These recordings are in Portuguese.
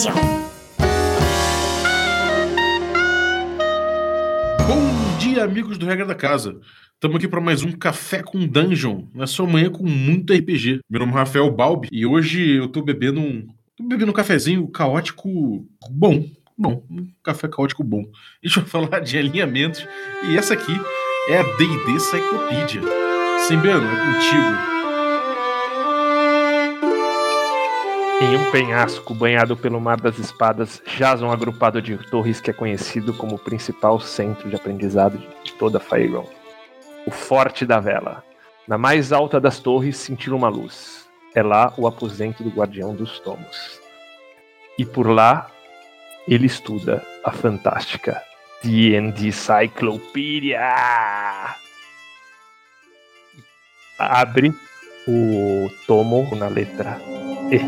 Vision. Bom dia, amigos do Regra da Casa. Estamos aqui para mais um Café com Dungeon, na sua manhã com muito RPG. Meu nome é Rafael Balbi e hoje eu tô bebendo um, tô bebendo um cafezinho caótico bom. Bom, um café caótico bom. A gente vai falar de alinhamentos e essa aqui é a D&D Cyclopedia. Simbiano, é contigo. Em um penhasco banhado pelo Mar das Espadas, jaz um agrupado de torres que é conhecido como o principal centro de aprendizado de toda Faerun. O Forte da Vela. Na mais alta das torres cintila uma luz. É lá o aposento do Guardião dos Tomos. E por lá, ele estuda a fantástica D&D Cyclopedia. Abre o tomo na letra E.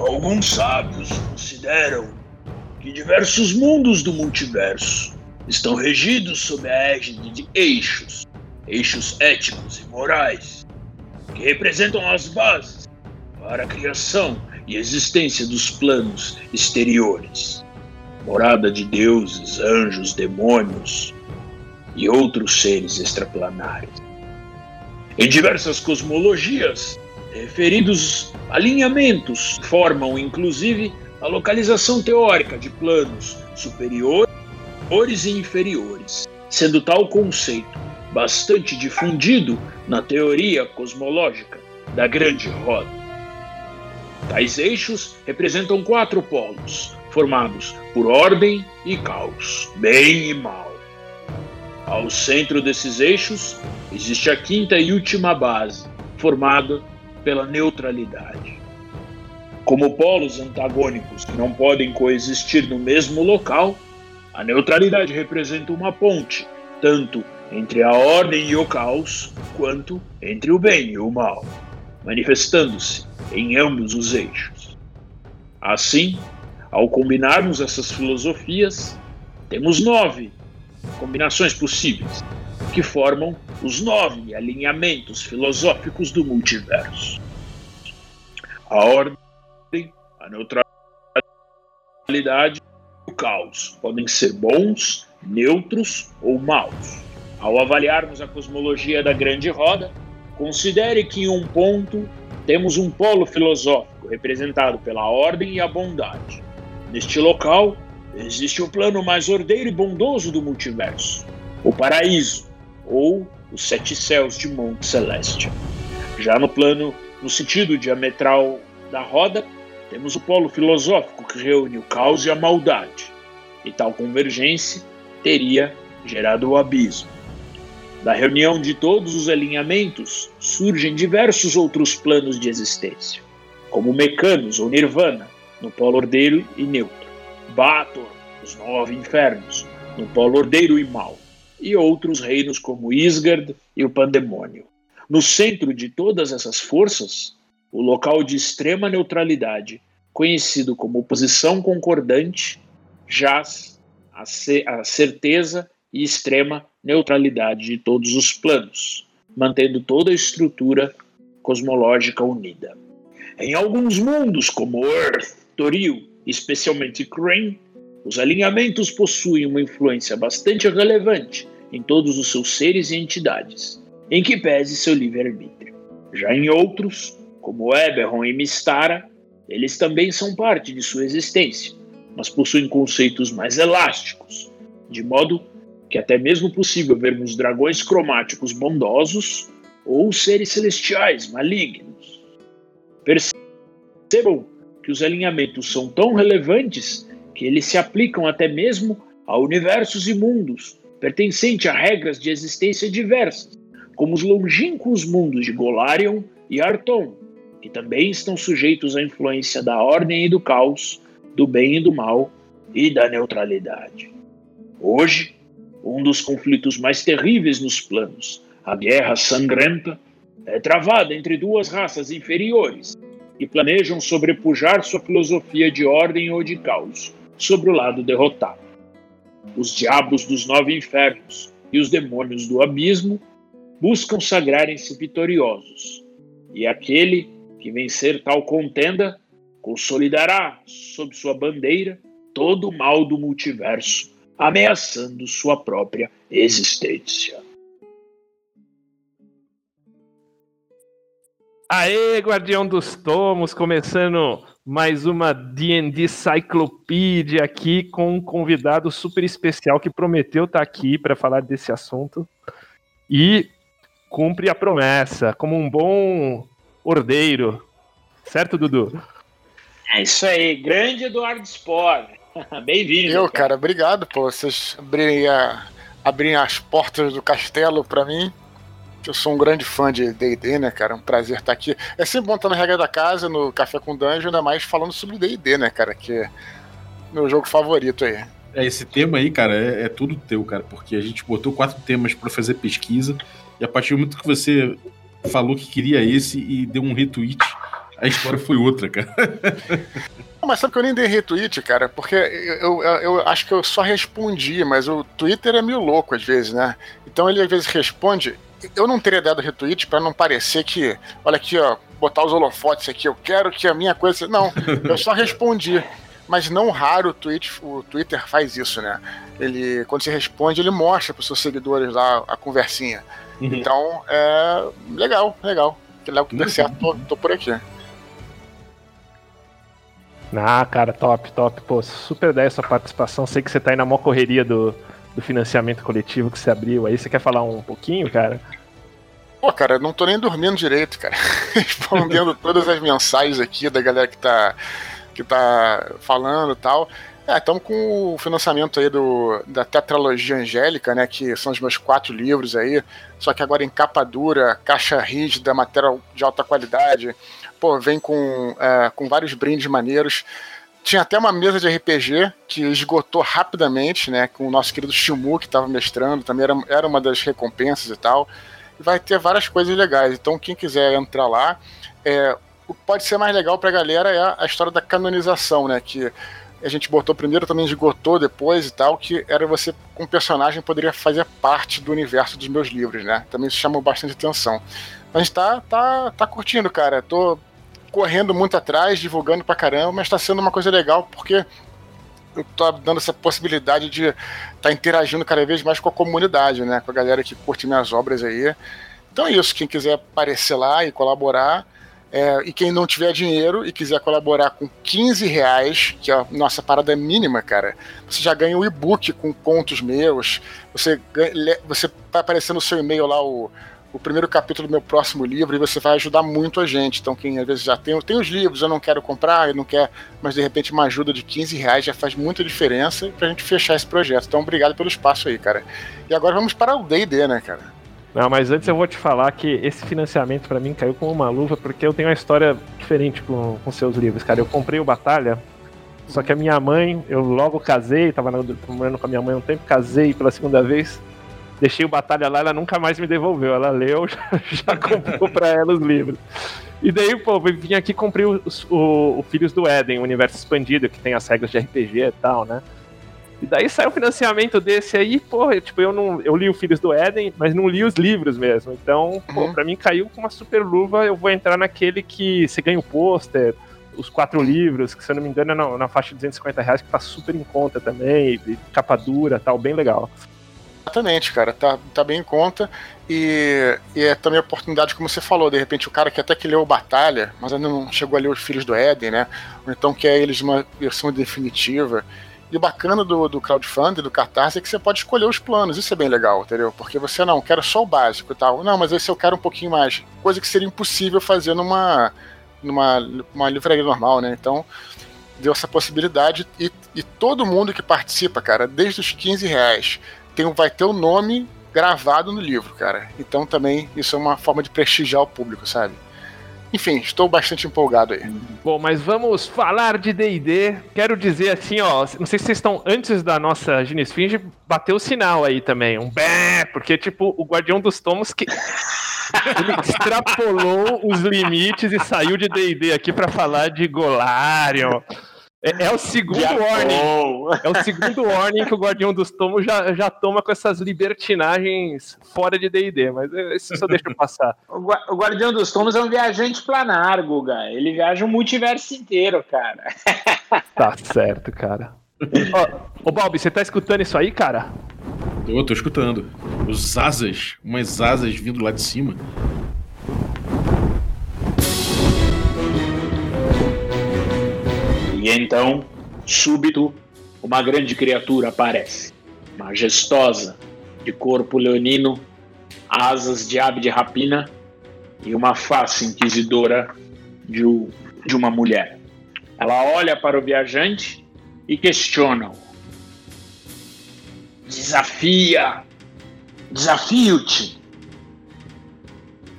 Alguns sábios consideram que diversos mundos do multiverso estão regidos sob a égide de eixos, eixos éticos e morais, que representam as bases para a criação e existência dos planos exteriores, morada de deuses, anjos, demônios e outros seres extraplanários. Em diversas cosmologias, referidos alinhamentos formam, inclusive, a localização teórica de planos superiores e inferiores, sendo tal conceito bastante difundido na teoria cosmológica da Grande Roda. Tais eixos representam quatro polos, formados por ordem e caos, bem e mal. Ao centro desses eixos existe a quinta e última base, formada pela neutralidade. Como polos antagônicos que não podem coexistir no mesmo local, a neutralidade representa uma ponte, tanto entre a ordem e o caos, quanto entre o bem e o mal, manifestando-se em ambos os eixos. Assim, ao combinarmos essas filosofias, temos nove combinações possíveis, que formam os nove alinhamentos filosóficos do multiverso. A ordem, a neutralidade e o caos podem ser bons, neutros ou maus. Ao avaliarmos a cosmologia da grande roda, considere que em um ponto temos um polo filosófico representado pela ordem e a bondade. Neste local, existe o plano mais ordeiro e bondoso do multiverso, o paraíso, ou os sete céus de Monte Celeste. Já no plano, no sentido diametral da roda, temos o polo filosófico que reúne o caos e a maldade, e tal convergência teria gerado o abismo. Da reunião de todos os alinhamentos surgem diversos outros planos de existência, como Mecanos ou Nirvana, no polo ordeiro e neutro, Bator, os nove infernos, no polo ordeiro e mal, e outros reinos como Isgard e o Pandemônio. No centro de todas essas forças, o local de extrema neutralidade, conhecido como posição concordante, jaz a, a certeza e extrema neutralidade de todos os planos, mantendo toda a estrutura cosmológica unida. Em alguns mundos, como Earth, Toril, especialmente Crane, os alinhamentos possuem uma influência bastante relevante em todos os seus seres e entidades, em que pese seu livre-arbítrio. Já em outros, como Eberron e Mistara, eles também são parte de sua existência, mas possuem conceitos mais elásticos, de modo que até mesmo possível vermos dragões cromáticos bondosos ou seres celestiais malignos. Percebam que os alinhamentos são tão relevantes que eles se aplicam até mesmo a universos e mundos, pertencente a regras de existência diversas, como os longínquos mundos de Golarion e Arton, que também estão sujeitos à influência da ordem e do caos, do bem e do mal e da neutralidade. Hoje, um dos conflitos mais terríveis nos planos, a Guerra Sangrenta, é travada entre duas raças inferiores que planejam sobrepujar sua filosofia de ordem ou de caos, sobre o lado derrotado. Os diabos dos nove infernos, e os demônios do abismo buscam sagrarem-se vitoriosos. E aquele que vencer tal contenda consolidará sob sua bandeira todo o mal do multiverso, ameaçando sua própria existência. Aê, Guardião dos Tomos, começando mais uma D&D Cyclopedia aqui com um convidado super especial que prometeu estar aqui para falar desse assunto e cumpre a promessa como um bom ordeiro. Certo, Dudu? É isso aí, grande Eduardo Spor. Bem-vindo. Eu, cara. cara, obrigado por vocês abrirem, a, abrirem as portas do castelo para mim eu sou um grande fã de D&D, né, cara? É um prazer estar aqui. É sempre bom estar na regra da casa, no Café com Dungeon, ainda mais falando sobre D&D, né, cara? Que é meu jogo favorito aí. É, esse tema aí, cara, é, é tudo teu, cara, porque a gente botou quatro temas para fazer pesquisa e a partir do momento que você falou que queria esse e deu um retweet, a história foi outra, cara. Mas sabe que eu nem dei retweet, cara, porque eu, eu, eu, acho que eu só respondi, mas o Twitter é meio louco às vezes, né? Então ele às vezes responde eu não teria dado retweet para não parecer que, olha aqui, ó, botar os holofotes aqui, eu quero que a minha coisa. Não, eu só respondi. Mas não raro o, tweet, o Twitter faz isso, né? Ele, quando você responde, ele mostra para os seus seguidores lá a conversinha. Uhum. Então, é legal, legal. Que legal que deu certo, tô, tô por aqui. Ah, cara, top, top. Pô, super ideia essa participação. Sei que você tá aí na maior correria do, do financiamento coletivo que você abriu aí. Você quer falar um pouquinho, cara? Pô, cara, não tô nem dormindo direito, cara. Respondendo todas as mensagens aqui da galera que tá, que tá falando e tal. É, estamos com o financiamento aí do, da Tetralogia Angélica, né? Que são os meus quatro livros aí. Só que agora em capa dura, caixa rígida, matéria de alta qualidade. Pô, vem com, é, com vários brindes maneiros. Tinha até uma mesa de RPG que esgotou rapidamente, né? Com o nosso querido Shimu, que estava mestrando, também era, era uma das recompensas e tal. E vai ter várias coisas legais. Então, quem quiser entrar lá, é, o que pode ser mais legal pra galera é a história da canonização, né? Que a gente botou primeiro, também esgotou depois e tal, que era você, um personagem, poderia fazer parte do universo dos meus livros, né? Também isso chamou bastante atenção. A gente tá, tá, tá curtindo, cara. Tô correndo muito atrás, divulgando pra caramba, mas tá sendo uma coisa legal porque eu tô dando essa possibilidade de estar tá interagindo cada vez mais com a comunidade, né? Com a galera que curte minhas obras aí. Então é isso, quem quiser aparecer lá e colaborar, é, e quem não tiver dinheiro e quiser colaborar com 15 reais, que é a nossa parada mínima, cara, você já ganha um e-book com contos meus, você, ganha, você vai aparecer no seu e-mail lá o o primeiro capítulo do meu próximo livro e você vai ajudar muito a gente. Então, quem às vezes já tem, tem os livros, eu não quero comprar, eu não quero, mas de repente uma ajuda de 15 reais já faz muita diferença pra gente fechar esse projeto. Então, obrigado pelo espaço aí, cara. E agora vamos para o DD, né, cara? Não, mas antes eu vou te falar que esse financiamento para mim caiu como uma luva, porque eu tenho uma história diferente com, com seus livros, cara. Eu comprei o Batalha, só que a minha mãe, eu logo casei, tava morando com a minha mãe um tempo, casei pela segunda vez deixei o Batalha lá, ela nunca mais me devolveu. Ela leu, já, já comprou pra ela os livros. E daí, pô, vim aqui e comprei o, o, o, Filhos do Éden, o universo expandido, que tem as regras de RPG e tal, né? E daí saiu o financiamento desse aí, pô, eu, tipo, eu não. Eu li o Filhos do Éden, mas não li os livros mesmo. Então, pô, uhum. pra mim caiu com uma super luva, eu vou entrar naquele que você ganha o pôster, os quatro livros, que se eu não me engano é na, na faixa de 250 reais, que tá super em conta também, capa dura tal, bem legal. Exatamente, cara, tá, tá bem em conta. E, e, é também a oportunidade, como você falou, de repente o cara que até que leu Batalha, mas ainda não chegou a ler Os Filhos do Éden, né? Ou então quer eles uma versão definitiva. E o bacana do, do crowdfunding, do Catarse, é que você pode escolher os planos. Isso é bem legal, entendeu? Porque você não, quero só o básico e tal. Não, mas esse eu quero um pouquinho mais. Coisa que seria impossível fazer numa, numa, numa livraria normal, né? Então, deu essa possibilidade. E, e todo mundo que participa, cara, desde os 15 reais tem, vai ter o nome gravado no livro, cara. Então também isso é uma forma de prestigiar o público, sabe? Enfim, estou bastante empolgado aí. Bom, mas vamos falar de D&D. Quero dizer assim, ó, não sei se vocês estão antes da nossa Ginesfinge, bateu o sinal aí também, um bé, porque tipo, o Guardião dos Tomos que ele extrapolou os limites e saiu de D&D aqui para falar de Golarion É, é o segundo warning. É o segundo warning que o Guardião dos Tomos já, já toma com essas libertinagens fora de D&D, mas isso só deixa eu passar. O, o Guardião dos Tomos é um viajante planar, Guga. Ele viaja o multiverso inteiro, cara. Tá certo, cara. Ô, ô Bob, você tá escutando isso aí, cara? Tô, tô escutando. Os asas, umas asas vindo lá de cima. E então, súbito, uma grande criatura aparece. Majestosa, de corpo leonino, asas de ave de rapina e uma face inquisidora de, de uma mulher. Ela olha para o viajante e questiona-o. Desafia, desafio-te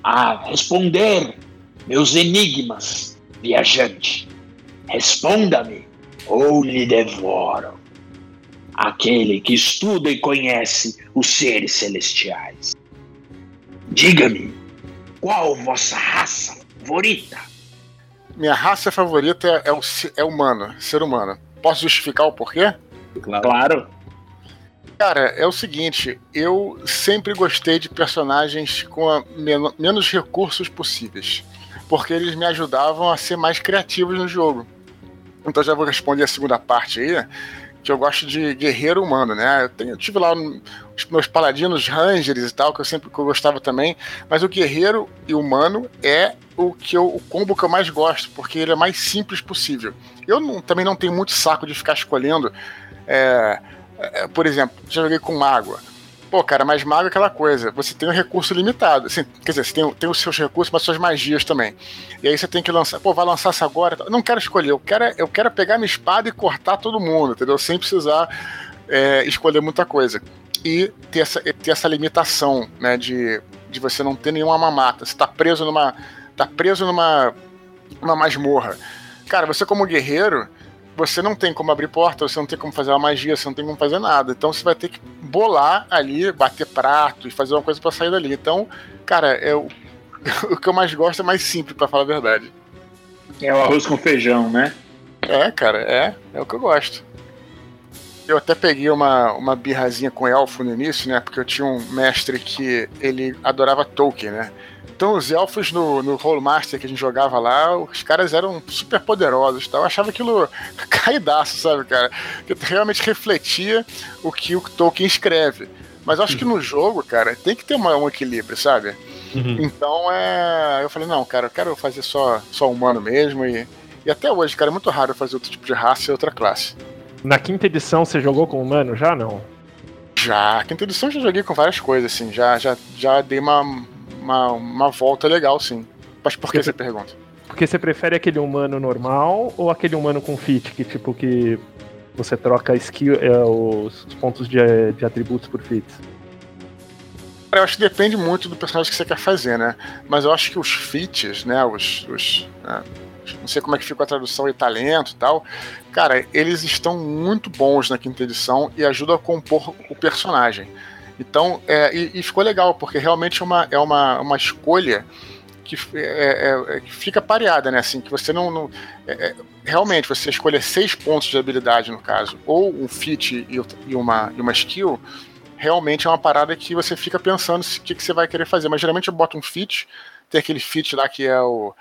a responder meus enigmas, viajante. Responda-me ou lhe devoro. Aquele que estuda e conhece os seres celestiais. Diga-me, qual vossa raça favorita? Minha raça favorita é, o, é humano, ser humano. Posso justificar o porquê? Claro. claro. Cara, é o seguinte, eu sempre gostei de personagens com a men menos recursos possíveis, porque eles me ajudavam a ser mais criativos no jogo. Então já vou responder a segunda parte aí, que eu gosto de guerreiro humano, né? Eu, tenho, eu tive lá os meus paladinos rangers e tal, que eu sempre que eu gostava também, mas o guerreiro e humano é o que eu, o combo que eu mais gosto, porque ele é mais simples possível. Eu não, também não tenho muito saco de ficar escolhendo, é, é, por exemplo, já joguei com água. Pô, cara, mas mago é aquela coisa. Você tem um recurso limitado. Assim, quer dizer, você tem, tem os seus recursos, mas suas magias também. E aí você tem que lançar. Pô, vai lançar essa agora? Não quero escolher. Eu quero, eu quero pegar minha espada e cortar todo mundo, entendeu? Sem precisar é, escolher muita coisa. E ter essa, ter essa limitação, né? De, de você não ter nenhuma mamata. Você tá preso numa. Tá preso numa. Uma masmorra. Cara, você como guerreiro você não tem como abrir porta, você não tem como fazer uma magia, você não tem como fazer nada. Então você vai ter que bolar ali, bater prato e fazer uma coisa para sair dali. Então, cara, é o, o que eu mais gosto é mais simples, para falar a verdade. É o arroz com feijão, né? É, cara, é, é o que eu gosto. Eu até peguei uma, uma birrazinha com elfo no início, né? Porque eu tinha um mestre que ele adorava Tolkien, né? Então, os elfos no, no Rollmaster que a gente jogava lá, os caras eram super poderosos. Tá? Eu achava aquilo caidaço, sabe, cara? Que realmente refletia o que o Tolkien escreve. Mas eu acho que no jogo, cara, tem que ter uma, um equilíbrio, sabe? Uhum. Então, é. Eu falei, não, cara, eu quero fazer só, só humano mesmo. E, e até hoje, cara, é muito raro fazer outro tipo de raça e outra classe. Na quinta edição você jogou com humano? Já não? Já, quinta edição já joguei com várias coisas, assim. Já, já, já dei uma, uma, uma volta legal, sim. Mas por que você pergunta? Porque você prefere aquele humano normal ou aquele humano com fit, que tipo que você troca skill, é, os, os, pontos de, de atributos por fits? Eu acho que depende muito do personagem que você quer fazer, né? Mas eu acho que os fits, né? Os. os né? não sei como é que fica a tradução e talento e tal. Cara, eles estão muito bons na quinta edição e ajudam a compor o personagem. Então, é, e, e, ficou legal, porque realmente é uma, é uma, uma escolha que, é, é, é fica pareada, né? Assim, que você não. não é, realmente, você escolher seis pontos de habilidade, no caso, ou um fit e, e, uma, e uma skill, realmente é uma parada que você fica pensando o que, que você vai querer fazer. Mas geralmente eu boto um fit, tem aquele fit lá que é o.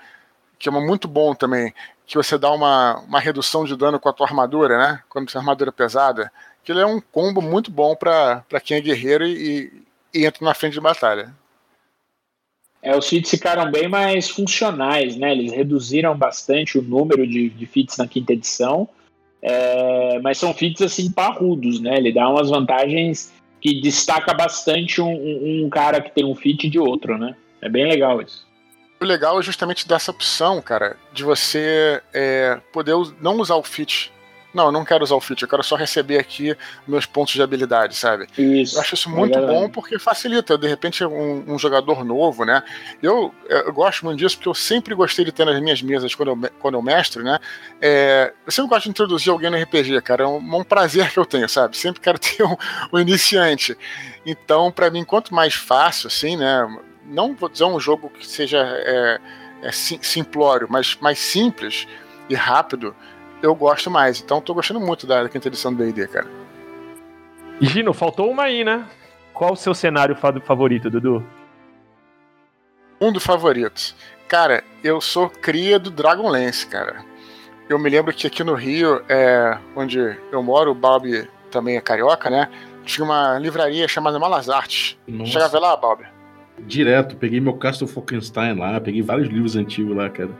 que é muito bom também, que você dá uma, uma redução de dano com a tua armadura, né? Quando você armadura pesada aquilo é um combo muito bom para quem é guerreiro e, e, entra na frente de batalha. É, os feats ficaram bem mais funcionais, né? Eles reduziram bastante o número de, de feats na quinta edição, é, mas são feats assim parrudos, né? Ele dá umas vantagens que destaca bastante um, um cara que tem um feat de outro, né? É bem legal isso. O legal é justamente dessa opção, cara, de você é, poder não usar o feat não, eu não quero usar o feat, eu quero só receber aqui meus pontos de habilidade, sabe? Isso. Eu acho isso muito é bom porque facilita, de repente, um, um jogador novo, né? Eu, eu, gosto muito disso porque eu sempre gostei de ter nas minhas mesas quando eu, quando eu mestre, né? É, eu sempre gosto de introduzir alguém no RPG, cara. É um, um prazer que eu tenho, sabe? Sempre quero ter um, um iniciante. Então, para mim, quanto mais fácil, assim, né? Não vou dizer um jogo que seja é, é simplório, mas mais simples e rápido eu gosto mais. Então tô gostando muito da, quinta edição do D&D, cara. Gino, faltou uma aí, né? Qual o seu cenário favorito, Dudu? Um dos favoritos. Cara, eu sou cria do Dragonlance, cara. Eu me lembro que aqui no Rio, é, onde eu moro, o Bob também é carioca, né? Tinha uma livraria chamada Malas Artes. Nossa. Chegava lá, Bob? Direto, peguei meu Castle Falkenstein lá, peguei vários livros antigos lá, cara.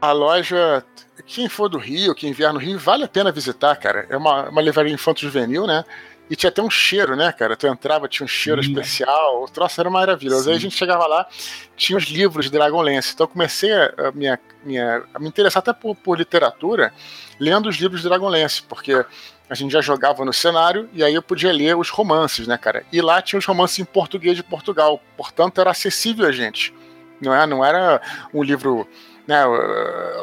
A loja, quem for do Rio, quem vier no Rio, vale a pena visitar, cara. É uma, uma livraria infanto-juvenil, né? E tinha até um cheiro, né, cara? Tu entrava, tinha um cheiro Sim. especial, o troço era maravilhoso. Sim. Aí a gente chegava lá, tinha os livros de Dragonlance. Então eu comecei a, a minha, minha, a me interessar até por, por literatura, lendo os livros de Dragonlance, porque a gente já jogava no cenário e aí eu podia ler os romances, né, cara? E lá tinha os romances em português de Portugal, portanto era acessível a gente. Não, é, não era um livro. Né,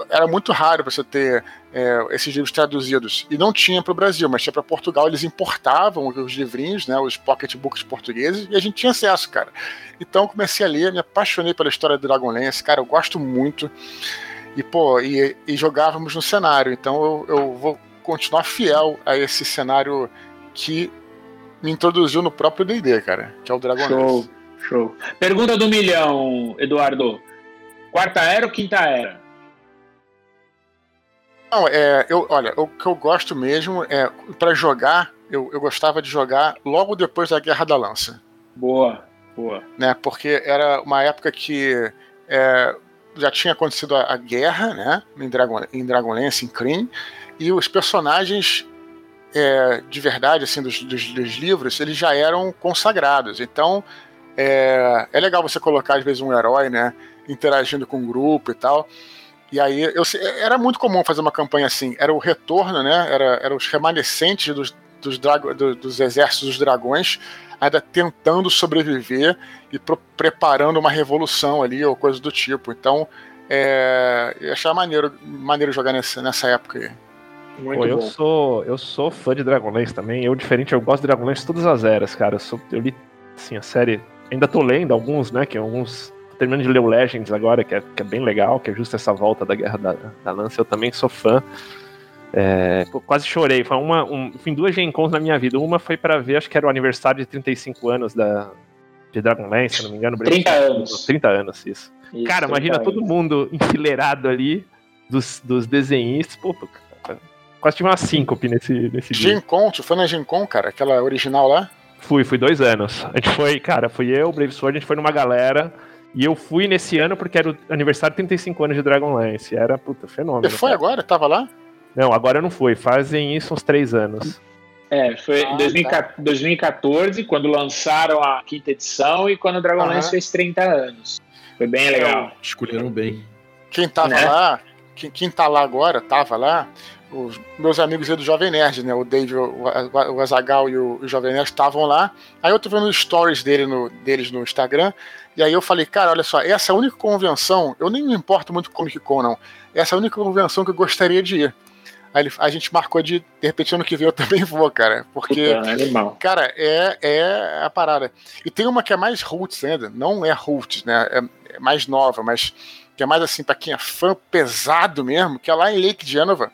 era muito raro você ter é, esses livros traduzidos. E não tinha para o Brasil, mas tinha para Portugal. Eles importavam os livrinhos, né, os pocketbooks portugueses, e a gente tinha acesso, cara. Então comecei a ler, me apaixonei pela história do Dragonlance, cara, eu gosto muito. E, pô, e, e jogávamos no cenário. Então eu, eu vou continuar fiel a esse cenário que me introduziu no próprio D&D, cara, que é o Dragonlance. Show, show. Pergunta do milhão, Eduardo. Quarta era ou quinta era? Não, é, eu, olha, o que eu gosto mesmo é, para jogar, eu, eu gostava de jogar logo depois da Guerra da Lança, Boa, boa. né? Porque era uma época que é, já tinha acontecido a, a guerra, né? Em, Dragon, em Dragonlance, em Kryn, e os personagens é, de verdade, assim, dos, dos, dos livros, eles já eram consagrados. Então, é, é legal você colocar, às vezes, um herói, né? Interagindo com um grupo e tal. E aí, eu, era muito comum fazer uma campanha assim. Era o retorno, né? Era, era os remanescentes dos, dos, drago, do, dos exércitos dos dragões, ainda tentando sobreviver e pro, preparando uma revolução ali, ou coisa do tipo. Então, é, eu achava maneiro, maneiro jogar nessa, nessa época aí. Muito Pô, eu bom. sou eu sou fã de Dragonlance também. Eu, diferente, eu gosto de Dragonlance todas as eras, cara. Eu, sou, eu li, assim, a série. Ainda tô lendo alguns, né? Que alguns. Terminando de ler o Legends agora, que é, que é bem legal, que é justo essa volta da Guerra da, da Lança. Eu também sou fã. É, quase chorei. Foi uma, um, fim duas Gen Cons na minha vida. Uma foi pra ver, acho que era o aniversário de 35 anos da, de Dragonlance, se não me engano. 30 anos. 30 anos, isso. Isso, Cara, imagina 30 todo anos. mundo enfileirado ali, dos, dos desenhistas. Pô, cara, quase tive uma síncope nesse, nesse dia. Gen Con, tu foi na Gen Con, cara? Aquela original lá? Fui, fui dois anos. A gente foi, cara, fui eu, Brave Sword, a gente foi numa galera. E eu fui nesse ano porque era o aniversário de 35 anos de Dragonlance. Era, puta, fenômeno. Você foi cara. agora? Tava lá? Não, agora não fui. Fazem isso uns três anos. É, foi Ah, em 2014, 2014, quando lançaram a quinta edição e quando o Dragonlance fez 30 anos. Foi bem legal. Escolheram bem. Quem tava Né? lá, quem, quem tá lá agora, tava lá, os meus amigos aí do Jovem Nerd, né? O Dave, o, o Azagal e o, o Jovem Nerd estavam lá. Aí eu tô vendo os stories dele no, deles no Instagram. E aí eu falei, cara, olha só, essa é a única convenção, eu nem me importo muito com Comic Con, não. Essa é a única convenção que eu gostaria de ir. Aí ele- a gente marcou de, de repente, ano que vem eu também vou, cara. Porque. Puta, animal. Cara, é, é a parada. E tem uma que é mais roots ainda, não é roots, né? É, é mais nova, mas que é mais assim pra quem é fã pesado mesmo, que é lá em Lake Genova,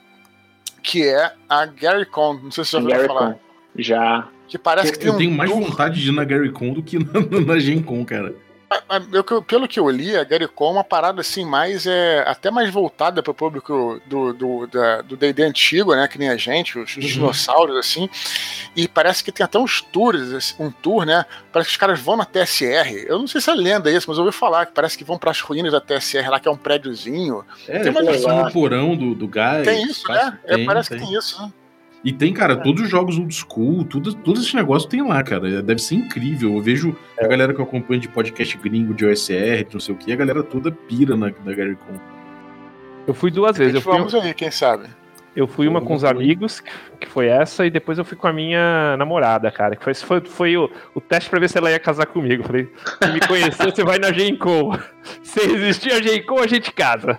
que é a Gary Con. Não sei se você já ouviu falar. Con. Já. Que parece que tem Eu um tenho mais tour- vontade de ir na Gary Con do que na, na Gen Con, cara. Eu pelo que eu li, a Gary é uma parada assim, mais é até mais voltada para o público do do da- do D&D antigo, né, que nem a gente, os, os Uhum. dinossauros assim. E parece que tem até uns tours, assim, um tour, né? Parece que os caras vão na TSR. Eu não sei se é lenda isso, mas eu ouvi falar que parece que vão para as ruínas da TSR lá que é um prédiozinho. É, Tem uma legal. no porão do, do gás. tem isso, né? É, tem, parece tem. que tem isso, né? E tem, cara, todos os jogos old school, tudo, todos esses negócios tem lá, cara. Deve ser incrível. Eu vejo É. a galera que eu acompanho de podcast gringo, de OSR, de não sei o que, a galera toda pira na, na Gary Con. Eu fui duas vezes. Eu fui, Vamos aí, quem sabe. eu fui uma com os amigos, que foi essa, e depois eu fui com a minha namorada, cara. Que foi, foi, foi o, o teste pra ver se ela ia casar comigo. Falei, se me conheceu, você vai na Gen Con. Se existir a Gen Con, a gente casa.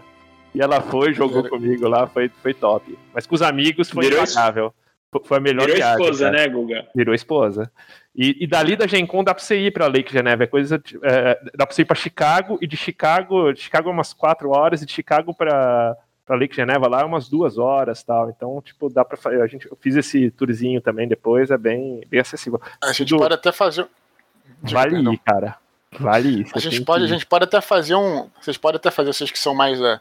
E ela foi, jogou Virou- comigo lá, foi, foi top. Mas com os amigos foi Virou impagável. Foi- Foi a melhor Virou viagem. esposa, cara. né, Guga? Virou esposa. E, e dali da Gen Con dá pra você ir pra Lake Geneva. É coisa. é, dá pra você ir pra Chicago e de Chicago. De Chicago é umas 4 horas e de Chicago pra, pra Lake Geneva lá é umas duas horas tal. Então, tipo, dá pra fazer. A gente, eu fiz esse tourzinho também depois, é bem, bem acessível. A gente pode até fazer. Vale ir, cara. Vale ir. A gente, pode, a gente pode até fazer um. Vocês podem até fazer, vocês que são mais. Uh,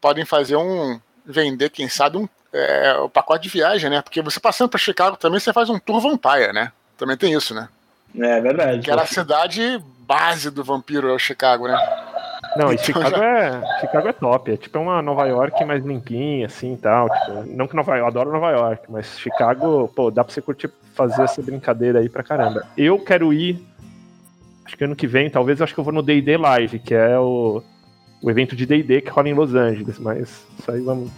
podem fazer um. Vender, quem sabe, um é, o pacote de viagem, né? Porque você passando para Chicago também, você faz um tour vampire, né? Também tem isso, né? É verdade. Que era a cidade base do vampiro, é o Chicago, né? Não, e então, Chicago, já... é, Chicago é top. É tipo uma Nova York mais limpinha, assim tal. Tipo, não que Nova York, eu adoro Nova York, mas Chicago, pô, dá pra você curtir fazer essa brincadeira aí pra caramba. Eu quero ir. Acho que ano que vem, talvez eu acho que eu vou no DD Live, que é o, o evento de DD que rola em Los Angeles, mas isso aí vamos.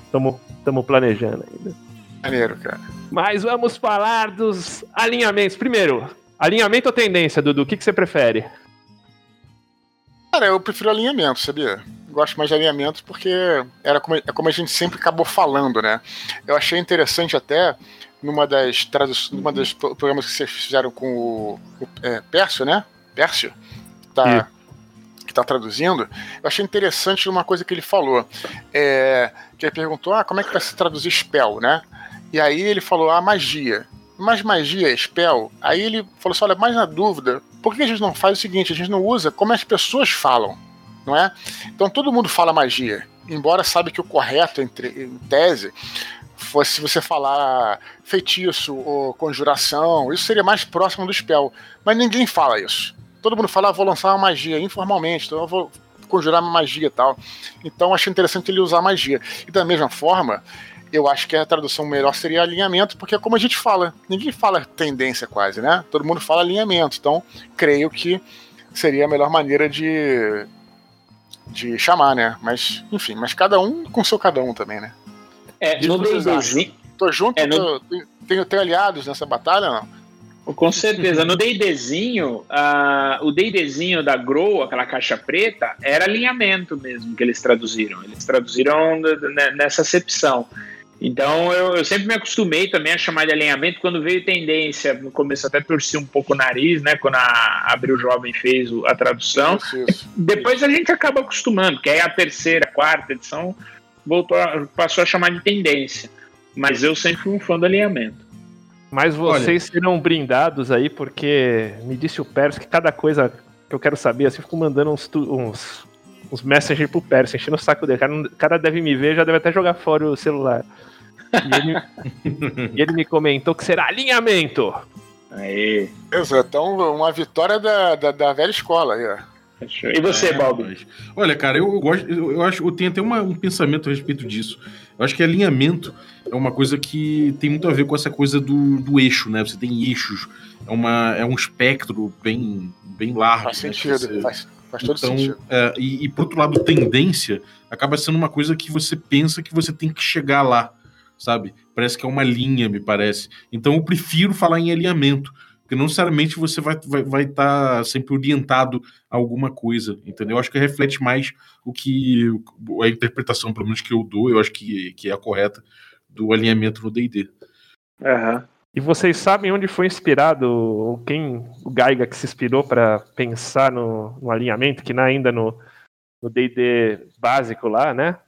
Estamos planejando ainda. Maneiro, cara. Mas vamos falar dos alinhamentos. Primeiro, alinhamento ou tendência, Dudu? O que, que você prefere? Cara, eu prefiro alinhamento, sabia? Gosto mais de alinhamento porque era como, é como a gente sempre acabou falando, né? Eu achei interessante até numa das traduções, numa dos programas que vocês fizeram com o, o é, Pércio, né? Pércio, tá, que tá traduzindo. Eu achei interessante uma coisa que ele falou. É, que ele perguntou, ah, como é que vai se traduzir spell, né? E aí ele falou, ah, magia. Mas magia, spell. Aí ele falou assim, olha, mais na dúvida, por que a gente não faz o seguinte? A gente não usa como as pessoas falam, não é? Então todo mundo fala magia, embora sabe que o correto entre, em tese fosse você falar feitiço ou conjuração, isso seria mais próximo do spell. Mas ninguém fala isso. Todo mundo fala, ah, vou lançar uma magia informalmente, então eu vou conjurar uma magia e tal. Então achei interessante ele usar magia. E da mesma forma, eu acho que a tradução melhor seria alinhamento, porque é como a gente fala. Ninguém fala tendência quase, né? Todo mundo fala alinhamento. Então, creio que seria a melhor maneira de, de chamar, né? Mas, enfim, mas cada um com seu cada um também, né? É, no D&Dzinho... Tô junto, é, no... tenho, tenho aliados nessa batalha, não? Com certeza. No D&Dzinho, uh, o D&Dzinho da Grow, aquela caixa preta, era alinhamento mesmo que eles traduziram. Eles traduziram nessa acepção. Então eu, eu, sempre me acostumei também a chamar de alinhamento quando veio tendência. No começo até torci um pouco o nariz, né? Quando a Abril Jovem fez a tradução. Isso, isso, Depois a gente acaba acostumando, que aí a terceira, quarta edição voltou a, passou a chamar de tendência. Mas eu sempre fui um fã do alinhamento. Mas vocês Olha. serão brindados aí, porque me disse o Pérez que cada coisa que eu quero saber, assim, eu fico mandando uns, uns, uns messages pro Pérez, enchendo o saco dele. O cara, cara deve me ver, já deve até jogar fora o celular. E ele, e ele me comentou que será alinhamento. Aí. Exato, então uma vitória da, da, da velha escola aí, ó. E você, é, Balbi? Olha, cara, eu, eu gosto, eu, eu, acho, eu tenho até uma, um pensamento a respeito disso. Eu acho que alinhamento é uma coisa que tem muito a ver com essa coisa do, do eixo, né? Você tem eixos, é, uma, é um espectro bem, bem largo. Faz né? sentido, você... faz, faz todo então, sentido. É, e, e por outro lado, tendência acaba sendo uma coisa que você pensa que você tem que chegar lá sabe? Parece que é uma linha, me parece. Então eu prefiro falar em alinhamento, porque não necessariamente você vai estar vai, vai tá sempre orientado a alguma coisa, entendeu? Eu acho que reflete mais o que a interpretação, pelo menos que eu dou, eu acho que, que é a correta do alinhamento no D&D. Uhum. E vocês sabem onde foi inspirado, quem o Gaiga que se inspirou para pensar no, no, alinhamento, que não é ainda no D&D básico lá, né?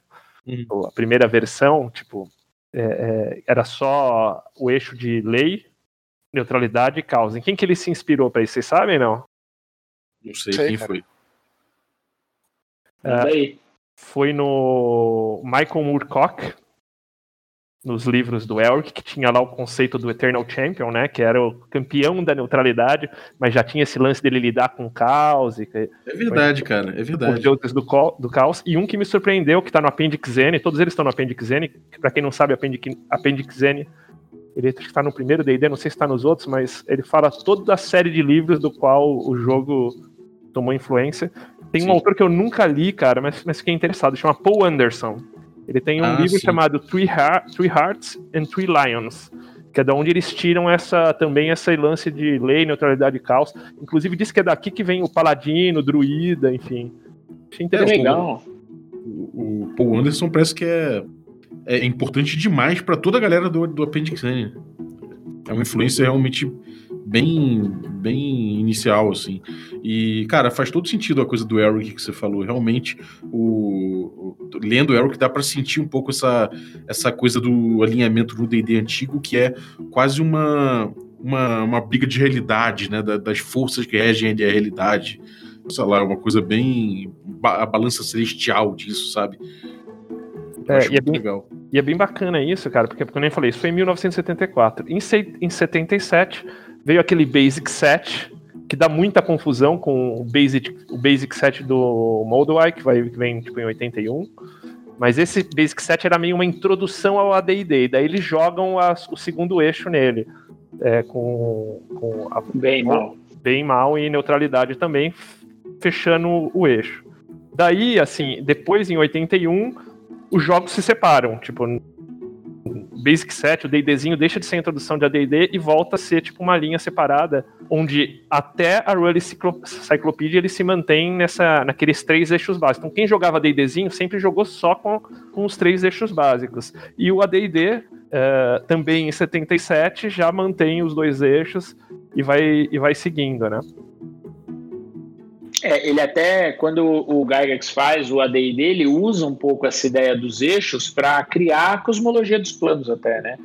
Uhum. A primeira versão, tipo, é, é, era só o eixo de lei, neutralidade e causa. Em quem que ele se inspirou para isso? Vocês sabem, não? Não sei, sei quem cara. foi. É, foi no Michael Moorcock, nos livros do Elric, que tinha lá o conceito do Eternal Champion, né? Que era o campeão da neutralidade, mas já tinha esse lance dele lidar com o caos. E, é verdade, cara, é verdade. Os deuses do, do caos. E um que me surpreendeu, que tá no Appendix N, todos eles estão no Appendix N, que pra quem não sabe, Appendix, Appendix N, ele está no primeiro D&D, não sei se está nos outros, mas ele fala toda a série de livros do qual o jogo tomou influência. Tem Sim. um autor que eu nunca li, cara, mas, mas fiquei interessado, chama Paul Anderson. Ele tem um ah, livro sim. chamado Three, Heart, Three Hearts and Three Lions, que é da onde eles tiram essa também essa lance de lei, neutralidade e caos. Inclusive diz que é daqui que vem o paladino, o druida, enfim. Achei interessante. É legal. O, o Paul Anderson parece que é, é importante demais para toda a galera do, do Appendix N. É uma influência realmente bem, bem inicial, assim. E, cara, faz todo sentido a coisa do Eric que você falou. Realmente, o, o lendo o Eric dá para sentir um pouco essa, essa coisa do alinhamento no D&D antigo, que é quase uma, uma, uma briga de realidade, né? das forças que regem a realidade. Sei lá, uma coisa bem... a balança celestial disso, sabe? É, e, é bem, legal. e é bem bacana isso, cara, porque, como eu nem falei, isso foi em 1974. Em, em 77 veio aquele Basic Set, que dá muita confusão com o Basic, o Basic Set do Moldawai, que, vai, que vem tipo, em 81. Mas esse Basic Set era meio uma introdução ao AD&D, daí eles jogam a, o segundo eixo nele, é, com, com a, bem mal. bem mal e neutralidade também, fechando o eixo. Daí, assim, depois em 81, os jogos se separam, tipo, Basic Set, o D&Dzinho deixa de ser a introdução de AD&D e volta a ser tipo uma linha separada, onde até a Rally Cyclopedia ele se mantém nessa, naqueles três eixos básicos. Então quem jogava AD&Dzinho sempre jogou só com, com os três eixos básicos. E o AD&D, uh, eh, também em 77, já mantém os dois eixos e vai, e vai seguindo, né? É, ele até, quando o Gygax faz o AD&D, ele usa um pouco essa ideia dos eixos para criar a cosmologia dos planos até, né?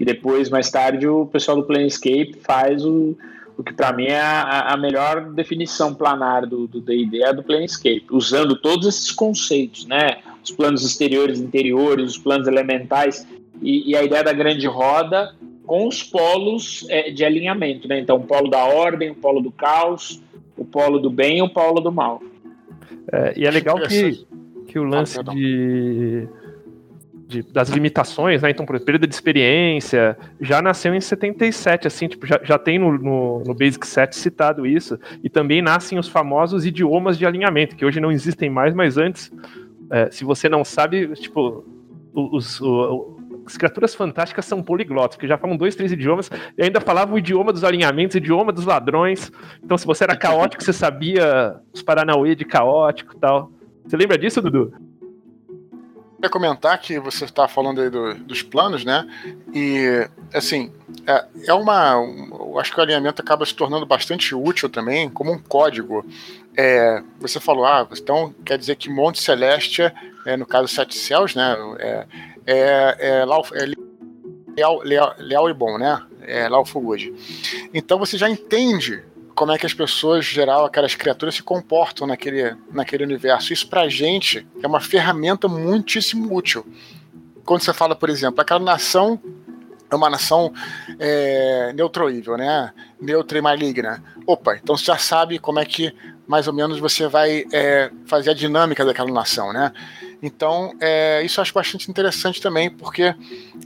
E depois, mais tarde, o pessoal do Planescape faz o, o que para mim é a, a, melhor definição planar do D&D, é a do Planescape, usando todos esses conceitos, né? Os planos exteriores, interiores, os planos elementais e, e a ideia da grande roda com os polos é, de alinhamento, né? Então, o polo da ordem, o polo do caos, o polo do bem e o polo do mal. É, e é legal que, que o lance ah, de, de, das limitações, né? Então, por período de experiência, já nasceu em 77, assim, tipo, já, já tem no, no, no Basic Set citado isso, e também nascem os famosos idiomas de alinhamento, que hoje não existem mais, mas antes, é, se você não sabe, tipo, os, os, as criaturas fantásticas são poliglotas, que já falam dois, três idiomas, e ainda falavam o idioma dos alinhamentos, o idioma dos ladrões. Então, se você era caótico, você sabia os Paranauê de caótico e tal. Você lembra disso, Dudu? Eu ia comentar que você está falando aí do, dos planos, né? E, assim, é, é uma. Eu acho que o alinhamento acaba se tornando bastante útil também, como um código. É, você falou, ah, então quer dizer que Monte Celeste, é, no caso Sete Céus, né? É, é, é, é leal, leal, leal, e bom, né? É Lau Fugud. Então você já entende como é que as pessoas, geral, aquelas criaturas se comportam naquele, naquele universo. Isso pra gente é uma ferramenta muitíssimo útil. Quando você fala, por exemplo, aquela nação é uma nação é, neutroível, né? Neutra e maligna. Opa, então você já sabe como é que mais ou menos você vai é, fazer a dinâmica daquela nação, né? Então, é, isso eu acho bastante interessante também, porque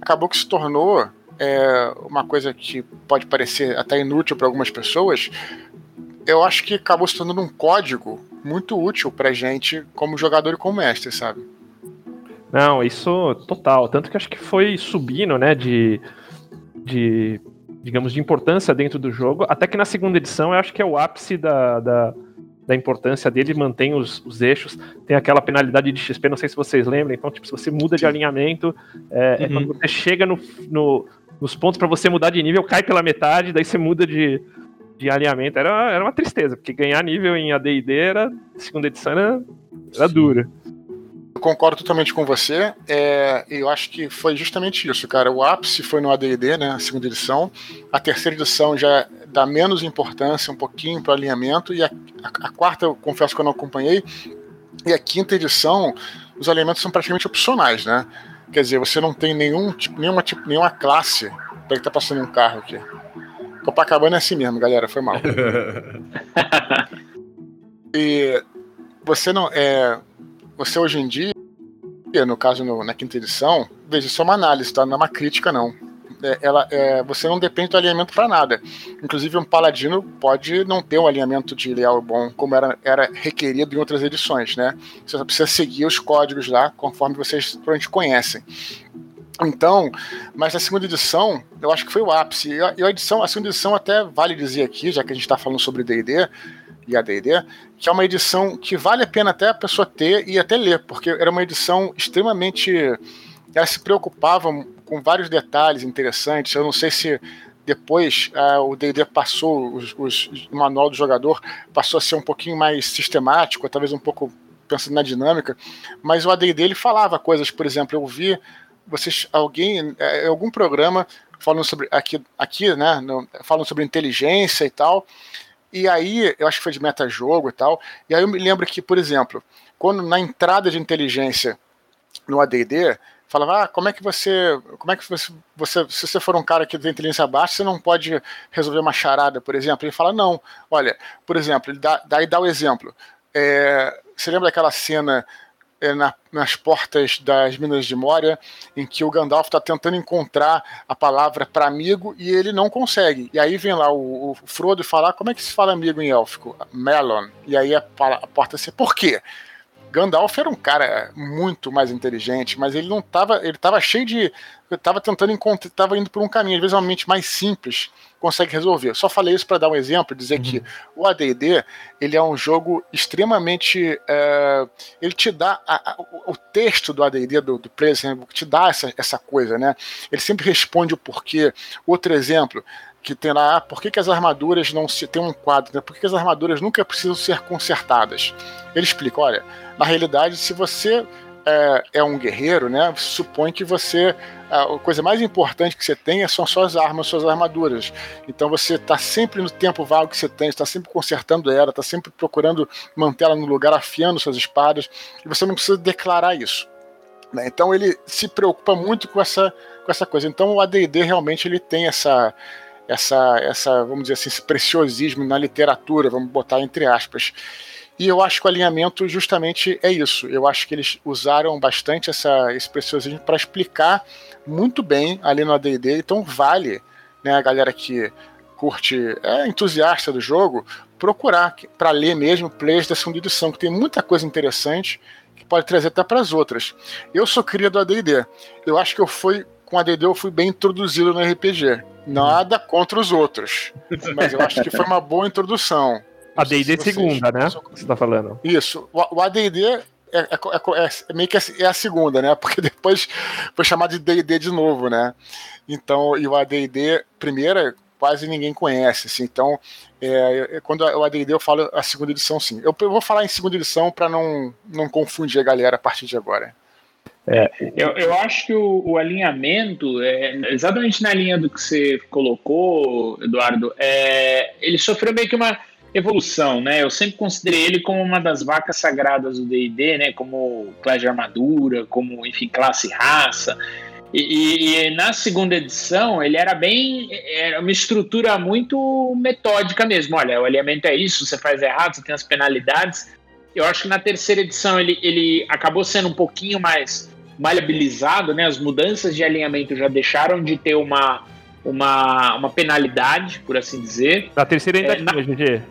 acabou que se tornou é, uma coisa que pode parecer até inútil para algumas pessoas. Eu acho que acabou se tornando um código muito útil para gente como jogador e como mestre, sabe? Não, isso total. Tanto que acho que foi subindo, né, de, de digamos, de importância dentro do jogo. Até que na segunda edição eu acho que é o ápice da, da da importância dele, mantém os, os, eixos, tem aquela penalidade de XP, não sei se vocês lembram, então, tipo, se você muda de alinhamento, é, uhum. é quando você chega no, no, nos pontos para você mudar de nível, cai pela metade, daí você muda de, de alinhamento. Era, era uma tristeza, porque ganhar nível em AD&D era, segunda edição, era, era dura. Eu concordo totalmente com você. É, eu acho que foi justamente isso, cara. O ápice foi no AD&D, né, a segunda edição. A terceira edição já dá menos importância um pouquinho para o alinhamento e a, a, a, quarta eu confesso que eu não acompanhei e a quinta edição os alinhamentos são praticamente opcionais, né? Quer dizer, você não tem nenhum tipo, nenhuma tipo, nenhuma classe para que tá passando um carro aqui. Copacabana é assim mesmo, galera, foi mal. e você não é você hoje em dia, no caso no, na quinta edição, veja, isso é uma análise, tá? Não é uma crítica não ela, é, você não depende do alinhamento para nada. Inclusive, um paladino pode não ter um alinhamento de leal bom, como era, era requerido em outras edições, né? Você só precisa seguir os códigos lá, conforme vocês provavelmente conhecem. Então, mas a segunda edição, eu acho que foi o ápice. E a edição, a segunda edição até vale dizer aqui, já que a gente está falando sobre D&D e a D&D, que é uma edição que vale a pena até a pessoa ter e até ler, porque era uma edição extremamente ela se preocupava com vários detalhes interessantes. Eu não sei se depois uh, o D&D passou, os, os, o manual do jogador passou a ser um pouquinho mais sistemático, talvez um pouco pensando na dinâmica, mas o AD&D ele falava coisas, por exemplo, eu vi vocês, alguém, é, algum programa falando sobre, aqui, aqui né, no, falando sobre inteligência e tal, e aí, eu acho que foi de metajogo e tal, e aí eu me lembro que, por exemplo, quando na entrada de inteligência no AD&D, falava, ah, como é que você, como é que você, você, se você for um cara que tem inteligência baixa, você não pode resolver uma charada, por exemplo. Ele fala, não, olha, por exemplo, ele dá, daí dá o exemplo. É, você lembra daquela cena é, na, nas portas das Minas de Moria, em que o Gandalf está tentando encontrar a palavra para amigo e ele não consegue. E aí vem lá o, o Frodo falar, como é que se fala amigo em élfico? Melon. E aí a, a porta se, por quê? Gandalf era um cara muito mais inteligente, mas ele não estava, ele estava cheio de, estava tentando encontrar, estava indo por um caminho, às vezes uma mente mais simples consegue resolver. Só falei isso para dar um exemplo, dizer uhum. que o AD&D ele é um jogo extremamente, é, ele te dá a, a, o texto do AD&D do, do player, te dá essa, essa coisa, né? Ele sempre responde o porquê. Outro exemplo, que tem lá, ah, por que, que as armaduras não se. Tem um quadro, né? Por que, que as armaduras nunca precisam ser consertadas? Ele explica: olha, na realidade, se você é, é um guerreiro, né? Supõe que você. A coisa mais importante que você tem são suas armas, suas armaduras. Então você está sempre no tempo vago que você tem, está sempre consertando ela, está sempre procurando mantê-la no lugar, afiando suas espadas, e você não precisa declarar isso. Né? Então ele se preocupa muito com essa, com essa coisa. Então o AD&D realmente ele tem essa essa, essa, vamos dizer assim, esse preciosismo na literatura, vamos botar entre aspas. E eu acho que o alinhamento justamente é isso. Eu acho que eles usaram bastante essa, esse preciosismo para explicar muito bem ali no AD&D, então vale né, a galera que curte, é entusiasta do jogo, procurar para ler mesmo players da segunda edição, que tem muita coisa interessante que pode trazer até para as outras. Eu sou cria do AD&D. Eu acho que eu fui com AD&D eu fui bem introduzido no RPG. Nada contra os outros. Mas eu acho que foi uma boa introdução. A D&D segunda, né? Você tá falando. Isso. O AD&D é, é, é, é, meio que é a segunda, né? Porque depois foi chamado de D&D de novo, né? Então, e o AD&D primeira quase ninguém conhece, assim. Então, é, quando o AD&D eu falo a segunda edição, sim. Eu, eu vou falar em segunda edição para não, não confundir a galera a partir de agora. É, eu, eu acho que o, o, alinhamento, é, exatamente na linha do que você colocou, Eduardo, é, ele sofreu meio que uma evolução, né? Eu sempre considerei ele como uma das vacas sagradas do D&D, né? Como classe de armadura, como, enfim, classe raça. E, e, e, na segunda edição ele era bem era uma estrutura muito metódica mesmo. Olha, o alinhamento é isso, você faz errado, você tem as penalidades. Eu acho que na terceira edição ele, ele acabou sendo um pouquinho mais maleabilizado, né? As mudanças de alinhamento já deixaram de ter uma, uma, uma penalidade, por assim dizer. Na terceira ainda é, tinha, na... GG.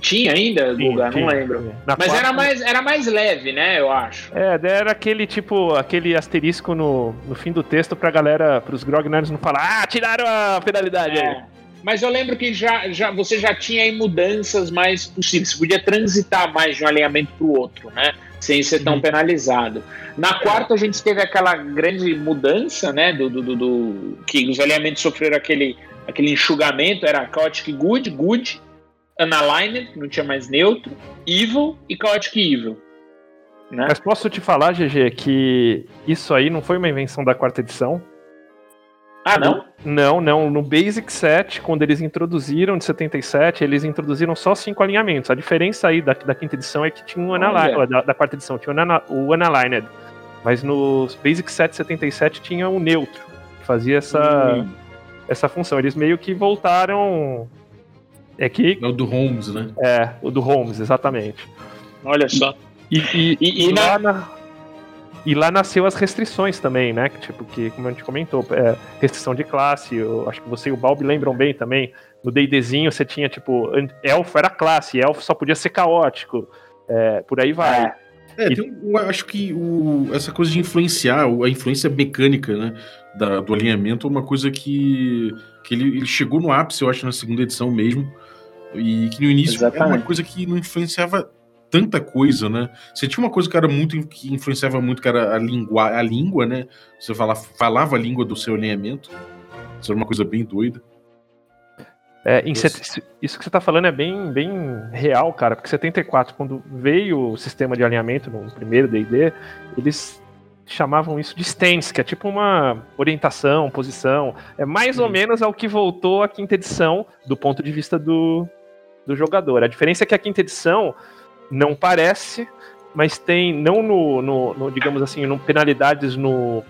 Tinha ainda, Guga? Não lembro. Mas quarta... era, mais, era mais leve, né? Eu acho. É, era aquele tipo, aquele asterisco no, no fim do texto pra galera, pros grognards não falar, ah, tiraram a penalidade é. aí. Mas eu lembro que já, já, você já tinha aí mudanças mais possíveis. Você podia transitar mais de um alinhamento para o outro, né? Sem ser tão uhum. penalizado. Na quarta, a gente teve aquela grande mudança, né? Do, do, do, do, que os alinhamentos sofreram aquele, aquele enxugamento. Era Chaotic Good, Good, Unaligned, não tinha mais neutro, Evil e Chaotic Evil. Né? Mas posso te falar, GG, que isso aí não foi uma invenção da quarta edição. Ah, não? Não, não. No Basic 7, quando eles introduziram de 77, eles introduziram só cinco alinhamentos. A diferença aí da, da quinta edição é que tinha um Unaligned, da, da, quarta edição, tinha o Unaligned. Mas no Basic 7 77 tinha o neutro, que fazia essa, hum. essa função. Eles meio que voltaram. É que. É o do Holmes, né? É, o do Holmes, exatamente. Olha só. E, e, e, e lá na... na e lá nasceu as restrições também, né? Tipo, que, como a gente comentou, é, restrição de classe, eu acho que você e o Balbi lembram bem também. No D&Dzinho você tinha, tipo, elfo era classe, elfo só podia ser caótico. É, por aí vai. É. É, e... tem, eu acho que o, essa coisa de influenciar, a influência mecânica né, da, do alinhamento é uma coisa que, que ele, ele, chegou no ápice, eu acho, na segunda edição mesmo. E que no início Exatamente. era uma coisa que não influenciava tanta coisa, né? Você tinha uma coisa que era muito que influenciava muito, que era a língua, a língua, né? Você falava, falava a língua do seu alinhamento. Isso era uma coisa bem doida. É, isso. isso que você está falando é bem, bem real, cara, porque 74, quando veio o sistema de alinhamento no primeiro DD, eles chamavam isso de stance, que é tipo uma orientação, posição. É mais ou menos ao que voltou a quinta edição do ponto de vista do, do jogador. A diferença é que a quinta edição não parece, mas tem, não no, no, no digamos assim, no penalidades no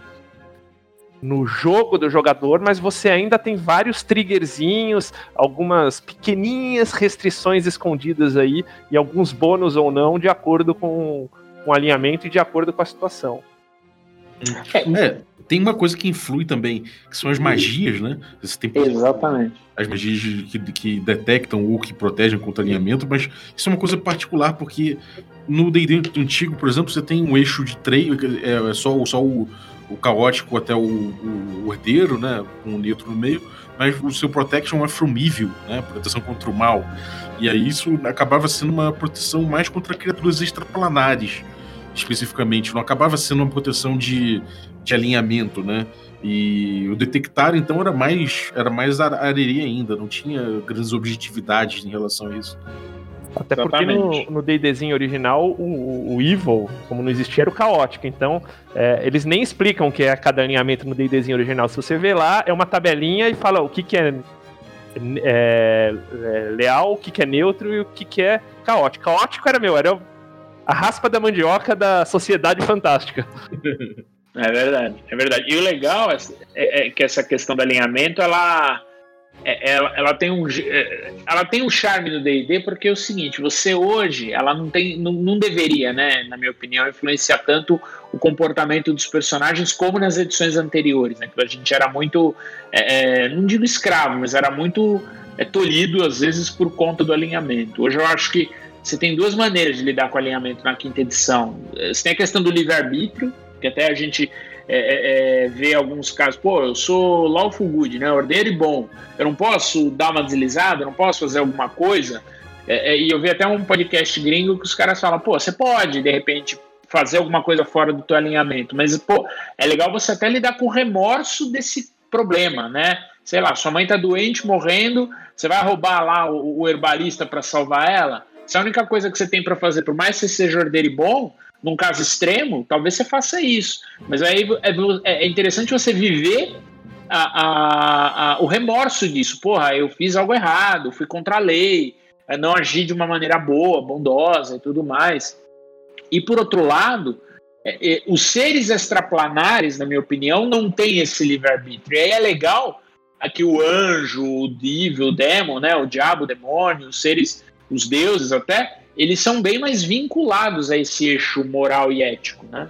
no jogo do jogador, mas você ainda tem vários triggerzinhos, algumas pequeninhas restrições escondidas aí e alguns bônus ou não de acordo com, o alinhamento e de acordo com a situação. É, tem uma coisa que influi também, que são as magias, né? Você tem Exatamente. As magias que, que detectam ou que protegem contra alinhamento, mas isso é uma coisa particular, porque no D&D antigo, por exemplo, você tem um eixo de três, é, é só, só o, o caótico até o, o, o herdeiro, né? Com o neutro no meio, mas o seu protection é from evil, né? Proteção contra o mal. E aí isso acabava sendo uma proteção mais contra criaturas extraplanares, especificamente. Não acabava sendo uma proteção de, de alinhamento, né? E o detectar, então, era mais era mais areia ainda, não tinha grandes objetividades em relação a isso. Até Exatamente. porque no DDzinho original, o, o, Evil, como não existia, era o caótico. Então, é, eles nem explicam o que é cada alinhamento no DDzinho original. Se você vê lá, é uma tabelinha e fala o que, que é, é, é leal, o que, que é neutro e o que, que é caótico. Caótico era meu, era a raspa da mandioca da sociedade fantástica. É verdade, é verdade. E o legal é, é, é que essa questão do alinhamento, ela é, ela, ela, tem um é, ela tem um charme no D&D porque é o seguinte você hoje ela não tem não, não, deveria né na minha opinião influenciar tanto o comportamento dos personagens como nas edições anteriores né que a gente era muito é, é, não digo escravo mas era muito é, tolhido às vezes por conta do alinhamento hoje eu acho que você tem duas maneiras de lidar com alinhamento na quinta edição. Você tem a questão do livre arbítrio que até a gente é, é, ver alguns casos, pô, eu sou lawful good, né, ordeiro e bom, eu não posso dar uma deslizada, eu não posso fazer alguma coisa, é, e eu vi até um podcast gringo que os caras falam, pô, você pode, de repente, fazer alguma coisa fora do teu alinhamento, mas, pô, é legal você até lidar com o remorso desse problema, né, sei lá, sua mãe tá doente, morrendo, você vai roubar lá o, o herbalista para salvar ela, se a única coisa que você tem para fazer, por mais que você seja ordeiro e bom, num caso extremo, talvez você faça isso. Mas aí é, é, é interessante você viver a, a, a, o remorso disso. Porra, eu fiz algo errado, fui contra a lei, não agi de uma maneira boa, bondosa e tudo mais. E por outro lado, é, é, os seres extraplanares, na minha opinião, não têm esse livre-arbítrio. E aí é legal aqui o anjo, o divo, o demon, né, o diabo, o demônio, os seres, os deuses até, eles são bem mais vinculados a esse eixo moral e ético, né?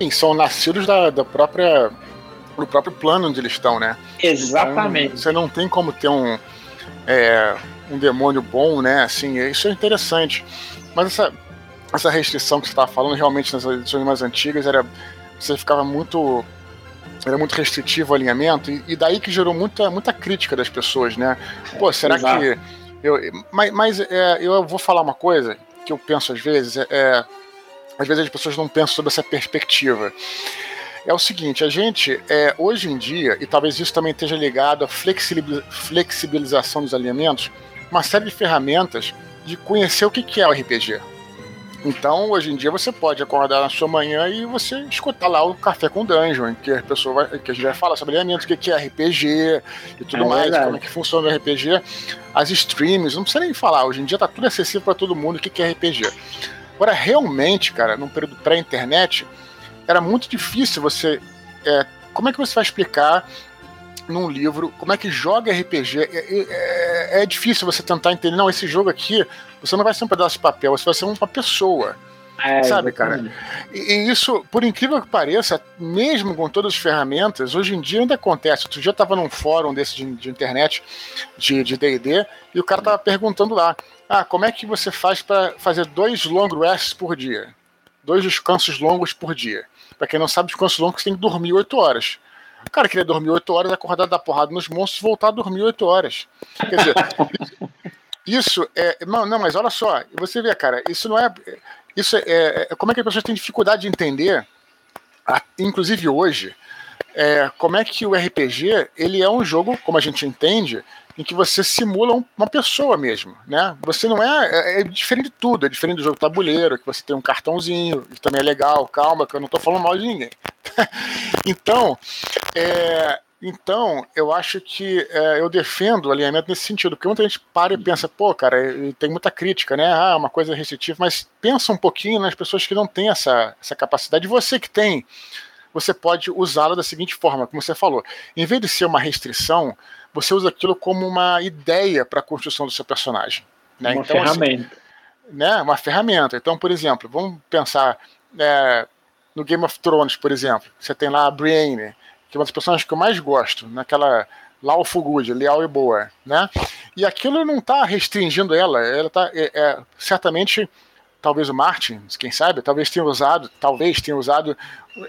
Sim, são nascidos da, da própria do próprio plano onde eles estão, né? Exatamente. Então, você não tem como ter um é, um demônio bom, né? Assim, isso é interessante. Mas essa essa restrição que você estava falando realmente nas edições mais antigas era você ficava muito era muito restritivo o alinhamento e, daí que gerou muita muita crítica das pessoas, né? Pô, será Exato. que eu, mas mas é, eu vou falar uma coisa que eu penso às vezes, é, é, às vezes as pessoas não pensam sobre essa perspectiva. É o seguinte, a gente, é, hoje em dia, e talvez isso também esteja ligado à flexibilização dos alinhamentos, uma série de ferramentas de conhecer o que é o RPG. Então, hoje em dia, você pode acordar na sua manhã e você escutar lá o Café com Dungeon, em que a pessoa vai, que a gente vai falar sobre elementos, o que é RPG e tudo é mais, verdade. como é que funciona o RPG. As streams, não precisa nem falar, hoje em dia tá tudo acessível para todo mundo o que é RPG. Agora, realmente, cara, num período pré-internet, era muito difícil você. É, como é que você vai explicar num livro como é que joga RPG? É, é, é, difícil você tentar entender, não, esse jogo aqui você não vai ser um pedaço de papel, você vai ser uma pessoa. É, sabe, cara? E, e, isso, por incrível que pareça, mesmo com todas as ferramentas, hoje em dia ainda acontece. Outro dia eu estava num fórum desse de, de internet, de DD, e o cara estava perguntando lá: ah, como é que você faz para fazer dois long rests por dia? Dois descansos longos por dia. Para quem não sabe, descansos longos você tem que dormir 8 horas. O cara queria dormir 8 horas, acordar da porrada nos monstros e voltar a dormir 8 horas. Quer dizer, Isso é. Não, não, mas olha só, você vê, cara, isso não é. Isso é, é. Como é que as pessoas têm dificuldade de entender, inclusive hoje, é, como é que o RPG ele é um jogo, como a gente entende, em que você simula uma pessoa mesmo, né? Você não é, é, é diferente de tudo, é diferente do jogo tabuleiro, que você tem um cartãozinho, que também é legal, calma, que eu não estou falando mal de ninguém. então, é, então, eu acho que é, eu defendo o alinhamento nesse sentido, porque muita gente para e pensa, pô, cara, tem muita crítica, né? Ah, uma coisa restritiva, mas pensa um pouquinho nas pessoas que não têm essa, essa capacidade. Você que tem, você pode usá-la da seguinte forma, como você falou, em vez de ser uma restrição, você usa aquilo como uma ideia para a construção do seu personagem. Né? Uma então, assim, ferramenta. Assim, né? Uma ferramenta. Então, por exemplo, vamos pensar é, no Game of Thrones, por exemplo. Você tem lá a Brienne, que é uma das personagens que eu mais gosto, naquela lawful good, leal e boa, né? E aquilo não está restringindo ela, ela está é, é, certamente, talvez o Martin, quem sabe, talvez tenha usado, talvez tenha usado,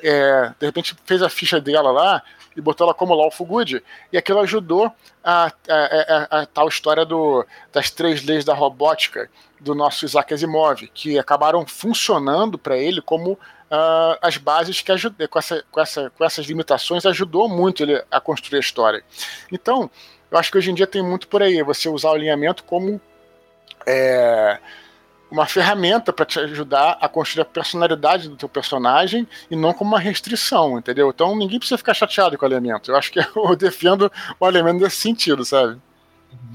é, de repente fez a ficha dela lá e botou ela como lawful good, e aquilo ajudou a, a, a, a tal história do, das três leis da robótica do nosso Isaac Asimov, que acabaram funcionando para ele como uh, as bases que ajudam, com, essa, com, essa, com essas limitações, ajudou muito ele a construir a história. Então, eu acho que hoje em dia tem muito por aí, você usar o alinhamento como é, uma ferramenta para te ajudar a construir a personalidade do teu personagem e não como uma restrição, entendeu? Então ninguém precisa ficar chateado com o alinhamento. Eu acho que eu defendo o alinhamento nesse sentido, sabe?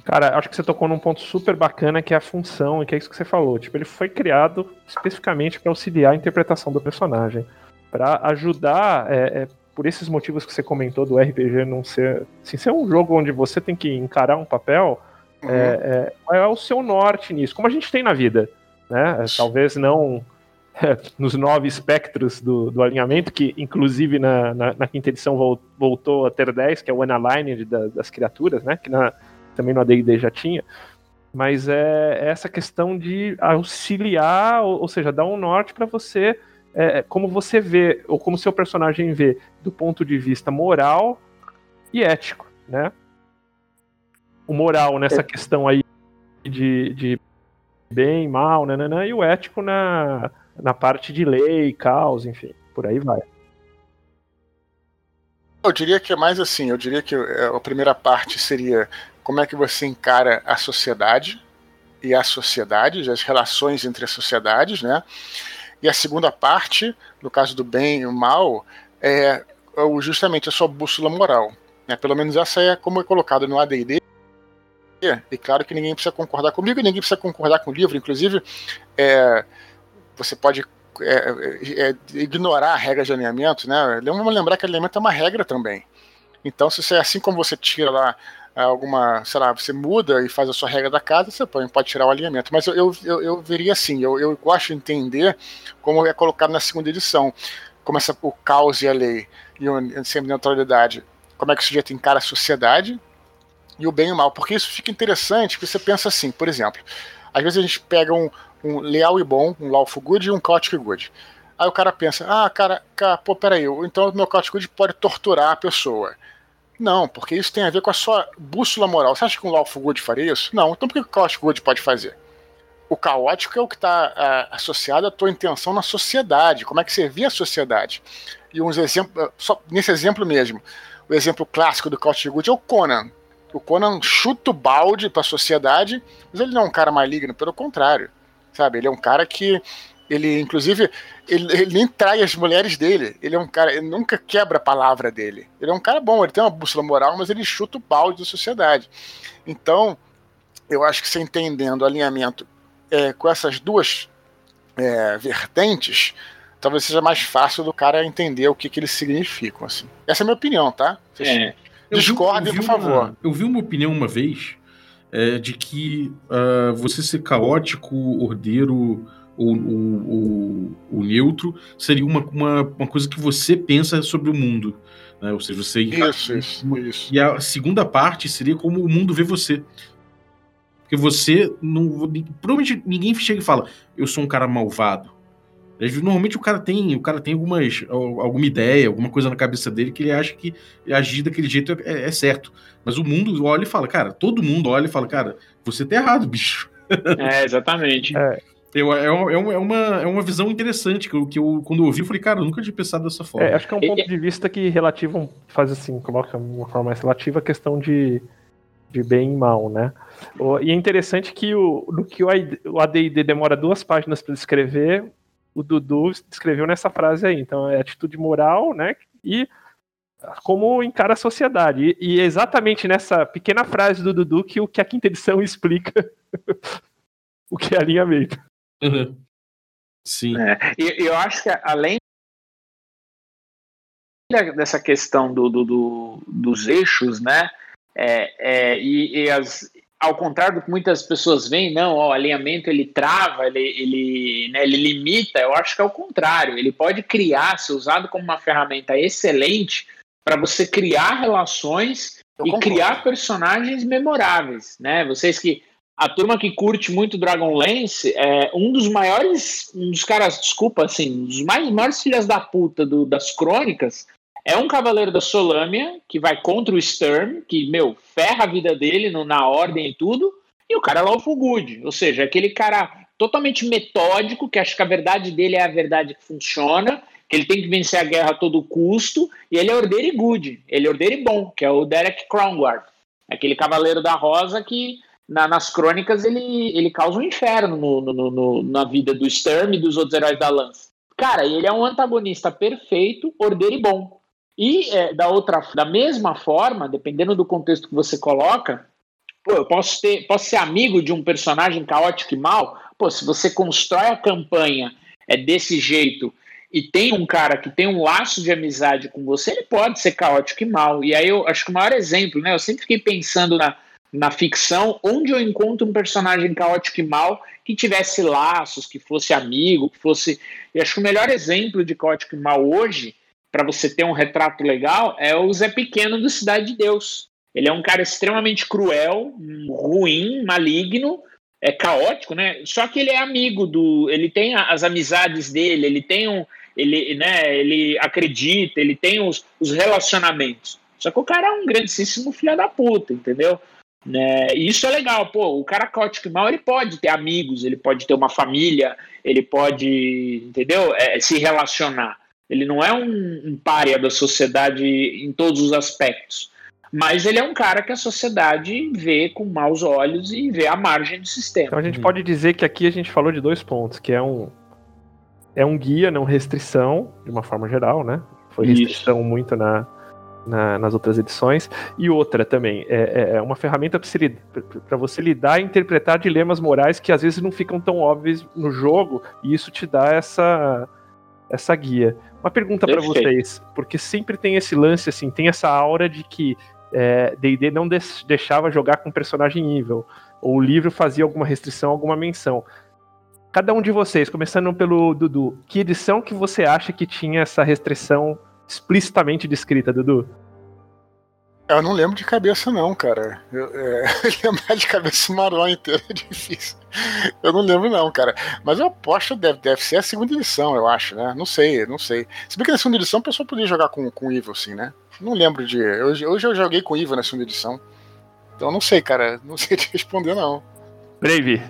Cara, acho que você tocou num ponto super bacana que é a função, e que é isso que você falou. Tipo, ele foi criado especificamente para auxiliar a interpretação do personagem, para ajudar, é, é, por esses motivos que você comentou do RPG não ser, assim, ser um jogo onde você tem que encarar um papel, uhum. é, é, é o seu norte nisso, como a gente tem na vida, né? É, talvez não nos nove espectros do, do, alinhamento, que inclusive na, na, na, quinta edição voltou a ter 10, que é o Unaligned da, das criaturas, né? Que na, também no AD&D já tinha, mas é, é essa questão de auxiliar, ou, ou seja, dar um norte para você, é, é, como você vê, ou como seu personagem vê, do ponto de vista moral e ético, né? O moral nessa é. questão aí de, de bem, mal, nananã, e o ético na, na parte de lei, caos, enfim, por aí vai. Eu diria que é mais assim, eu diria que é, a primeira parte seria como é que você encara a sociedade e as sociedades, as relações entre as sociedades, né? E a segunda parte, no caso do bem e o mal, é justamente a sua bússola moral. Né? Pelo menos essa é como é colocado no AD&D. E claro que ninguém precisa concordar comigo, ninguém precisa concordar com o livro. Inclusive, é, você pode é, é, ignorar a regra de alinhamento, né? Vamos lembrar que alinhamento é uma regra também. Então, se você, assim como você tira lá alguma, sei lá, você muda e faz a sua regra da casa, você pode, pode tirar o alinhamento. Mas eu, eu, eu, eu veria assim, eu, eu gosto de entender como é colocado na segunda edição, como essa, o caos e a lei e a semi-neutralidade, como é que o sujeito encara a sociedade e o bem e o mal, porque isso fica interessante, porque você pensa assim, por exemplo, às vezes a gente pega um, um leal e bom, um lawful good e um chaotic good. Aí o cara pensa, ah, cara, cara pô, peraí, então o meu chaotic good pode torturar a pessoa. Não, porque isso tem a ver com a sua bússola moral. Você acha que um Lawful Good faria isso? Não. Então por que o Chaotic Good pode fazer? O caótico é o que está associado à tua intenção na sociedade. Como é que você vê a sociedade? E uns exemplos, só nesse exemplo mesmo, o exemplo clássico do Chaotic Good é o Conan. O Conan chuta o balde para a sociedade, mas ele não é um cara maligno, pelo contrário. Sabe? Ele é um cara que ele, inclusive, ele, ele, nem trai as mulheres dele. Ele é um cara, ele nunca quebra a palavra dele. Ele é um cara bom, ele tem uma bússola moral, mas ele chuta o balde da sociedade. Então, eu acho que você entendendo o alinhamento é, com essas duas é, vertentes, talvez seja mais fácil do cara entender o que, que eles significam. Assim. Essa é a minha opinião, tá? é. Discordem, por favor. Uma, eu vi uma opinião uma vez é, de que uh, você ser caótico, ordeiro o, o, o, neutro seria uma, uma, uma, coisa que você pensa sobre o mundo. Né? Ou seja, você. Isso, isso, isso. E a segunda parte seria como o mundo vê você. Porque você não. Provavelmente ninguém chega e fala, eu sou um cara malvado. Normalmente o cara tem, o cara tem algumas, alguma ideia, alguma coisa na cabeça dele que ele acha que agir daquele jeito é, é certo. Mas o mundo olha e fala, cara, todo mundo olha e fala, cara, você tá errado, bicho. É, exatamente. É, Eu, é, é, é, uma, é uma visão interessante que eu, que eu quando eu ouvi, eu falei, cara, eu nunca tinha pensado dessa forma. É, acho que é um ponto de vista que relativo, faz assim, coloca uma forma mais relativa a questão de, de bem e mal, né? E é interessante que o, no que o AD&D demora duas páginas para escrever, o Dudu escreveu nessa frase aí. Então é atitude moral, né? E como encara a sociedade. E, e é exatamente nessa pequena frase do Dudu que o que a quinta edição explica o que é alinhamento. Uhum. Sim. É, e eu acho que além dessa questão do, do, do dos eixos, né? É, é, e, e as, ao contrário do que muitas pessoas veem, não, ó, o alinhamento ele trava, ele, ele, né, ele limita, eu acho que é o contrário. Ele pode criar, ser usado como uma ferramenta excelente para você criar relações eu e concordo. criar personagens memoráveis, né? Vocês que a turma que curte muito Dragonlance é um dos maiores, um dos caras, desculpa, assim, um dos mais maiores filhas da puta do, das crônicas é um cavaleiro da Solâmia que vai contra o Sturm, que, meu, ferra a vida dele no, na ordem e tudo, e o cara é Lawful Good, ou seja, aquele cara totalmente metódico, que acha que a verdade dele é a verdade que funciona, que ele tem que vencer a guerra a todo custo, e ele é ordeiro good, ele é ordeiro bom, que é o Derek Crownguard, aquele cavaleiro da rosa que na, nas crônicas ele, ele causa um inferno no, no, no, na vida do Sturm e dos outros heróis da lança. Cara, ele é um antagonista perfeito, ordeiro bom. E é, da outra, da mesma forma, dependendo do contexto que você coloca, pô, eu posso ter, posso ser amigo de um personagem caótico e mal. Pô, se você constrói a campanha é desse jeito e tem um cara que tem um laço de amizade com você, ele pode ser caótico e mal. E aí eu acho que o maior exemplo, né? Eu sempre fiquei pensando na, na ficção onde eu encontro um personagem caótico e mal que tivesse laços, que fosse amigo, que fosse. Eu acho que o melhor exemplo de caótico e mal hoje para você ter um retrato legal, é o Zé Pequeno do Cidade de Deus. Ele é um cara extremamente cruel, ruim, maligno, é caótico, né? Só que ele é amigo do, ele tem as amizades dele, ele tem um, ele, né? Ele acredita, ele tem os, os relacionamentos. Só que o cara é um grandíssimo filho da puta, entendeu? Né? E isso é legal, pô. O cara caótico e mal, ele pode ter amigos, ele pode ter uma família, ele pode, entendeu? É, se relacionar. Ele não é um, um párea da sociedade em todos os aspectos. Mas ele é um cara que a sociedade vê com maus olhos e vê a margem do sistema. Então a gente pode dizer que aqui a gente falou de dois pontos, que é um é um guia, não restrição, de uma forma geral, né? Foi restrição Isso. muito na, na, nas outras edições. E outra também, é, é, é uma ferramenta para você lidar e interpretar dilemas morais que às vezes não ficam tão óbvios no jogo, e isso te dá essa, essa guia. Uma pergunta para vocês, porque sempre tem esse lance, assim, tem essa aura de que D&D é, não deixava jogar com personagem evil, ou o livro fazia alguma restrição, alguma menção. Cada um de vocês, começando pelo Dudu, que edição que você acha que tinha essa restrição explicitamente descrita, Dudu? Eu não lembro de cabeça, não, cara. Eu, é, lembrar de cabeça uma marola inteira é difícil. Eu não lembro, não, cara. Mas eu aposto que deve, deve ser a segunda edição, eu acho, né? Não sei, não sei. Se bem que na segunda edição a pessoa podia jogar com, com Evil, sim, né? Não lembro de. Hoje, hoje eu joguei com Evil na segunda edição. Então não sei, cara. Não sei te responder, não. Brave.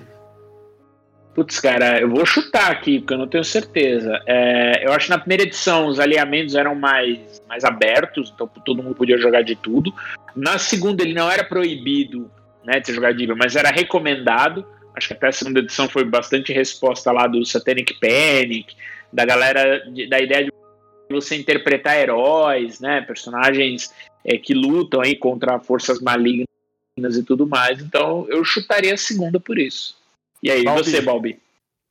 Putz, cara, eu vou chutar aqui, porque eu não tenho certeza. É, eu acho que na primeira edição os alinhamentos eram mais, mais abertos, então todo mundo podia jogar de tudo. Na segunda ele não era proibido né, de jogar de mas era recomendado. Acho que até a segunda edição foi bastante resposta lá do Satanic Panic, da galera, de, da ideia de você interpretar heróis, né, personagens é, que lutam aí contra forças malignas e tudo mais. Então eu chutaria a segunda por isso. E aí, Balbi, você, Balbi?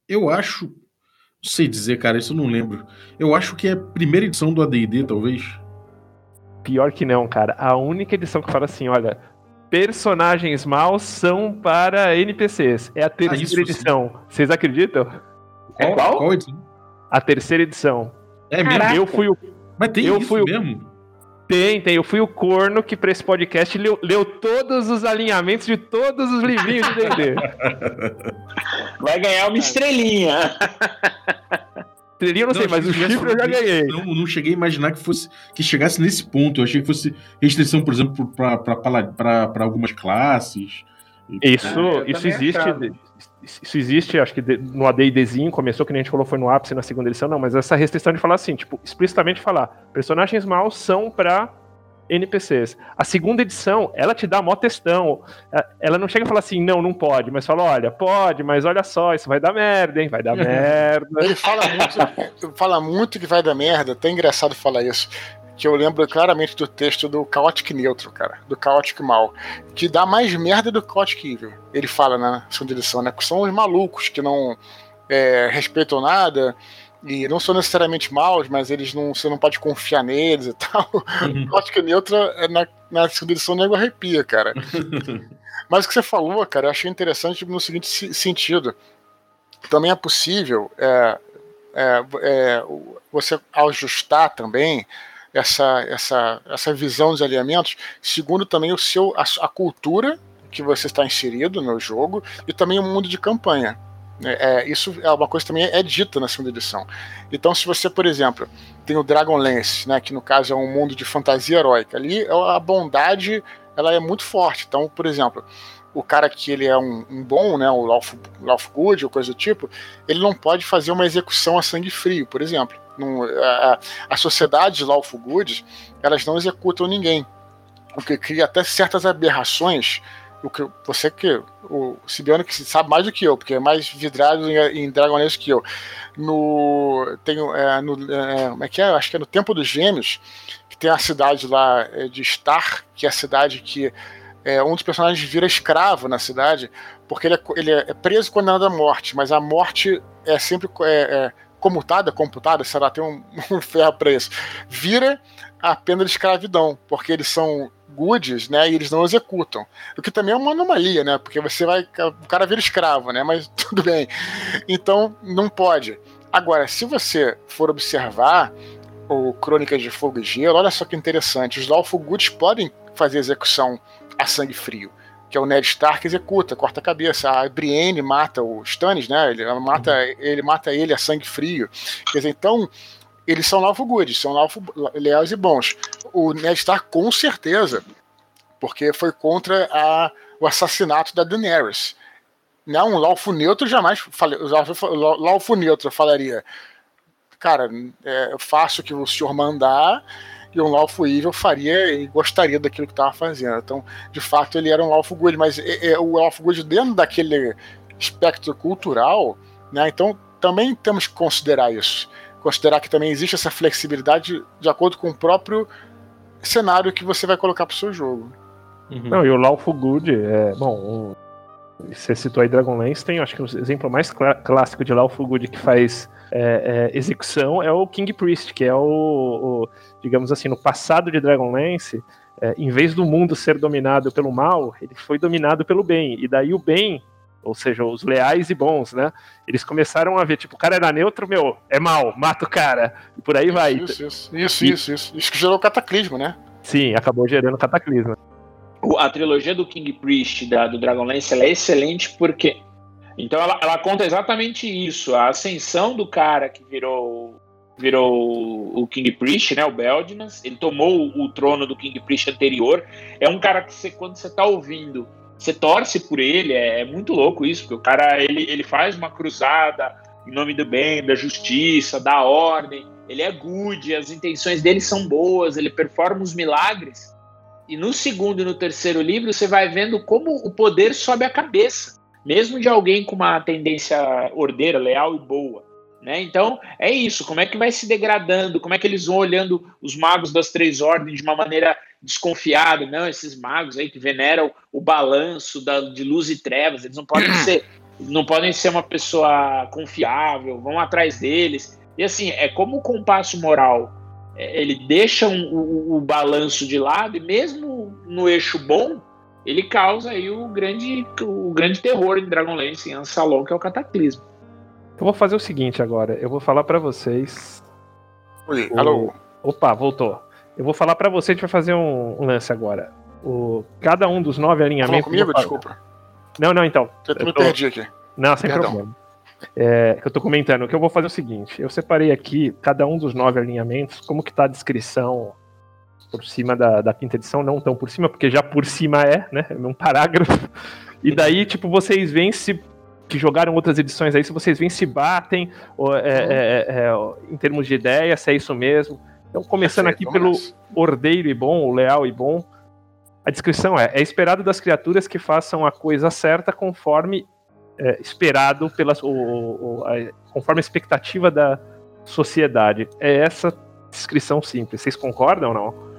Eu acho. Não sei dizer, cara, isso eu não lembro. Eu acho que é a primeira edição do ADD, talvez. Pior que não, cara. A única edição que fala assim: olha, personagens maus são para NPCs. É a terceira ah, isso, edição. Sim. Vocês acreditam? É qual? qual edição? A terceira edição. É mesmo? Eu fui o. Mas tem eu isso fui mesmo? Tem, tem. Eu fui o corno que pra esse podcast leu, leu todos os alinhamentos de todos os livrinhos de D&D. Vai ganhar uma estrelinha. Estrelinha eu não, não sei, mas o chifre eu já ganhei. Não, não cheguei a imaginar que fosse que chegasse nesse ponto. Eu achei que fosse restrição, por exemplo, para algumas classes. Isso, ah, isso existe. Achava. Isso existe, acho que no AD&Dzinho começou, que nem a gente falou, foi no ápice na segunda edição, não, mas essa restrição de falar assim, tipo, explicitamente falar, personagens maus são para NPCs. A segunda edição, ela te dá mó testão. É, ela não chega a falar assim, não, não pode, mas fala, olha, pode, mas olha só, isso vai dar merda, hein? Vai dar merda. Ele fala muito, fala muito que vai dar merda, até engraçado falar isso. Que eu lembro claramente do texto do Chaotic Neutro, cara, do Chaotic Mal, que dá mais merda do Chaotic Evil. Ele fala na segunda edição, né? Que são os malucos que não é, respeitam nada, e não são necessariamente maus, mas eles não, você não pode confiar neles e tal. Uhum. Gótica Neutra é na, na segunda edição o nego arrepia, cara. mas o que você falou, cara, eu achei interessante no seguinte sentido. Também é possível é, é, é, você ajustar também essa, essa, essa visão dos alinhamentos segundo também o seu, a, a cultura que você está inserido no jogo e também o mundo de campanha. É, é, isso é uma coisa que também é dita na segunda edição. Então, se você, por exemplo, tem o Dragonlance, né, que no caso é um mundo de fantasia heróica, ali é a bondade ela é muito forte. Então, por exemplo, o cara que ele é um, um bom, né, o Lawful Good ou coisa do tipo, ele não pode fazer uma execução a sangue frio, por exemplo. Não, a, a sociedade de Lawful Good, elas não executam ninguém, o que cria até certas aberrações o que você que o Sibiano que sabe mais do que eu, porque é mais vidrado em, em Dragonlance que eu. No tem é, no é, como é que é? Acho que é no Tempo dos Gêmeos que tem a cidade lá é, de Star, que é a cidade que é, um dos personagens vira escravo na cidade, porque ele é, ele é preso condenado à morte, mas a morte é sempre é, é comutada, computada, sei lá, tem um, um ferro para isso. Vira a pena de escravidão, porque eles são goods, né, e eles não executam. O que também é uma anomalia, né, porque você vai, o cara vira escravo, né, mas tudo bem. Então, não pode. Agora, se você for observar o Crônicas de Fogo e Gelo, olha só que interessante, os Lawful Goods podem fazer execução a sangue frio que é o Ned Stark executa, corta a cabeça. A Brienne mata o Stannis, né? Ele mata, uhum. ele mata ele a sangue frio. Quer dizer, então eles são Lawful Good, são Lawful, leais e bons. O Ned Stark, com certeza, porque foi contra a, o assassinato da Daenerys. Não, um Lawful Neutro jamais fale, Lawful Neutro falaria cara, é, eu faço o que o senhor mandar e um Lawful Evil faria e gostaria daquilo que estava fazendo. Então, de fato, ele era um Lawful Good, mas é, é, o Lawful Good dentro daquele espectro cultural, né? Então, também temos que considerar isso considerar que também existe essa flexibilidade de acordo com o próprio cenário que você vai colocar para o seu jogo. Uhum. Não, e o Lawful Good, é, bom, um, você citou aí Dragonlance, tem acho que o exemplo mais clá clássico de Lawful Good que faz é, é, execução é o King Priest, que é o, o digamos assim, no passado de Dragonlance, é, em vez do mundo ser dominado pelo mal, ele foi dominado pelo bem, e daí o bem ou seja, os leais e bons, né? Eles começaram a ver, tipo, o cara era neutro, meu, é mal, mata o cara, e por aí isso, vai. Isso, isso, isso, e... isso, isso. Isso que gerou cataclismo, né? Sim, acabou gerando cataclismo. A trilogia do King Priest da, do Dragonlance ela é excelente porque. Então ela, ela conta exatamente isso, a ascensão do cara que virou virou o King Priest, né, o Beldinas, ele tomou o, trono do King Priest anterior. É um cara que você, quando você tá ouvindo você torce por ele, é, é, muito louco isso, porque o cara ele, ele faz uma cruzada em nome do bem, da justiça, da ordem, ele é good, as intenções dele são boas, ele performa os milagres. E no segundo e no terceiro livro você vai vendo como o poder sobe a cabeça, mesmo de alguém com uma tendência ordeira, leal e boa. Né? Então é isso, como é que vai se degradando, como é que eles vão olhando os magos das três ordens de uma maneira desconfiado, não, esses magos aí que veneram o balanço da, de luz e trevas, eles não podem ser, não podem ser uma pessoa confiável, vão atrás deles. E assim, é como o compasso moral, é, ele deixa um, o, o, balanço de lado e mesmo no eixo bom, ele causa aí o grande, o grance terror em Dragonlance, em Ansalon, que é o cataclismo. Eu vou fazer o seguinte agora, eu vou falar para vocês. Oi, o... alô. Opa, voltou. Eu vou falar para você, a gente vai fazer um, um, lance agora. O, cada um dos nove alinhamentos. comigo? Desculpa. Não, não, então. Eu, eu me tô... perdi aqui. Não, sem Perdão. problema. É, eu tô comentando, o que eu vou fazer é o seguinte, eu separei aqui cada um dos nove alinhamentos, como que tá a descrição por cima da, da quinta edição, não tão por cima, porque já por cima é, né, é um parágrafo, E daí, tipo, vocês veem se que jogaram outras edições aí, se vocês veem se batem ou, é, é, é, é em termos de ideia, se é isso mesmo. Então, começando aqui pelo ordeiro e bom, o leal e bom. A descrição é: é esperado das criaturas que façam a coisa certa conforme é, esperado pelas, o, o, a, conforme a expectativa da sociedade. É essa descrição simples. Vocês concordam ou não?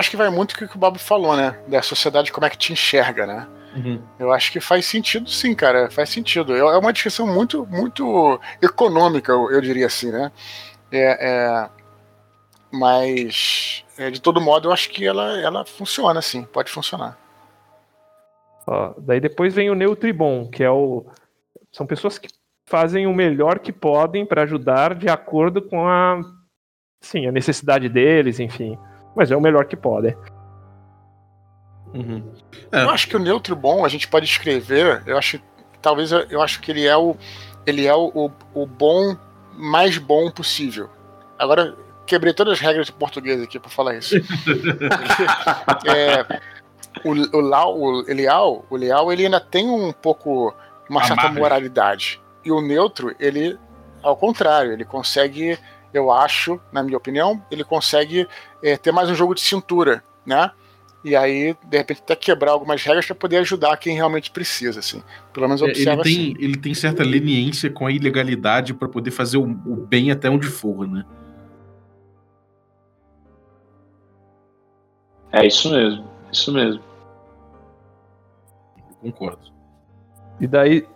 Acho que vai muito com o que o Bob falou, né? Da sociedade, como é que te enxerga, né? Uhum. Eu acho que faz sentido, sim, cara. Faz sentido. É uma descrição muito, muito econômica, eu, eu diria assim, né? É, é, mas, é, de todo modo, eu acho que ela, ela funciona, sim. Pode funcionar. Ó, daí depois vem o neutro e bom, que é o. São pessoas que fazem o melhor que podem para ajudar de acordo com a, sim, a necessidade deles, enfim. Mas é o melhor que podem. Uhum. É. Eu acho que o neutro bom a gente pode escrever. Eu acho, talvez eu, acho que ele é o, ele é o, o, o bom mais bom possível. Agora quebrei todas as regras de português aqui para falar isso. é, o, o, Lau, o Leal, o Leal, ele ainda tem um pouco uma certa moralidade. E o neutro, ele, ao contrário, ele consegue, eu acho, na minha opinião, ele consegue é, ter mais um jogo de cintura, né? E aí, de repente, até quebrar algumas regras para poder ajudar quem realmente precisa, assim. Pelo menos observa é, ele tem, assim. Ele tem certa leniência com a ilegalidade para poder fazer o, o, bem até onde for, né? É isso mesmo, isso mesmo. concordo. E daí.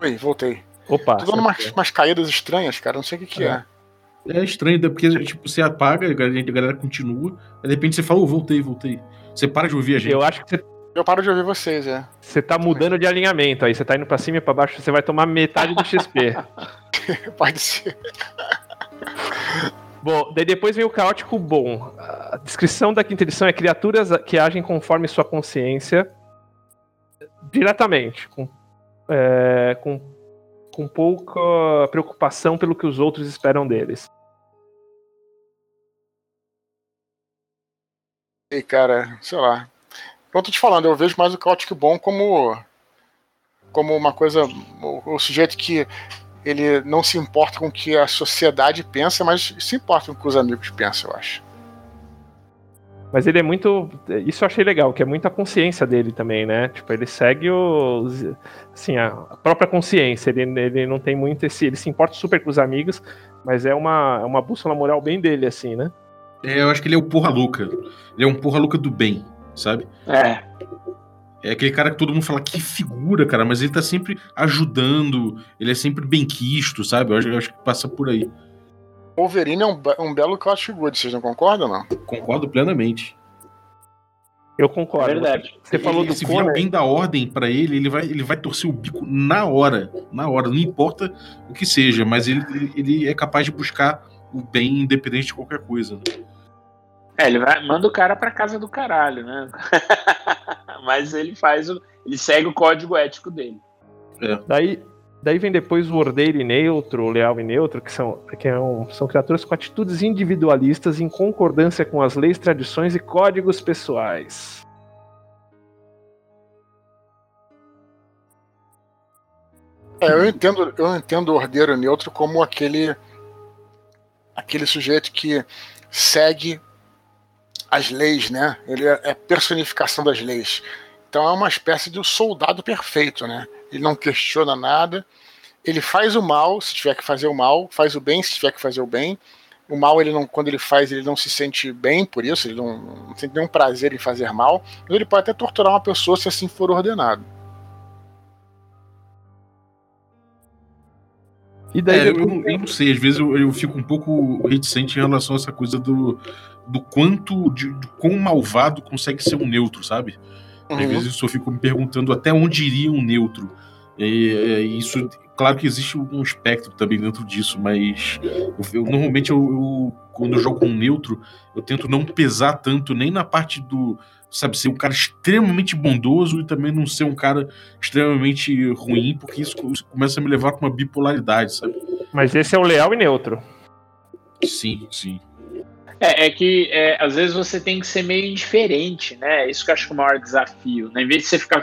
Oi, voltei. Opa. Tô dando umas, umas caídas estranhas, cara. Não sei o que, que é. é. É estranho, né? porque tipo, você apaga, a galera, a galera continua, aí de repente você fala, oh, voltei, voltei. Você para de ouvir a gente. Eu acho que você. Eu paro de ouvir vocês, é. Você tá mudando de alinhamento, aí você tá indo pra cima e pra baixo, você vai tomar metade do XP. Pode ser. Bom, daí depois vem o caótico bom. A descrição da quinta edição é criaturas que agem conforme sua consciência diretamente, com, é, com, com pouca preocupação pelo que os outros esperam deles. E cara, sei lá. Eu tô te falando, eu vejo mais o caótico bom como como uma coisa o, o sujeito que ele não se importa com o que a sociedade pensa, mas se importa com o que os amigos pensam, eu acho. Mas ele é muito. Isso eu achei legal, que é muita consciência dele também, né? Tipo, ele segue os. Assim, a própria consciência. Ele, ele não tem muito esse. Ele se importa super com os amigos, mas é uma, é uma bússola moral bem dele, assim, né? É, eu acho que ele é o porra louca. Ele é um porra louca do bem, sabe? É. É aquele cara que todo mundo fala que figura, cara, mas ele tá sempre ajudando, ele é sempre bem quisto, sabe? Eu acho, eu acho que passa por aí. Wolverine é um, um belo Clash Good, vocês não concordam, não? Concordo plenamente. Eu concordo. É verdade. Você ele, falou do Se vier alguém dar ordem para ele, ele vai, ele vai torcer o bico na hora. Na hora, não importa o que seja, mas ele, ele é capaz de buscar o bem independente de qualquer coisa. Né? É, ele vai, manda o cara pra casa do caralho, né? Mas ele faz o. Ele segue o código ético dele. É. Daí, daí vem depois o ordeiro e neutro, o leal e neutro, que, são, que é um, são criaturas com atitudes individualistas em concordância com as leis, tradições e códigos pessoais. É, eu entendo, eu entendo o ordeiro neutro como aquele aquele sujeito que segue as leis, né? Ele é, é personificação das leis. Então é uma espécie de um soldado perfeito, né? Ele não questiona nada, ele faz o mal se tiver que fazer o mal, faz o bem se tiver que fazer o bem. O mal, ele não, quando ele faz, ele não se sente bem por isso, ele não, não sente nenhum prazer em fazer mal, mas ele pode até torturar uma pessoa se assim for ordenado. E daí é, eu, eu, não sei, às vezes eu, eu, fico um pouco reticente em relação a essa coisa do, do quanto, de, de quão malvado consegue ser um neutro, sabe? Uhum. Às vezes eu fico me perguntando até onde iria um neutro. E, é, isso, claro que existe um espectro também dentro disso, mas eu, normalmente eu, quando eu jogo um neutro, eu tento não pesar tanto nem na parte do, sabe, ser um cara extremamente bondoso e também não ser um cara extremamente ruim, porque isso começa a me levar para uma bipolaridade, sabe? Mas esse é o leal e neutro. Sim, sim. É, é que é, às vezes você tem que ser meio indiferente, né? Isso que eu acho que é o maior desafio. Né? Em vez de você ficar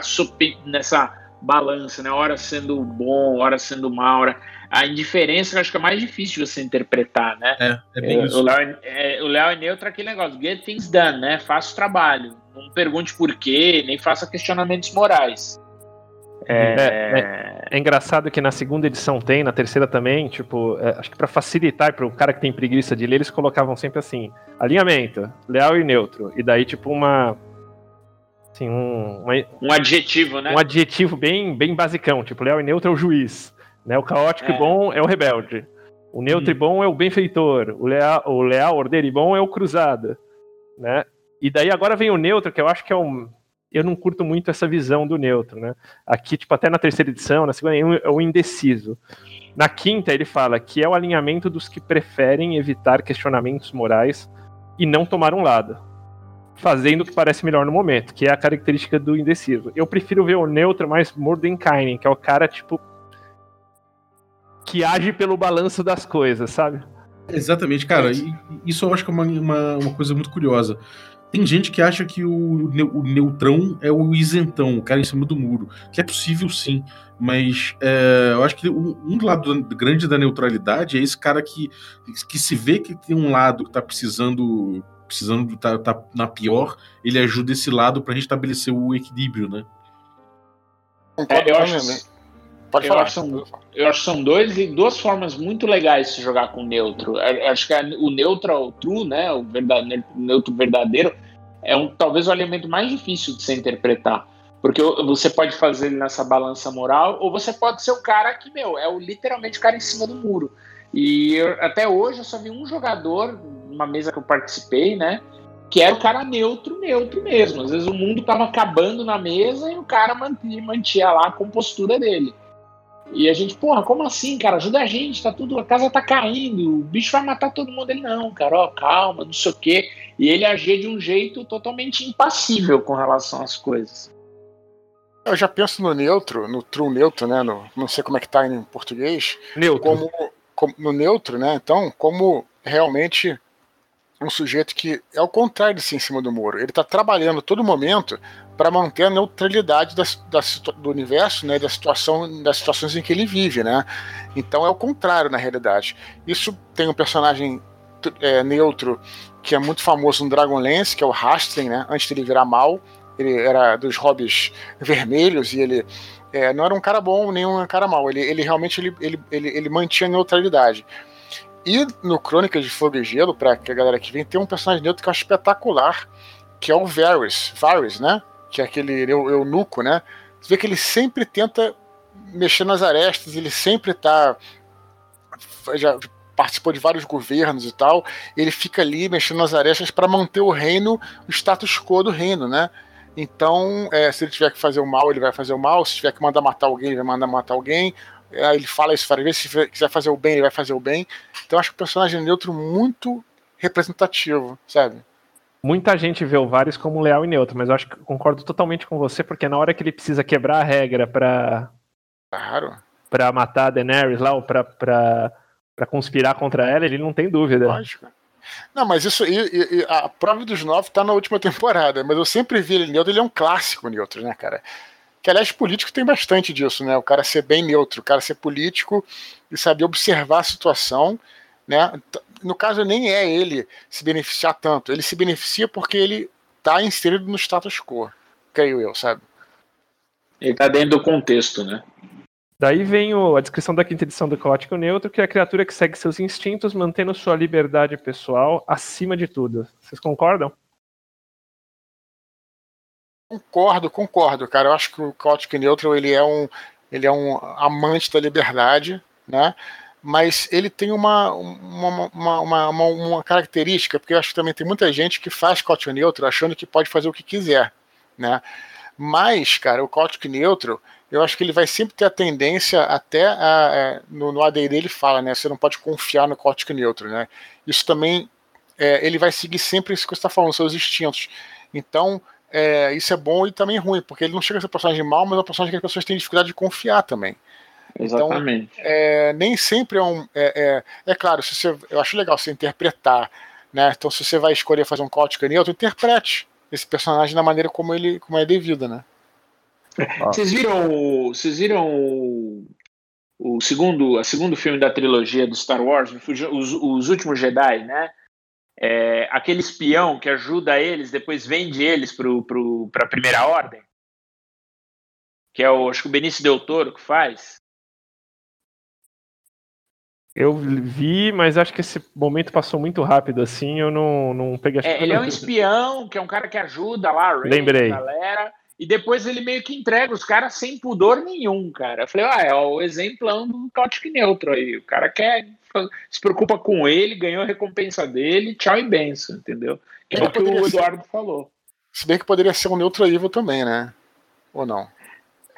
nessa balança, né? Hora sendo bom, hora sendo mal, hora... a indiferença eu acho que é mais difícil de você interpretar, né? É, é bem é, isso. O Léo é, o Léo é neutro aquele negócio, get things done, né? Faça o trabalho. Não pergunte por quê, nem faça questionamentos morais. É, é, é, engraçado que na segunda edição tem, na terceira também, tipo, é, acho que para facilitar para o cara que tem preguiça de ler, eles colocavam sempre assim: alinhamento, leal e neutro. E daí, tipo, uma. Assim, um, uma, um adjetivo, né? Um adjetivo bem, bem basicão, tipo, leal e neutro é o juiz. Né? O caótico e é. bom é o rebelde. O neutro hum. e bom é o benfeitor. O leal, o leal, ordeiro e bom é o cruzado. Né? E daí agora vem o neutro, que eu acho que é um eu não curto muito essa visão do neutro, né? Aqui, tipo, até na terceira edição, na segunda, é o indeciso. Na quinta, ele fala que é o alinhamento dos que preferem evitar questionamentos morais e não tomar um lado, fazendo o que parece melhor no momento, que é a característica do indeciso. Eu prefiro ver o neutro mais Mordenkainen, que é o cara, tipo, que age pelo balanço das coisas, sabe? Exatamente, cara. E isso eu acho que é uma, uma, uma coisa muito curiosa. Tem gente que acha que o, o neutrão é o isentão, o cara em cima do muro. Que é possível sim, mas é, eu acho que um, um lado grande da neutralidade é esse cara que, que se vê que tem um lado que tá precisando precisando tá, tá na pior, ele ajuda esse lado para restabelecer o equilíbrio, né? É, eu acho, Pode eu falar. Acho são, eu acho que são dois, duas formas muito legais de se jogar com neutro. Eu acho que o neutral true, né, o verdadeiro, neutro verdadeiro, é um, talvez o elemento mais difícil de se interpretar. Porque você pode fazer ele nessa balança moral, ou você pode ser o cara que, meu, é o, literalmente o cara em cima do muro. E eu, até hoje eu só vi um jogador, numa mesa que eu participei, né? Que era o cara neutro, neutro mesmo. Às vezes o mundo tava acabando na mesa e o cara mantia, mantia lá a compostura dele. E a gente, porra, como assim, cara? Ajuda a gente, tá tudo, a casa tá caindo, o bicho vai matar todo mundo. Ele, não, cara, ó, calma, não sei o quê. E ele agia de um jeito totalmente impassível com relação às coisas. Eu já penso no neutro, no true neutro, né? No, não sei como é que tá em português. Neutro. Como, como, no neutro, né? Então, como realmente um sujeito que é o contrário de si em cima do muro. Ele está trabalhando todo momento para manter a neutralidade da, da, do universo, né, da situação, das situações em que ele vive, né? Então é o contrário na realidade. Isso tem um personagem é, neutro que é muito famoso no Dragonlance, que é o Rastling, né? Antes dele virar mal, ele era dos hobbies vermelhos e ele é, não era um cara bom nem um cara mau. Ele, ele realmente ele, ele, ele, ele mantinha a neutralidade. E no Crônicas de Fogo e Gelo, para que a galera que vem, tem um personagem neutro que é espetacular, que é o Varys, Varys, né? Que é aquele eunuco, né? Você vê que ele sempre tenta mexer nas arestas, ele sempre tá. Já participou de vários governos e tal, ele fica ali mexendo nas arestas para manter o reino, o status quo do reino, né? Então, é, se ele tiver que fazer o mal, ele vai fazer o mal, se tiver que mandar matar alguém, ele vai mandar matar alguém, ele fala isso várias vezes, se quiser fazer o bem, ele vai fazer o bem. Então acho que o personagem neutro muito representativo, sabe? Muita gente vê o Varys como leal e neutro, mas eu acho que concordo totalmente com você, porque na hora que ele precisa quebrar a regra pra. Claro. Pra matar a Daenerys lá, ou pra, pra, pra conspirar contra ela, ele não tem dúvida. Lógico. Não, mas isso. E, e, a prova dos nove tá na última temporada, mas eu sempre vi ele neutro, ele é um clássico neutro, né, cara? Que, aliás, político tem bastante disso, né? O cara ser bem neutro, o cara ser político e saber observar a situação, né? No caso, nem é ele se beneficiar tanto. Ele se beneficia porque ele está inserido no status quo, creio eu, sabe? Ele está dentro do contexto, né? Daí vem o, a descrição da quinta edição do Caótico Neutro, que é a criatura que segue seus instintos, mantendo sua liberdade pessoal acima de tudo. Vocês concordam? Concordo, concordo, cara. Eu acho que o Chaotic Neutral ele é um, ele é um amante da liberdade, né? Mas ele tem uma, uma, uma, uma, uma característica, porque eu acho que também tem muita gente que faz Chaotic Neutral achando que pode fazer o que quiser, né? Mas, cara, o Chaotic Neutral, eu acho que ele vai sempre ter a tendência, até a, a, é, no, no ADD ele fala, né? Você não pode confiar no Chaotic Neutral, né? Isso também, é, ele vai seguir sempre isso que você está falando, seus instintos. Então, é, isso é bom e também ruim, porque ele não chega a ser um personagem mal, mas é um personagem que as pessoas têm dificuldade de confiar também. Então, Exatamente. Então, é, nem sempre é um. É, é, é claro, se você, eu acho legal você interpretar Né? Então, se você vai escolher fazer um caótico neutro, interprete esse personagem da maneira como ele como é devido, né? Vocês viram, vocês viram o, o, segundo, a segundo filme da trilogia do Star Wars, os, os últimos Jedi, né? É, aquele espião que ajuda eles, depois vende eles para a primeira ordem, que é o acho que o Benício Del Toro que faz. Eu vi, mas acho que esse momento passou muito rápido, assim, eu não, não peguei... É, ele é um espião, que é um cara que ajuda lá, Ray, Lembrei. a galera, e depois ele meio que entrega os caras sem pudor nenhum, cara. Eu falei, ah, é o exemplão do Caótico Neutro aí. O cara quer, se preocupa com ele, ganhou a recompensa dele, tchau e benção, entendeu? Que é, é o que o Eduardo ser... falou. Se bem que poderia ser um Neutro Evil também, né? Ou não?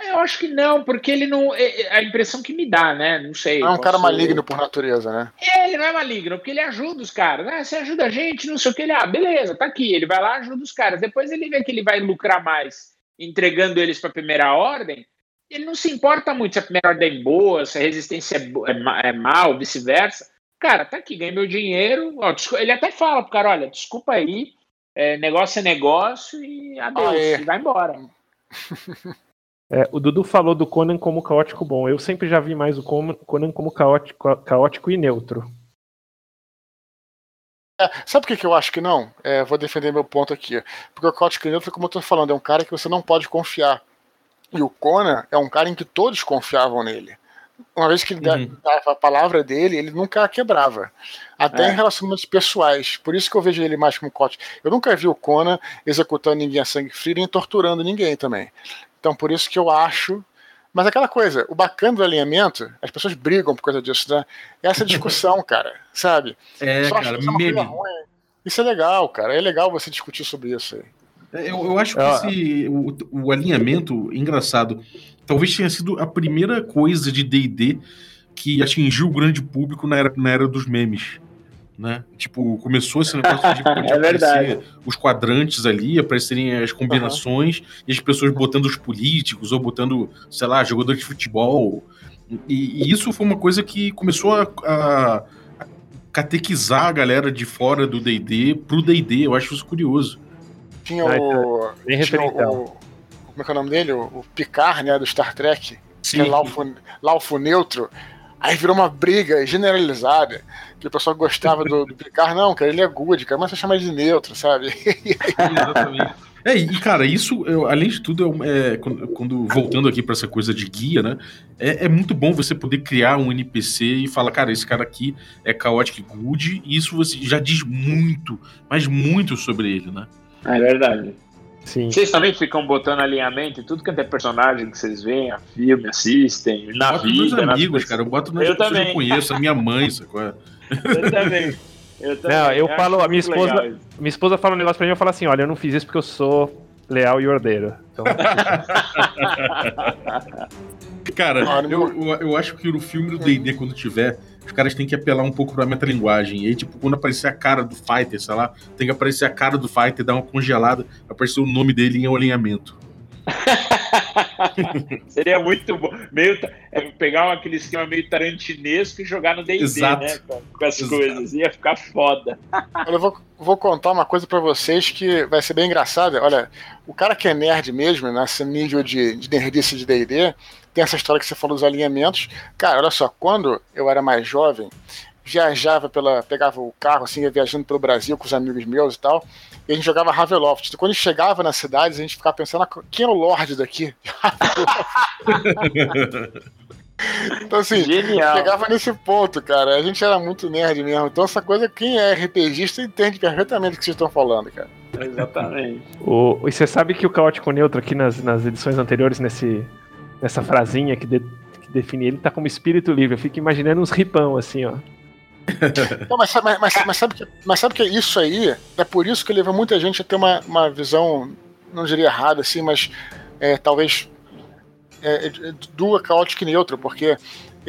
Eu acho que não, porque ele não. É, é a impressão que me dá, né? Não sei. Não é um cara maligno por natureza, né? É, ele não é maligno, porque ele ajuda os caras. Né? Você ajuda a gente, não sei o que. Ele, ah, beleza, tá aqui. Ele vai lá, ajuda os caras. Depois ele vê que ele vai lucrar mais entregando eles para a primeira ordem. Ele não se importa muito se a primeira ordem é boa, se a resistência é, é, é mal, vice-versa. Cara, tá aqui, ganha meu dinheiro. Ó, ele até fala pro cara: olha, desculpa aí, é, negócio é negócio e adeus, é. e vai embora. É, o Dudu falou do Conan como caótico bom. Eu sempre já vi mais o Conan como caótico, caótico e neutro. É, sabe por que, que eu acho que não? É, vou defender meu ponto aqui. Porque o caótico e neutro, como eu tô falando, é um cara que você não pode confiar. E o Conan é um cara em que todos confiavam nele. Uma vez que ele uhum. dava a palavra dele, ele nunca a quebrava. Até é. em relacionamentos pessoais. Por isso que eu vejo ele mais como cote. Eu nunca vi o Conan executando ninguém a sangue frio nem torturando ninguém também. Então, por isso que eu acho. Mas aquela coisa, o bacana do alinhamento, as pessoas brigam por causa disso, né? É essa discussão, cara, sabe? É, Só cara, meme. Isso é legal, cara. É legal você discutir sobre isso aí. É, eu, eu acho que esse, o, o alinhamento, engraçado, talvez tenha sido a primeira coisa de D&D que atingiu o grande público na era, na era dos memes né? Tipo, começou esse negócio de, de é verdade. os quadrantes ali, aparecerem as combinações, uhum. e as pessoas botando os políticos, ou botando, sei lá, jogador de futebol. E, e isso foi uma coisa que começou a, a, a catequizar a galera de fora do D&D pro D&D, eu acho isso curioso. Tinha o... tinha o como é que é o nome dele? O, o Picard, né, do Star Trek, Sim. que é Laufo, Laufo Neutro, Aí virou uma briga generalizada, que o pessoal gostava do, do Picard, não, cara, ele é good, cara, mas você chama de neutro, sabe? Exatamente. É, e cara, isso, eu, além de tudo, é, quando, quando, voltando aqui para essa coisa de guia, né? É, é, muito bom você poder criar um NPC e falar, cara, esse cara aqui é Chaotic Good, e isso você já diz muito, mas muito sobre ele, né? É verdade. Sim. Vocês também ficam botando alinhamento em tudo que é personagem que vocês veem, a filme, assistem, na boto vida. Meus amigos, cara. Eu boto nas eu também. que eu conheço, a minha mãe, sacou? Eu também. Eu também. Não, eu, falo, a minha esposa, minha esposa fala um negócio pra mim, eu falo assim, olha, eu não fiz isso porque eu sou leal e ordeiro. Então... cara, eu, eu, acho que no filme do D&D, quando tiver, os caras têm que apelar um pouco pra metalinguagem. E aí, tipo, quando aparecer a cara do fighter, sei lá, tem que aparecer a cara do fighter, dar uma congelada, aparecer o nome dele em alinhamento. Seria muito bom. Meio, é, pegar aquele esquema meio tarantinesco e jogar no D&D, né? Com, com as Exato. coisas. Ia ficar foda. Eu vou, vou contar uma coisa para vocês que vai ser bem engraçada. Olha, o cara que é nerd mesmo, nesse nível de, de nerdice de D&D, tem essa história que você falou dos alinhamentos. Cara, olha só, quando eu era mais jovem, viajava pela. pegava o carro, assim, ia viajando pelo Brasil com os amigos meus e tal, e a gente jogava Raveloft. Então, quando a gente chegava nas cidades, a gente ficava pensando, ah, quem é o Lorde daqui? então, assim, Genial. chegava nesse ponto, cara. A gente era muito nerd mesmo. Então, essa coisa, quem é RPGista entende perfeitamente o que vocês estão falando, cara. Exatamente. O, e você sabe que o Caótico Neutro aqui nas, nas edições anteriores, nesse, nessa frasinha que, de, que define ele, tá como espírito livre. Eu fico imaginando uns ripão assim, ó. Não, mas, mas, mas, mas, sabe que, mas sabe que isso aí é por isso que leva muita gente a ter uma, uma visão, não diria errada, assim, mas é, talvez é, é do caótico neutro, porque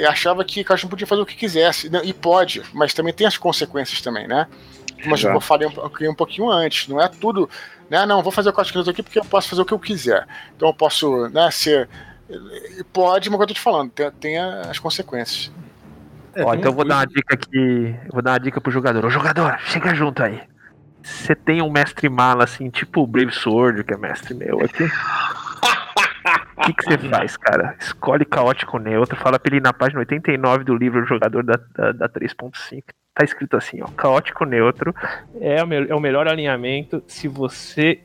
achava que o não podia fazer o que quisesse. E pode, mas também tem as consequências também, né? Mas eu falei um, um pouquinho antes, não é tudo. Né, não, vou fazer o caótico neutro aqui porque eu posso fazer o que eu quiser. Então eu posso né, ser Pode, mas que eu tô te falando, tem, tem as consequências. É, Ó, então eu vou dar uma dica aqui. Vou dar uma dica pro jogador. Ô jogador, chega junto aí. Você tem um mestre mala assim, tipo o Brave Sword, que é mestre meu aqui. O que, você faz, cara? Escolhe caótico neutro, fala pra ele na página 89 do livro Jogador da, da, da 3.5. Tá escrito assim, ó. Caótico neutro é o, é o melhor alinhamento se você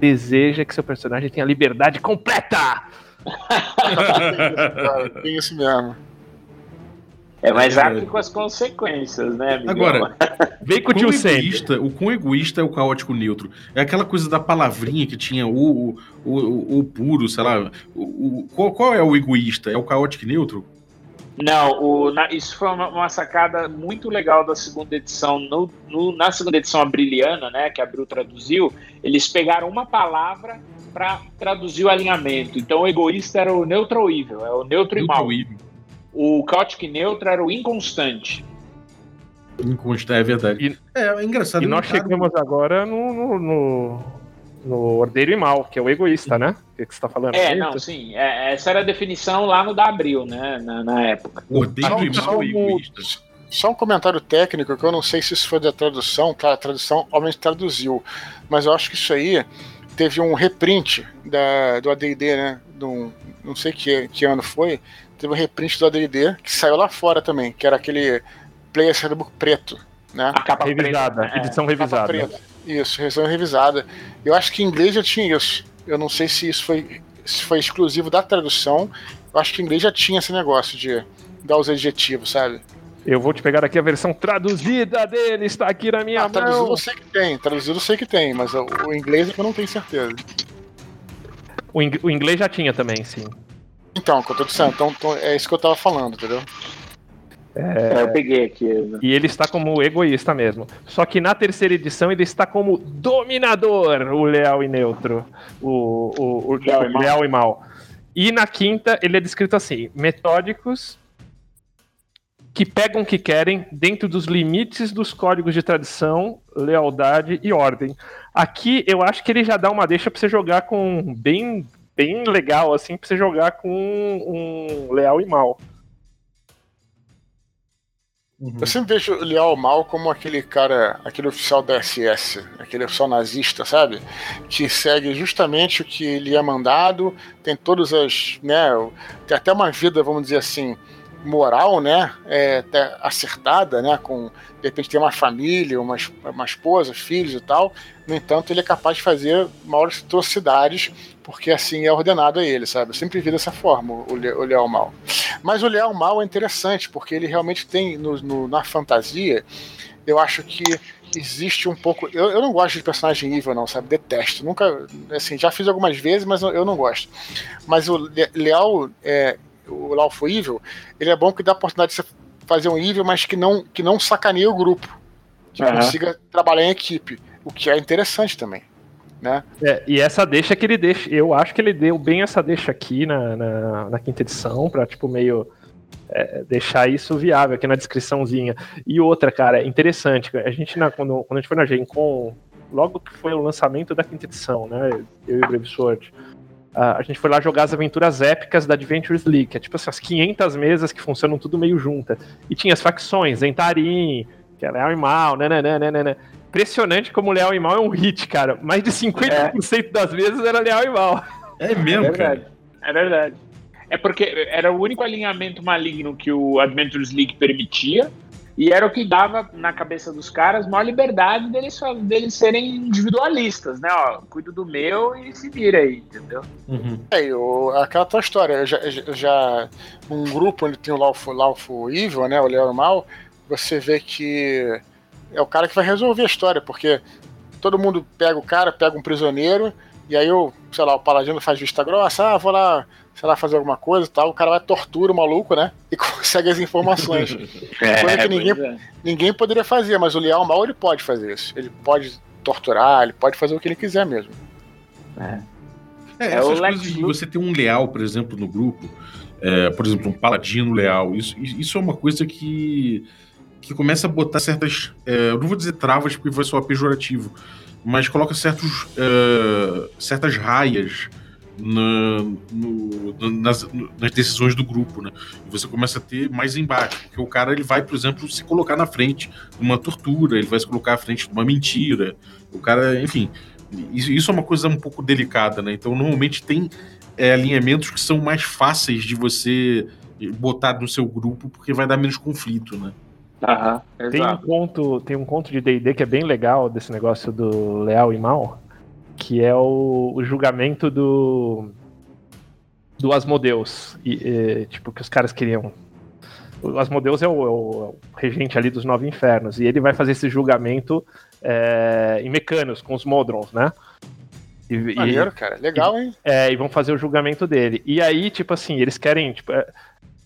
deseja que seu personagem tenha liberdade completa! tem isso mesmo. É mais rápido com as consequências, né, Miguel? Agora, vem com o tio egoísta, O quão egoísta é o caótico neutro? É aquela coisa da palavrinha que tinha o, o, o, o puro, sei lá. O, o, qual, qual é o egoísta? É o caótico neutro? Não, o, na, isso foi uma, uma, sacada muito legal da segunda edição. No, no, na segunda edição, a Brilhana, né, que a Bru traduziu, eles pegaram uma palavra para traduzir o alinhamento. Então, o egoísta era o neutral evil, é o neutro, neutro e mal. Evil. O Chaotic Neutro era o inconstante. Inconstante, é verdade. E, é, é engraçado. E nós chegamos agora no, no, no, no Ordeiro e Mal, que é o egoísta, né? O que, que você está falando? É, não, sim. É, essa era a definição lá no da Abril, né? Na, na época. Ordeiro e Mal e egoísta. Só um comentário técnico, que eu não sei se isso foi da tradução, claro, a tradução obviamente traduziu, mas eu acho que isso aí teve um reprint da, do AD&D, né? Do, não sei que, que ano foi, teve um reprint do AD&D que saiu lá fora também, que era aquele Player Handbook preto, né? A capa revisada, preta, edição é, revisada. Preta. Isso, edição revisada. Eu acho que em inglês já tinha isso. Eu não sei se isso foi, se foi exclusivo da tradução. Eu acho que em inglês já tinha esse negócio de dar os adjetivos, sabe? Eu vou te pegar aqui a versão traduzida dele, está aqui na minha ah, mão. Traduzido eu sei que tem, traduzido eu sei que tem, mas o, inglês é que eu não tenho certeza. O, o inglês já tinha também, sim. Então, que eu tô dizendo, então, então, é isso que eu tava falando, entendeu? É, eu peguei aqui. Né? E ele está como egoísta mesmo. Só que na terceira edição ele está como dominador, o leal e neutro. O, o, o leal, e leal, e mal. E na quinta ele é descrito assim: metódicos que pegam o que querem dentro dos limites dos códigos de tradição, lealdade e ordem. Aqui eu acho que ele já dá uma deixa para você jogar com bem bem legal, assim, pra você jogar com um, leal e mal. Uhum. Eu sempre vejo o Leal Mal como aquele cara, aquele oficial da SS, aquele oficial nazista, sabe? Que segue justamente o que ele é mandado, tem todas as. né? Tem até uma vida, vamos dizer assim, moral, né? É, até acertada, né? Com de repente tem uma família, uma, uma esposa, filhos e tal. No entanto, ele é capaz de fazer maiores atrocidades porque assim é ordenado a ele, sabe? Eu sempre vi dessa forma o, Le, o Leal Mal. Mas o Leal Mal é interessante, porque ele realmente tem no, no, na fantasia, eu acho que existe um pouco. Eu, eu não gosto de personagem evil, não, sabe? Detesto. Nunca. Assim, já fiz algumas vezes, mas eu não gosto. Mas o Leal, é, o Lawful Evil, ele é bom porque dá a oportunidade de você fazer um evil, mas que não, que não sacaneie o grupo. Que uhum. consiga trabalhar em equipe. O que é interessante também né? É, e essa deixa que ele deixa, eu acho que ele deu bem essa deixa aqui na, na, na quinta edição, pra, tipo, meio é, deixar isso viável aqui na descriçãozinha. E outra, cara, interessante, a gente, na, quando, quando a gente foi na Gen Con, logo que foi o lançamento da quinta edição, né, eu e o Brave Sword, a gente foi lá jogar as aventuras épicas da Adventures League, que é tipo essas 500 mesas que funcionam tudo meio juntas. E tinha as facções, Entarim, que é leal e mal, né, né, né, né, né impressionante como Leal e Mal é um hit, cara. Mais de 50% é. das vezes era Leal e Mal. É mesmo, é verdade. cara. É verdade. É porque era o único alinhamento maligno que o Adventures League permitia. E era o que dava na cabeça dos caras maior liberdade deles, deles serem individualistas, né? Ó, cuido do meu e se vira aí, entendeu? Uhum. É, eu, aquela tua história, eu já, eu já um grupo onde tem o Lawful, Lawful Evil, né? O Leal e Mal, você vê que é o cara que vai resolver a história, porque todo mundo pega o cara, pega um prisioneiro, e aí o, sei lá, o paladino faz vista grossa, ah, vou lá, sei lá, fazer alguma coisa e tal, o cara vai tortura o maluco, né? E consegue as informações. é, coisa que ninguém, é. ninguém poderia fazer, mas o leal mal ele pode fazer isso. Ele pode torturar, ele pode fazer o que ele quiser mesmo. É. É, é essas coisas de você ter um leal, por exemplo, no grupo, é, por exemplo, um paladino leal, isso, isso é uma coisa que que começa a botar certas. É, eu não vou dizer travas porque vai soar pejorativo, mas coloca certos, é, certas raias na, no, nas, nas, decisões do grupo, né? E você começa a ter mais embate, porque o cara ele vai, por exemplo, se colocar na frente de uma tortura, ele vai se colocar à frente de uma mentira. O cara, enfim, isso, isso é uma coisa um pouco delicada, né? Então, normalmente tem é, alinhamentos que são mais fáceis de você botar no seu grupo, porque vai dar menos conflito, né? Uhum, tem um conto, tem um conto de D&D que é bem legal desse negócio do leal e mal, que é o, o julgamento do do Asmodeus, e, e, tipo que os caras queriam. O Asmodeus é o, é o, regente ali dos nove infernos e ele vai fazer esse julgamento é, em Mecanos com os Modrons, né? E, Maneiro, e, cara, legal, hein? É, e vão fazer o julgamento dele. E aí, tipo assim, eles querem, tipo, é,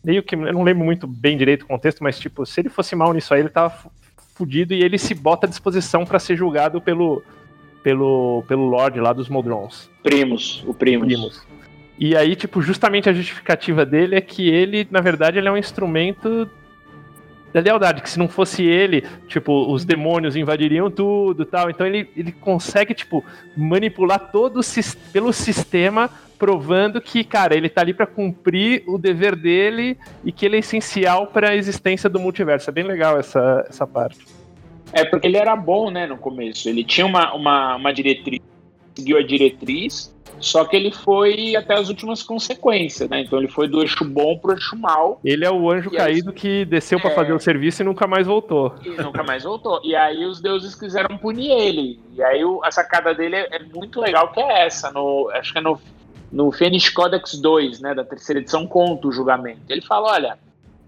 meio que eu não lembro muito bem direito o contexto, mas tipo, se ele fosse mal nisso aí, ele tava fudido e ele se bota à disposição para ser julgado pelo pelo, pelo Lorde lá dos Modrons. Primos, o Primos. Primos. E aí, tipo, justamente a justificativa dele é que ele, na verdade, ele é um instrumento da lealdade, que se não fosse ele, tipo, os demônios invadiriam tudo tal. Então ele, ele consegue, tipo, manipular todo o, pelo sistema, provando que, cara, ele tá ali para cumprir o dever dele e que ele é essencial para a existência do multiverso. É bem legal essa, essa parte. É porque ele era bom, né, no começo. Ele tinha uma, uma, uma diretriz, seguiu a diretriz, só que ele foi até as últimas consequências, né? Então ele foi do eixo bom pro eixo mal. Ele é o anjo caído aí, que desceu para é... fazer o serviço e nunca mais voltou. E nunca mais voltou. E aí os deuses quiseram punir ele. E aí a sacada dele é, é, muito legal, que é essa. No, acho que é no, no Fênix Codex 2, né? Da terceira edição, conta o julgamento. Ele fala, olha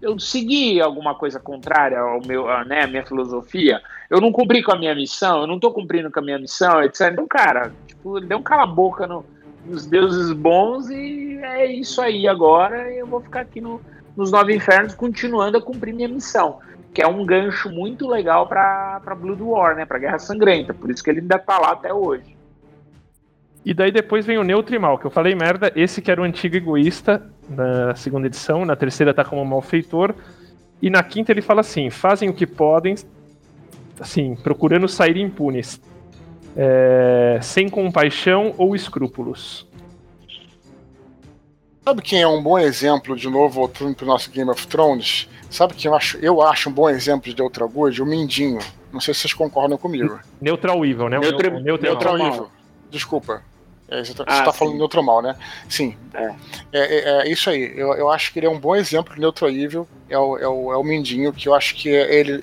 eu segui alguma coisa contrária ao meu, né, a minha filosofia, eu não cumpri com a minha missão, eu não estou cumprindo com a minha missão, etc. Então, cara, tipo, ele deu um cala-boca no, nos deuses bons e é isso aí agora, eu vou ficar aqui no, nos Nove Infernos continuando a cumprir minha missão. Que é um gancho muito legal para Blood War, né? Pra Guerra Sangrenta. Por isso que ele ainda tá lá até hoje. E daí depois vem o Neutrimal, que eu falei merda, esse que era o antigo egoísta na segunda edição, na terceira tá como malfeitor, e na quinta ele fala assim: fazem o que podem, assim, procurando sair impunes, é, sem compaixão ou escrúpulos. Sabe quem é um bom exemplo, de novo, voltando pro nosso Game of Thrones? Sabe quem eu acho, eu acho um bom exemplo de outra Good? O Mindinho. Não sei se vocês concordam comigo. Neutral Evil, né? Neutral, Neutral, Neutral Evil. Desculpa. É, você está ah, tá falando neutro mal, né? Sim. É. É, é. é, isso aí. Eu, eu acho que ele é um bom exemplo de neutro evil. É o, é o, é o Mindinho, que eu acho que ele.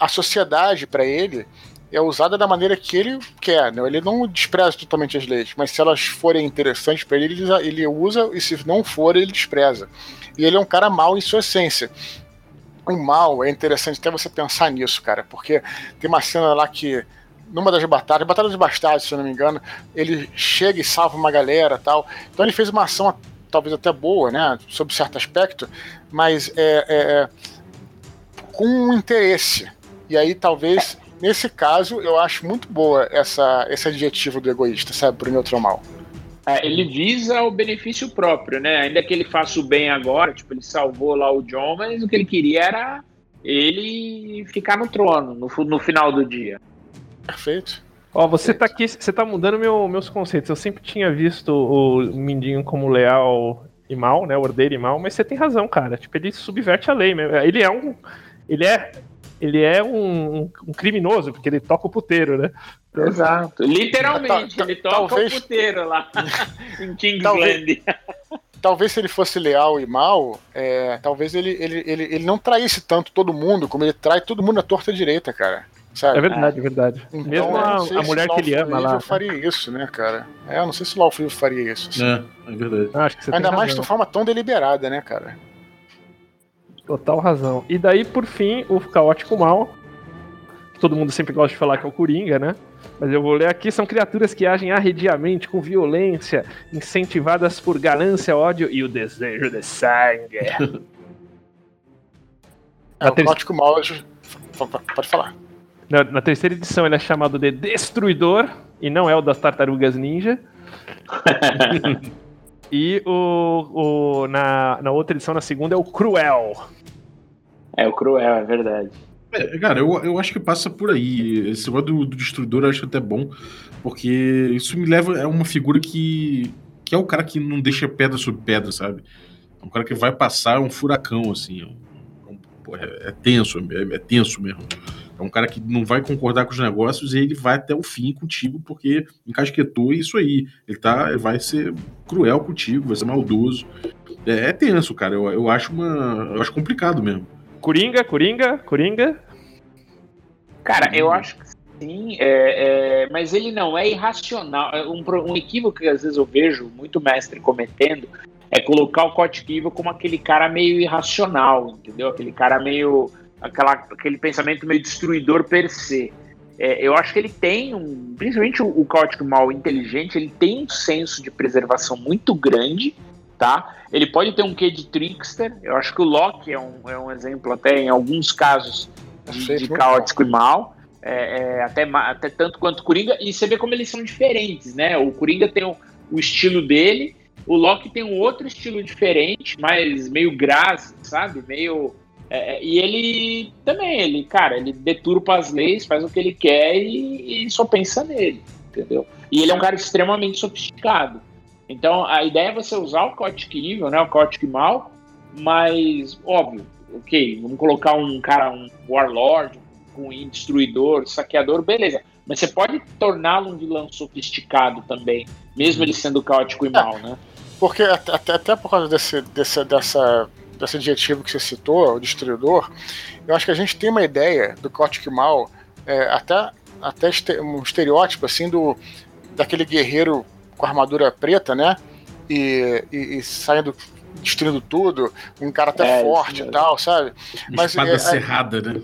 A sociedade, para ele, é usada da maneira que ele quer. Né? Ele não despreza totalmente as leis, mas se elas forem interessantes para ele, ele, usa, e se não for, ele despreza. E ele é um cara mau em sua essência. O mal é interessante até você pensar nisso, cara, porque tem uma cena lá que numa das batalhas, Batalha dos Bastardos, se eu não me engano, ele chega e salva uma galera tal. Então ele fez uma ação talvez até boa, né, sob certo aspecto, mas é, é, é com um interesse. E aí talvez, nesse caso, eu acho muito boa essa, esse adjetivo do egoísta, sabe, pro neutro mal. É, ele visa o benefício próprio, né? Ainda que ele faça o bem agora, tipo, ele salvou lá o John, mas o que ele queria era ele ficar no trono no, no final do dia. Perfeito. Ó, você tá aqui, você tá mudando meu, meus conceitos. Eu sempre tinha visto o Mindinho como leal e mal, né? Ordeiro e mal, mas você tem razão, cara. Tipo, ele subverte a lei mesmo. Ele é um. Ele é. Ele é um, um criminoso, porque ele toca o puteiro, né? Exato. Literalmente, ele toca talvez, o puteiro lá em Kingsland. Talvez, se ele fosse leal e mal, é, talvez ele, ele, ele, ele não traísse tanto todo mundo como ele trai todo mundo à torta direita, cara. Sabe? É verdade, é verdade. Então, Mesmo a, a mulher que ele ama lá. faria isso, né, cara? É, eu não sei se o Laufrio faria isso. Assim. É, é verdade. Ah, Ainda mais de forma tão deliberada, né, cara? Total razão. E daí, por fim, o caótico mal. Todo mundo sempre gosta de falar que é o Coringa, né? Mas eu vou ler aqui: são criaturas que agem arrediamente, com violência, incentivadas por ganância, ódio e o desejo de sangue. é, o caótico mal, pode falar. Na, na, terceira edição ele é chamado de Destruidor e não é o das Tartarugas Ninja. e o, o na, na outra edição, na segunda, é o Cruel. É, o Cruel, é verdade. É, cara, eu, eu acho que passa por aí. Esse negócio do, do Destruidor eu acho até bom, porque isso me leva a uma figura que aqui é o cara que não deixa pedra sobre pedra, sabe? É um cara que vai passar um furacão, assim. É, é, é tenso, é, é tenso mesmo. É um cara que não vai concordar com os negócios e ele vai até o fim contigo porque encasquetou isso aí. Ele tá, ele vai ser cruel contigo, vai ser maldoso. É, é tenso, cara. Eu, eu acho uma, eu acho complicado mesmo. Coringa, Coringa, Coringa. Cara, eu acho que sim, é, é, mas ele não é irracional. É um, um equívoco que às vezes eu vejo muito mestre cometendo é colocar o Cote como aquele cara meio irracional, entendeu? Aquele cara meio aquela, aquele pensamento meio destruidor per se. É, eu acho que ele tem um, principalmente o, o caótico mal inteligente, ele tem um senso de preservação muito grande, tá? Ele pode ter um quê de trickster. Eu acho que o Loki é um, é um exemplo até em alguns casos de, de caótico e mal. É, é, até, até tanto quanto o Coringa, e você vê como eles são diferentes, né? O Coringa tem o, o estilo dele, o Loki tem um outro estilo diferente, mais meio graz, sabe? Meio é, é, e ele também, ele, cara, ele deturpa as leis, faz o que ele quer e, e, só pensa nele, entendeu? E ele é um cara extremamente sofisticado. Então, a ideia é você usar o Chaotic Evil, né, o Chaotic Mal, mas, óbvio, ok, vamos colocar um cara, um Warlord, um destruidor, saqueador, beleza. Mas você pode torná-lo um vilão sofisticado também, mesmo ele sendo caótico e mal, né? Porque até, até por causa desse, desse, dessa desse adjetivo que você citou, o destruidor, eu acho que a gente tem uma ideia do Kotick Mal, é, até, até um estereótipo assim do daquele guerreiro com armadura preta, né? E, e, e saindo destruindo tudo, um cara até é, forte e tal, sabe? Mas, Espada é, é cerrada, né?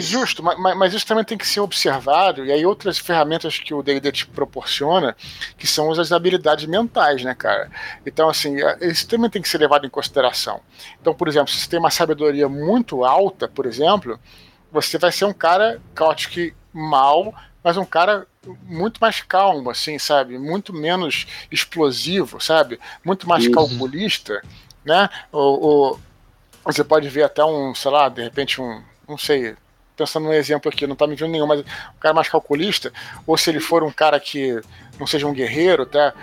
Justo, mas, mas, isso também tem que ser observado, e aí outras ferramentas que o D&D te proporciona, que são as habilidades mentais, né, cara? Então, assim, é, isso também tem que ser levado em consideração. Então, por exemplo, se você tem uma sabedoria muito alta, por exemplo, você vai ser um cara caótico mal, mas um cara muito mais calmo, assim, sabe? Muito menos explosivo, sabe? Muito mais isso. calculista, né? Ou, ou, você pode ver até um, sei lá, de repente um não sei, pensando num exemplo aqui, não tá me vindo nenhum, mas um cara mais calculista, ou se ele for um cara que não seja um guerreiro, tá?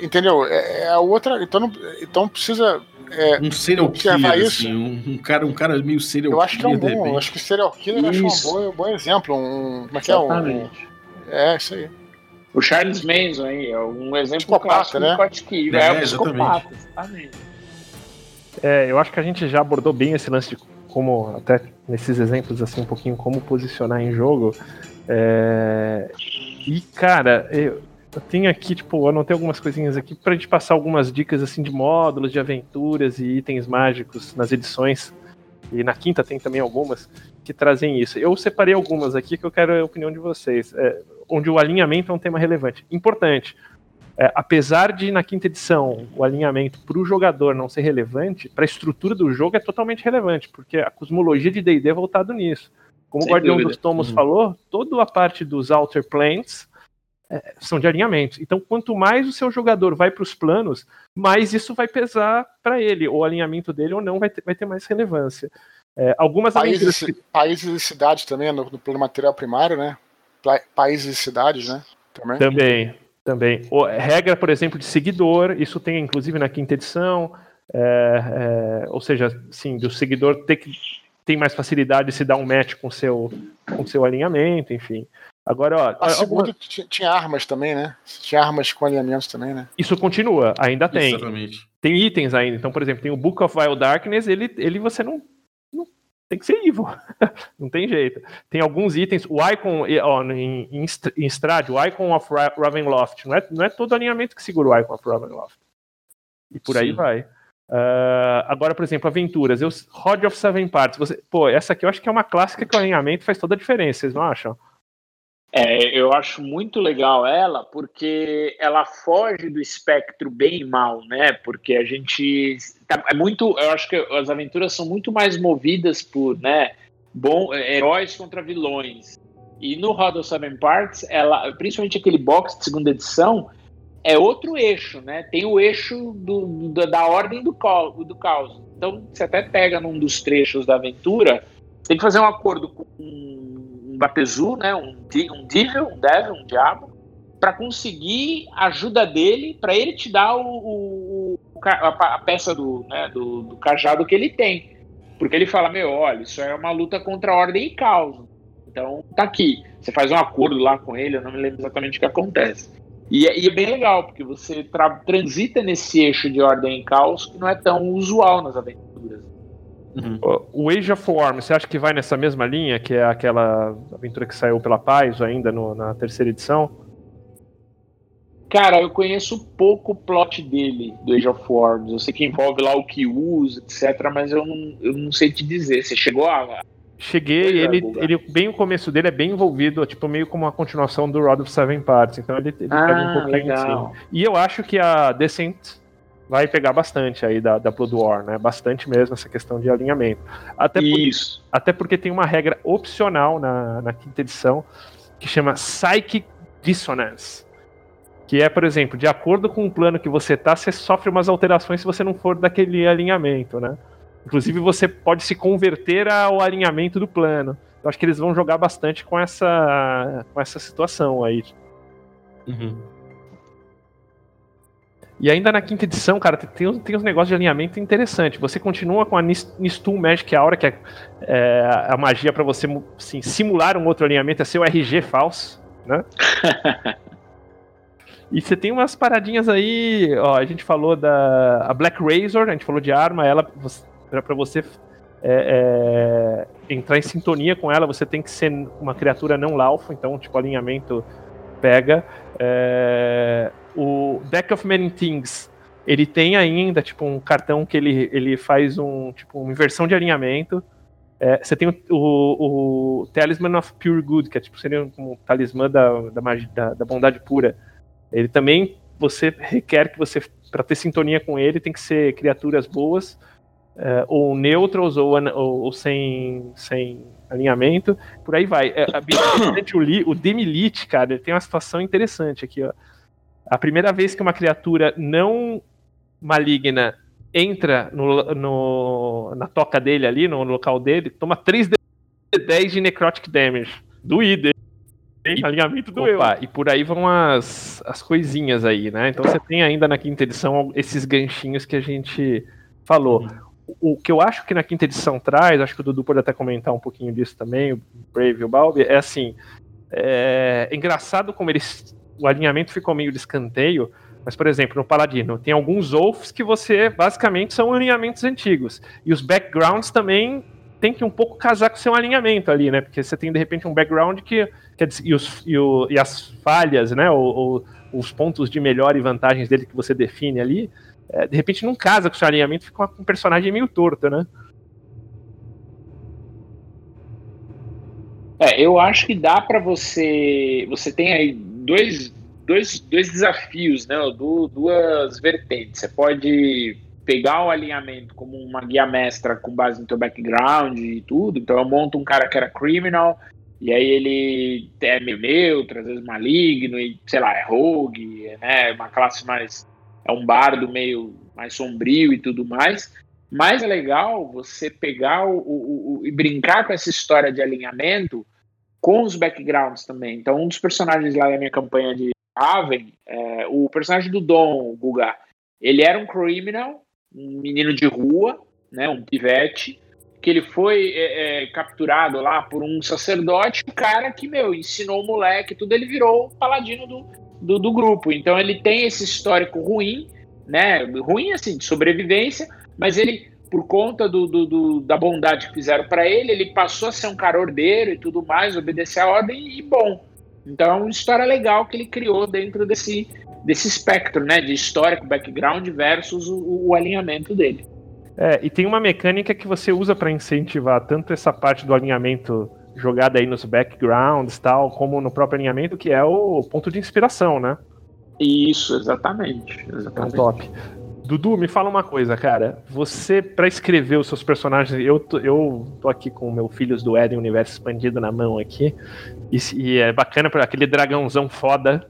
Entendeu? É, é a outra. Então, não, então precisa. É, um serial killer, isso. Assim, um, um, cara, um cara meio serial eu acho que é um bom, eu acho que serial killer eu acho um bom, um bom exemplo. Um, como é que é? Um, é, isso aí. O Charles Manson aí é um exemplo psicopata, né? É, é, é psicopata, exatamente. É, eu acho que a gente já abordou bem esse lance de como até nesses exemplos assim um pouquinho como posicionar em jogo. É... E cara, eu, eu tenho aqui tipo eu anotei algumas coisinhas aqui para gente passar algumas dicas assim de módulos, de aventuras e itens mágicos nas edições. E na quinta tem também algumas que trazem isso. Eu separei algumas aqui que eu quero a opinião de vocês, é, onde o alinhamento é um tema relevante, importante é, apesar de na quinta edição o alinhamento para o jogador não ser relevante, para a estrutura do jogo é totalmente relevante, porque a cosmologia de D&D é voltado nisso. Como Sem o Guardião dúvida. dos Tomos uhum. falou, toda a parte dos Outer Planes é, são de alinhamento. Então, quanto mais o seu jogador vai para os planos, mais isso vai pesar para ele, ou o alinhamento dele ou não vai ter, vai ter mais relevância. É, algumas países, que... países e cidades também, no, no plano material primário, né? Países e cidades, né? Também. Também também. O, regra, por exemplo, de seguidor, isso tem inclusive na quinta edição, é, é, ou seja, sim, do seguidor ter que tem mais facilidade de se dar um match com seu com seu alinhamento, enfim. Agora, ó, a segunda tinha armas também, né? Tinha armas com alinhamentos também, né? Isso continua, ainda tem. Exatamente. Tem itens ainda. Então, por exemplo, tem o Book of Wild Darkness, ele, ele você não, não tem que ser evil. não tem jeito. Tem alguns itens, o Icon, ó, em, em, em Strad, o Icon of Ravenloft, não é, não é todo alinhamento que segura o Icon of Ravenloft. E por Sim. aí vai. Uh, agora, por exemplo, aventuras. Eu, Rod of Seven Parts. Você, pô, essa aqui eu acho que é uma clássica que o alinhamento faz toda a diferença, vocês não acham? É, eu acho muito legal ela, porque ela foge do espectro bem e mal, né? Porque a gente tá, é muito, eu acho que as aventuras são muito mais movidas por, né, bom heróis contra vilões. E no Road of Seven Parts, ela, principalmente aquele box de segunda edição, é outro eixo, né? Tem o eixo do, do, da ordem do, do caos. Então, você até pega num dos trechos da aventura, tem que fazer um acordo com Batezu, né, um, um Devil, um Devil, um Diabo, para conseguir a ajuda dele, para ele te dar o, o, a, a, peça do, né, do, do, cajado que ele tem. Porque ele fala, meu, olha, isso é uma luta contra a ordem e caos. Então, tá aqui. Você faz um acordo lá com ele, eu não me lembro exatamente o que acontece. E é, e é bem legal, porque você transita nesse eixo de ordem e caos que não é tão usual nas aventuras. Uhum. O Age of War, você acha que vai nessa mesma linha, que é aquela aventura que saiu pela Paz ainda no, na terceira edição? Cara, eu conheço pouco o plot dele, do Age of Worms. Eu sei que envolve lá o que usa, etc., mas eu não, eu não sei te dizer. Você chegou a. Cheguei, ele, ele, bem o começo dele é bem envolvido, tipo, meio como uma continuação do Rod of Seven Parts. Então ele, ele ah, pega um pouquinho legal. assim. E eu acho que a Descent vai pegar bastante aí da, da Blood War, né? Bastante mesmo essa questão de alinhamento. Até, Isso. Por, até porque tem uma regra opcional na, na quinta edição que chama Psychic Dissonance que é, por exemplo, de acordo com o plano que você tá, você sofre umas alterações se você não for daquele alinhamento, né? Inclusive, você pode se converter ao alinhamento do plano. Eu acho que eles vão jogar bastante com essa, com essa situação aí. Uhum. E ainda na quinta edição, cara, tem, tem uns negócios de alinhamento interessante. Você continua com a Nistul Magic Aura, que é, é a magia para você assim, simular um outro alinhamento, é seu RG falso, né? E você tem umas paradinhas aí, ó, a gente falou da a Black Razor, a gente falou de arma, ela para você é, é, entrar em sintonia com ela, você tem que ser uma criatura não laufo, então tipo alinhamento pega. É, o Deck of Many Things, ele tem ainda tipo um cartão que ele, ele faz um tipo uma inversão de alinhamento. É, você tem o, o, o, Talisman of Pure Good, que é tipo seria um, um talismã da, da, da, da bondade pura. Ele também você requer que você para ter sintonia com ele tem que ser criaturas boas uh, ou neutros ou, ou, ou, sem, sem alinhamento por aí vai. É, o, o Demilite cara ele tem uma situação interessante aqui ó a primeira vez que uma criatura não maligna entra no, no, na toca dele ali no local dele toma 3 d 10 de necrotic damage do ID e, alinhamento do eu. E por aí vão as, as coisinhas aí, né? Então você tem ainda na quinta edição esses ganchinhos que a gente falou. O que eu acho que na quinta edição traz, acho que o Dudu pode até comentar um pouquinho disso também, o Brave e o Balbi, é assim. É, engraçado como eles. O alinhamento ficou meio de escanteio, mas, por exemplo, no Paladino, tem alguns Wolves que você basicamente são alinhamentos antigos. E os backgrounds também tem que um pouco casar com seu alinhamento ali, né? Porque você tem, de repente, um background que quer dizer, e, os, e, o, e as falhas, né, ou, ou, os pontos de melhor e vantagens dele que você define ali, é, de repente não casa com seu alinhamento, fica um personagem meio torto, né? É, eu acho que dá para você. Você tem aí dois, dois, dois desafios, né? Duas vertentes. Você pode pegar o alinhamento como uma guia mestra com base no teu background e tudo. Então eu monto um cara que era criminal e aí ele é meio neutro, às vezes maligno, e sei lá, é rogue, né? Uma classe mais. É um bardo meio mais sombrio e tudo mais. Mas é legal você pegar o, o, o, e brincar com essa história de alinhamento com os backgrounds também. Então, um dos personagens lá da minha campanha de Raven, é, o personagem do Dom, o Guga, ele era um criminal, um menino de rua, né, um pivete, que ele foi é, é, capturado lá por um sacerdote, o cara que, meu, ensinou o moleque, tudo, ele virou o paladino do, do, do, grupo. Então ele tem esse histórico ruim, né? Ruim, assim, de sobrevivência, mas ele, por conta do, do, do da bondade que fizeram para ele, ele passou a ser um cara ordeiro e tudo mais, obedecer a ordem e bom. Então é uma história legal que ele criou dentro desse, desse espectro, né? De histórico, background versus o, o alinhamento dele. É, e tem uma mecânica que você usa para incentivar tanto essa parte do alinhamento jogada aí nos backgrounds tal, como no próprio alinhamento, que é o ponto de inspiração, né? Isso, exatamente. exatamente. Então, top. Dudu, me fala uma coisa, cara. Você, para escrever os seus personagens, eu tô, eu tô aqui com o meu Filhos do Éden Universo Expandido na mão aqui, e, e é bacana para aquele dragãozão foda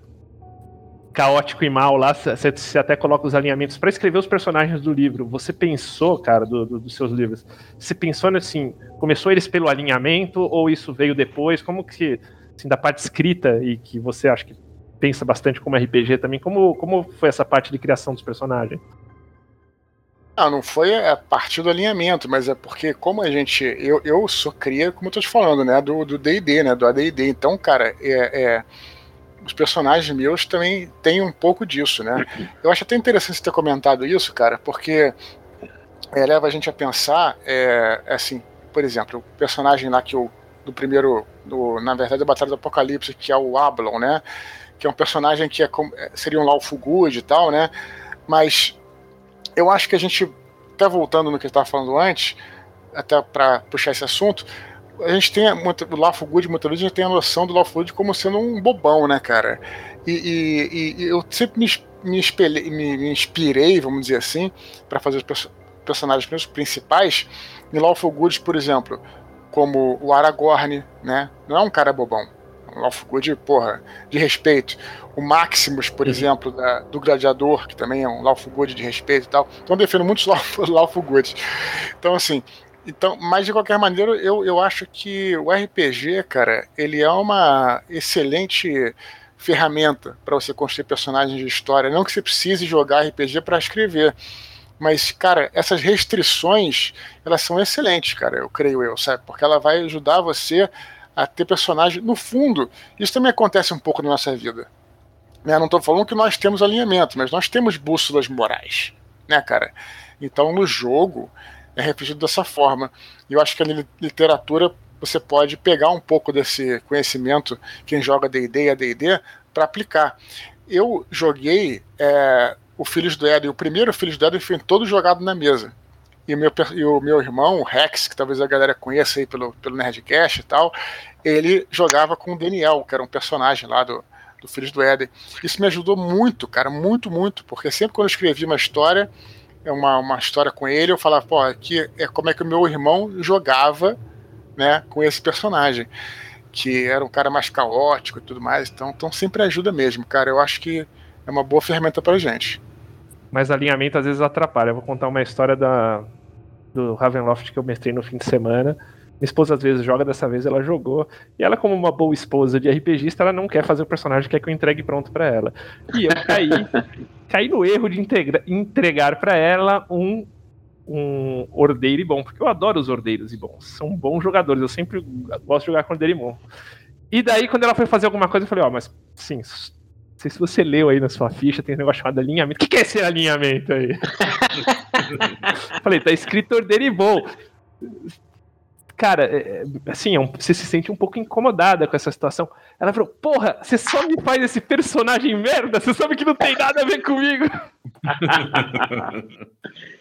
caótico e mal lá, você até coloca os alinhamentos para escrever os personagens do livro. Você pensou, cara, do, do, dos seus livros? Você pensou assim, começou eles pelo alinhamento ou isso veio depois? Como que, assim, da parte escrita e que você acha que pensa bastante como RPG também. Como, como foi essa parte de criação dos personagens? Ah, não foi a partir do alinhamento, mas é porque como a gente. Eu, eu sou cria, como eu tô te falando, né? Do DD, né? Do ADD. Então, cara, é, é, os personagens meus também têm um pouco disso, né? Eu acho até interessante você ter comentado isso, cara, porque é, leva a gente a pensar, é, assim, por exemplo, o personagem lá que eu. Do primeiro. Do, na verdade, a Batalha do Apocalipse, que é o Ablon, né? Que é um personagem que é, seria um Lawful Good e tal, né? Mas eu acho que a gente, até voltando no que eu estava falando antes, até para puxar esse assunto, a gente tem muito, o Lawful Good, muitas vezes a gente tem a noção do Lawful Good como sendo um bobão, né, cara? E, e, e eu sempre me, me, espelhei, me, me, inspirei, vamos dizer assim, para fazer os personagens principais em Lawful Good, por exemplo, como o Aragorn, né? Não é um cara bobão. Um Lawful Good, porra, de respeito o Maximus, por uhum. exemplo, da, do Gladiador, que também é um Lawful Good de respeito e tal. Então eu defendo muitos Lawful, lawful Goods. Então, assim, então, mas de qualquer maneira, eu, eu acho que o RPG, cara, ele é uma excelente ferramenta para você construir personagens de história. Não que você precise jogar RPG para escrever. Mas, cara, essas restrições, elas são excelentes, cara, eu creio eu, sabe? Porque ela vai ajudar você a ter personagem. No fundo, isso também acontece um pouco na nossa vida. Né? Não estou falando que nós temos alinhamento, mas nós temos bússolas morais, né, cara? Então, no jogo, é refletido dessa forma. E eu acho que a literatura você pode pegar um pouco desse conhecimento, quem joga D&D e AD&D, para aplicar. Eu joguei é, o Filhos do Éden, o primeiro Filhos do Éden foi todo jogado na mesa. E o, meu, e o meu irmão, o Rex, que talvez a galera conheça aí pelo, pelo Nerdcast e tal, ele jogava com o Daniel, que era um personagem lá do, do Filhos do Éden. Isso me ajudou muito, cara, muito, muito, porque sempre quando eu escrevi uma história, é uma, uma história com ele, eu falava, pô, aqui é como é que o meu irmão jogava, né, com esse personagem, que era um cara mais caótico e tudo mais, então, então sempre ajuda mesmo, cara, eu acho que é uma boa ferramenta pra gente. Mas alinhamento às vezes atrapalha. Eu vou contar uma história da, do Ravenloft que eu mestrei no fim de semana. Minha esposa às vezes joga, dessa vez ela jogou. E ela, como uma boa esposa de RPGista, ela não quer fazer o personagem, quer que eu entregue pronto para ela. E eu caí, caí no erro de integra, entregar para ela um, um ordeiro bom, porque eu adoro os ordeiros e bons. São bons jogadores, eu sempre gosto de jogar com ordeiro e bom. E daí, quando ela foi fazer alguma coisa, eu falei, ó, oh, mas sim, não sei se você leu aí na sua ficha, tem um negócio chamado alinhamento. O que, que é esse alinhamento aí? Falei, tá escrito ordeiro e bom cara, é, é, assim, é um, você se sente um pouco incomodada com essa situação. Ela falou, porra, você só me faz esse personagem merda, você sabe que não tem nada a ver comigo.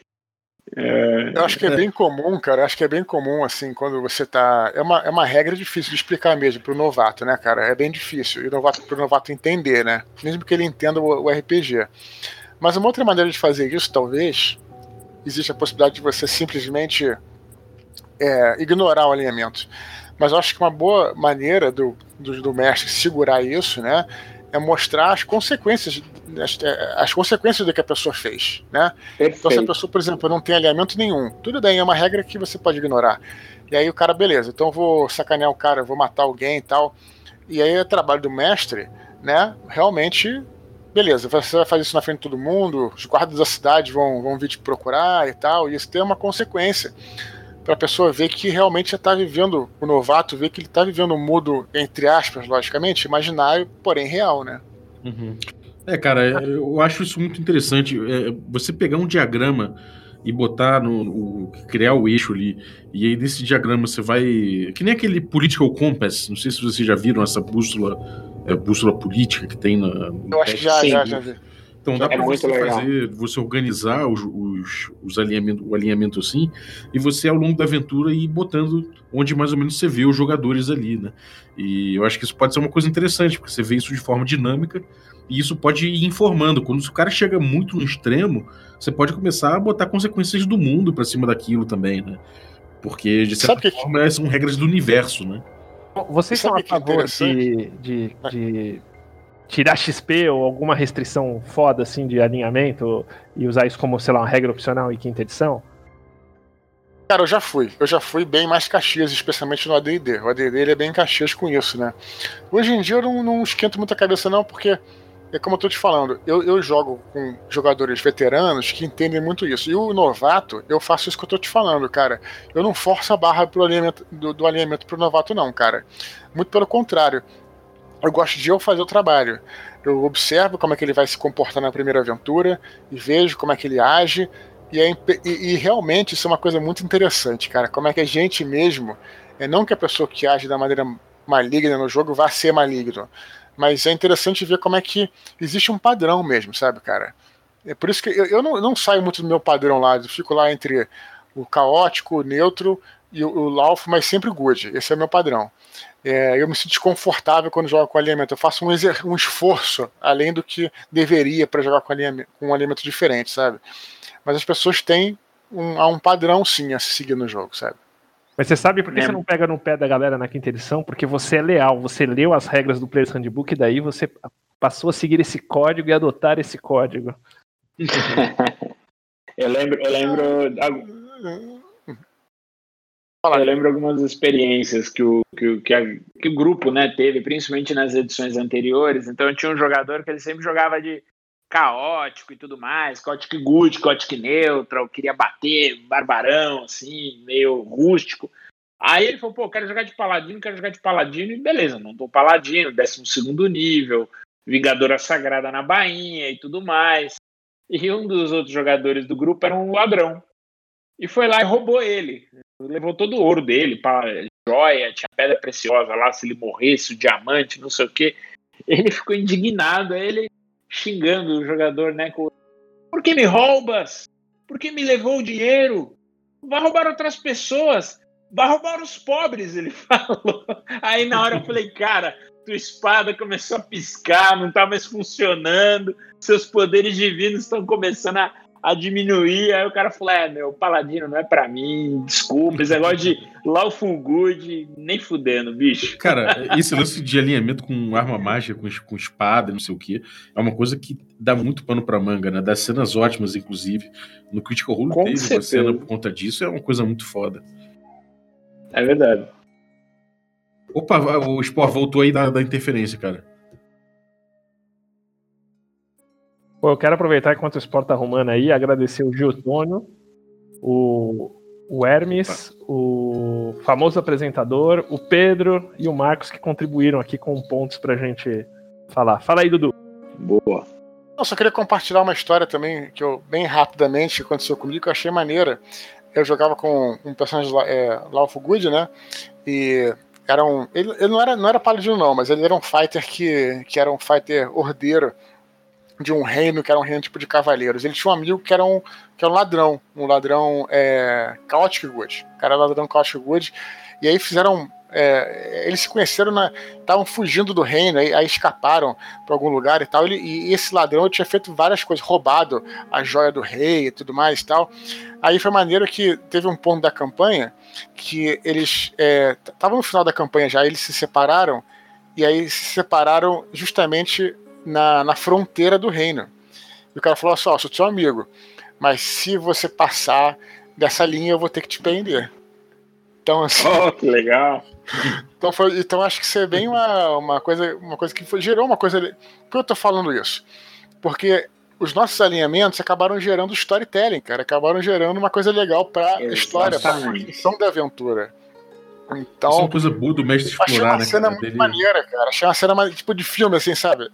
É, eu acho que é bem comum, cara. Acho que é bem comum, assim, quando você tá. É uma, é uma regra difícil de explicar mesmo pro novato, né, cara? É bem difícil. E o novato, pro novato entender, né? Mesmo que ele entenda o, o RPG. Mas uma outra maneira de fazer isso, talvez, existe a possibilidade de você simplesmente é, ignorar o alinhamento. Mas eu acho que uma boa maneira do, do, do, mestre segurar isso, né, é mostrar as consequências, as, é, as consequências do que a pessoa fez, né? Então se a pessoa, por exemplo, não tem alinhamento nenhum, tudo bem, é uma regra que você pode ignorar. E aí o cara, beleza, então eu vou sacanear o cara, eu vou matar alguém e tal. E aí é trabalho do mestre, né, realmente beleza, você vai fazer isso na frente de todo mundo, os guardas da cidade vão, vão vir te procurar e tal, e isso tem uma consequência para a pessoa ver que realmente está vivendo, o novato ver que ele está vivendo um mundo, entre aspas, logicamente, imaginário, porém real, né? Uhum. É, cara, eu acho isso muito interessante. É, você pegar um diagrama e botar no, no, criar o eixo ali, e aí desse diagrama você vai. Que nem aquele political compass, não sei se vocês já viram essa bússola, é, bússola política que tem na. Eu acho que já, já, já vi. Então dá é para você legal. fazer, você organizar os, os, os alinhamento, o alinhamento assim, e você ao longo da aventura ir botando onde mais ou menos você vê os jogadores ali, né? E eu acho que isso pode ser uma coisa interessante, porque você vê isso de forma dinâmica e isso pode ir informando. Quando o cara chega muito no extremo, você pode começar a botar consequências do mundo para cima daquilo também, né? Porque de certa Sabe forma que... são regras do universo, né? Vocês são a favor de, de, de tirar XP ou alguma restrição foda assim de alinhamento e usar isso como, sei lá, uma regra opcional em quinta edição? Cara, eu já fui. Eu já fui bem mais Caxias, especialmente no AD&D. O AD&D ele é bem Caxias com isso, né? Hoje em dia eu não, não esquento muita cabeça não, porque é como eu tô te falando, eu, eu jogo com jogadores veteranos que entendem muito isso. E o novato, eu faço isso que eu tô te falando, cara. Eu não forço a barra pro alinhamento, do, do alinhamento pro novato, não, cara. Muito pelo contrário. Eu gosto de eu fazer o trabalho. Eu observo como é que ele vai se comportar na primeira aventura e vejo como é que ele age e, é, e, e, realmente isso é uma coisa muito interessante, cara. Como é que a gente mesmo, é não que a pessoa que age da maneira maligna no jogo vá ser maligno, mas é interessante ver como é que existe um padrão mesmo, sabe, cara? É por isso que eu, eu não, não, saio muito do meu padrão lá, eu fico lá entre o caótico, o neutro e o, o Laufo, mas sempre good. Esse é o meu padrão. É, eu me sinto desconfortável quando jogo com alinhamento. Eu faço um, um esforço além do que deveria para jogar com, alinhamento, com um alinhamento diferente, sabe? mas as pessoas têm um, há um padrão sim a se seguir no jogo, sabe? Mas você sabe por que é. você não pega no pé da galera na quinta edição? Porque você é leal, você leu as regras do Player's Handbook e daí você passou a seguir esse código e adotar esse código. eu lembro, eu lembro. Eu lembro algumas experiências que o, que, que, a, que o grupo né, teve, principalmente nas edições anteriores. Então tinha um jogador que ele sempre jogava de caótico e tudo mais, caótico good, caótico neutral, queria bater, barbarão, assim, meio rústico. Aí ele falou, pô, quero jogar de paladino, quero jogar de paladino, e beleza, não tô paladino, 12 segundo nível, Vingadora Sagrada na bainha e tudo mais. E um dos outros jogadores do grupo era um ladrão. E foi lá e roubou ele. Levou todo o ouro dele, para joia, tinha pedra preciosa lá, se ele morresse, o diamante, não sei o quê. Ele ficou indignado, ele xingando o jogador, né? Com, Por que me roubas? Por que me levou o dinheiro? Vai roubar outras pessoas. Vai roubar os pobres, ele falou. Aí na hora eu falei, cara, tua espada começou a piscar, não tá mais funcionando, seus poderes divinos estão começando a, a diminuir. Aí o cara falou: É, meu, paladino não é pra mim, desculpa, esse negócio de lawful good, nem fudendo, bicho. Cara, esse lance de alinhamento com arma mágica, com, com espada, não sei o que, é uma coisa que dá muito pano pra manga, né? Dá cenas ótimas, inclusive. No Critical Role com teve certeza. uma cena por conta disso, é uma coisa muito foda. É verdade. Opa, o Sport voltou aí da, da interferência, cara. Pô, eu quero aproveitar enquanto o Sport tá arrumando aí, agradecer o Giotônio, o, o Hermes, o famoso apresentador, o Pedro e o Marcos que contribuíram aqui com pontos pra gente falar. Fala aí, Dudu. Boa. Eu só queria compartilhar uma história também, que eu, bem rapidamente, que aconteceu comigo, que eu achei maneira. Eu jogava com um personagem é, Lawful Good, né? E era um. Ele, ele, não era, não era paladino, não, mas ele era um fighter que, que era um fighter ordeiro de um reino que era um reino tipo de cavaleiros. Ele tinha um amigo que era um, que era um ladrão, um ladrão é, Chaotic Good. O cara era ladrão Chaotic Good. E aí fizeram. É, eles se conheceram, estavam fugindo do reino, aí, aí escaparam para algum lugar e tal. Ele, e esse ladrão tinha feito várias coisas, roubado a joia do rei e tudo mais e tal. Aí foi maneiro que teve um ponto da campanha que eles estavam é, no final da campanha já, eles se separaram e aí se separaram justamente na, na fronteira do reino. E o cara falou assim: Ó, sou seu amigo, mas se você passar dessa linha, eu vou ter que te prender. Então, assim. Oh, que legal! Então, foi, então acho que isso é bem uma, uma coisa, uma coisa que foi, gerou uma coisa. Por que eu tô falando isso? Porque os nossos alinhamentos acabaram gerando storytelling, cara. Acabaram gerando uma coisa legal pra Exatamente. história, pra função da aventura. Então. Isso é uma coisa boa do mestre explorar, uma né? cena muito dele... maneira, cara. Achei uma cena tipo de filme, assim, sabe?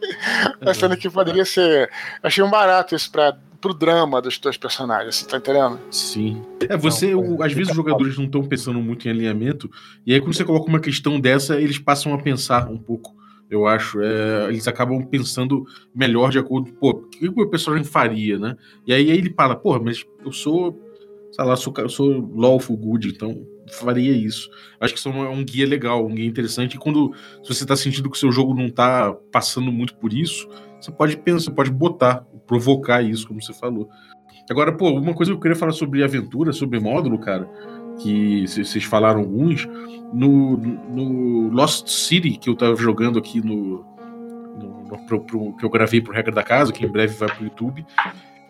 uma cena que poderia ser. Achei um barato isso pra, pro drama dos teus personagens, você tá entendendo? Sim. É, você, o, às vezes os jogadores não estão pensando muito em alinhamento, e aí quando você coloca uma questão dessa, eles passam a pensar um pouco. Eu acho. É, eles acabam pensando melhor de acordo. Pô, o que o personagem faria, né? E aí, aí ele fala, pô, mas eu sou. Sei lá, eu sou, eu sou lawful good, então faria isso. Acho que isso é um guia legal, um guia interessante. E quando se você está sentindo que o seu jogo não está passando muito por isso, você pode pensar, pode botar, provocar isso, como você falou. Agora, pô, uma coisa que eu queria falar sobre aventura, sobre módulo, cara, que vocês falaram alguns, no, no Lost City, que eu tava jogando aqui no. no, no pro, pro, que eu gravei pro Regra da Casa, que em breve vai pro YouTube.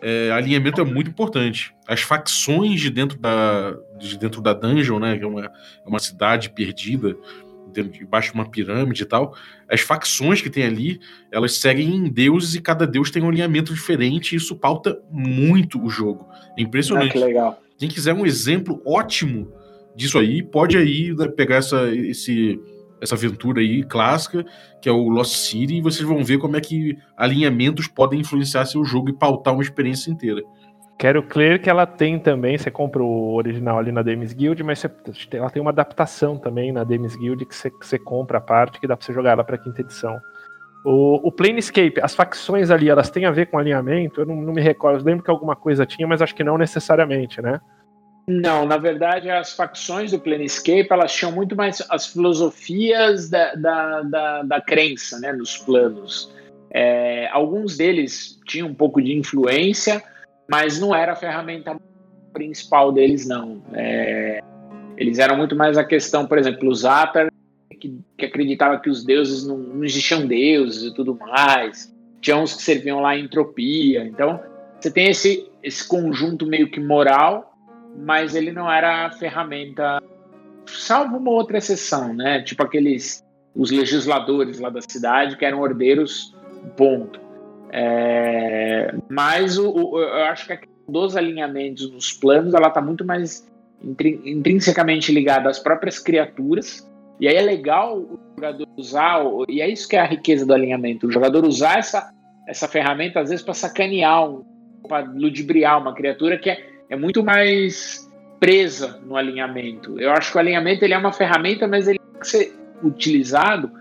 É, alinhamento é muito importante. As facções de dentro da, de dentro da dungeon, né, que é uma, é uma cidade perdida, debaixo de uma pirâmide e tal, as facções que tem ali, elas seguem deuses e cada deus tem um alinhamento diferente e isso pauta muito o jogo. É impressionante. Ah. Quem quiser um exemplo ótimo disso aí, pode aí né, pegar essa, esse, essa aventura aí clássica, que é o Lost City, e vocês vão ver como é que alinhamentos podem influenciar seu jogo e pautar uma experiência inteira. Quero crer que ela tem também, você compra o original ali na Demis Guild, mas você, ela tem uma adaptação também na Demis Guild que você, que você compra a parte que dá pra você jogar ela pra quinta edição. O, o Planescape, as facções ali, elas têm a ver com alinhamento? Eu não, não me recordo, eu lembro que alguma coisa tinha, mas acho que não necessariamente, né? Não, na verdade, as facções do Planescape, elas tinham muito mais as filosofias da, da, da, da crença, né, nos planos. É, alguns deles tinham um pouco de influência, mas não era a ferramenta principal deles, não. É, eles eram muito mais a questão, por exemplo, o Zapper, que, que acreditava que os deuses não, não existiam deuses e tudo mais. Tinha uns que serviam lá em entropia. Então, você tem esse, esse conjunto meio que moral, mas ele não era a ferramenta, salvo uma outra exceção, né? Tipo aqueles os legisladores lá da cidade que eram ordeiros, ponto. É, mas o, o, eu acho que a dos alinhamentos nos planos ela está muito mais intrinsecamente ligada às próprias criaturas. E aí é legal o jogador usar, e é isso que é a riqueza do alinhamento, o jogador usar essa, essa ferramenta às vezes para sacanear, para ludibriar uma criatura que é, é muito mais presa no alinhamento. Eu acho que o alinhamento ele é uma ferramenta, mas ele tem que ser utilizado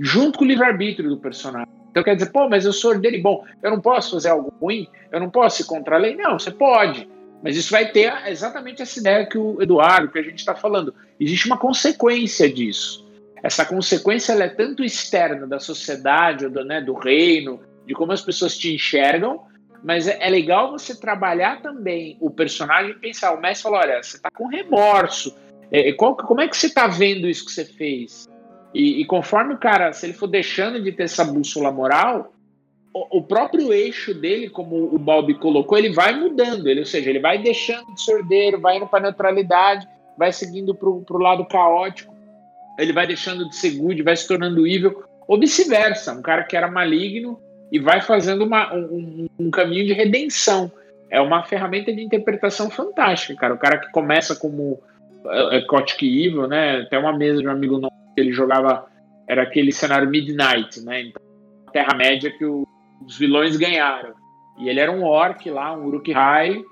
junto com o livre-arbítrio do personagem. Então quer dizer, pô, mas eu sou dele, bom, eu não posso fazer algo ruim, eu não posso ir contra a lei. Não, você pode. Mas isso vai ter exatamente essa ideia que o Eduardo, que a gente está falando. Existe uma consequência disso. Essa consequência ela é tanto externa da sociedade, do, né, do reino, de como as pessoas te enxergam, mas é, é legal você trabalhar também o personagem e pensar. O mestre falou: olha, você está com remorso. É, qual, como é que você está vendo isso que você fez? E, e, conforme o cara, se ele for deixando de ter essa bússola moral, o, o próprio eixo dele, como o Balbi colocou, ele vai mudando. Ele, ou seja, ele vai deixando de sordeiro, vai indo para neutralidade, vai seguindo para o lado caótico, ele vai deixando de ser good, vai se tornando evil, ou vice-versa. Um cara que era maligno e vai fazendo uma, um, um caminho de redenção. É uma ferramenta de interpretação fantástica, cara. O cara que começa como é, é Evil, né? Tem uma mesa de um amigo nosso que ele jogava, era aquele cenário Midnight, né? Então, Terra-média que o, os vilões ganharam. E ele era um orc lá, um Uruk-hai,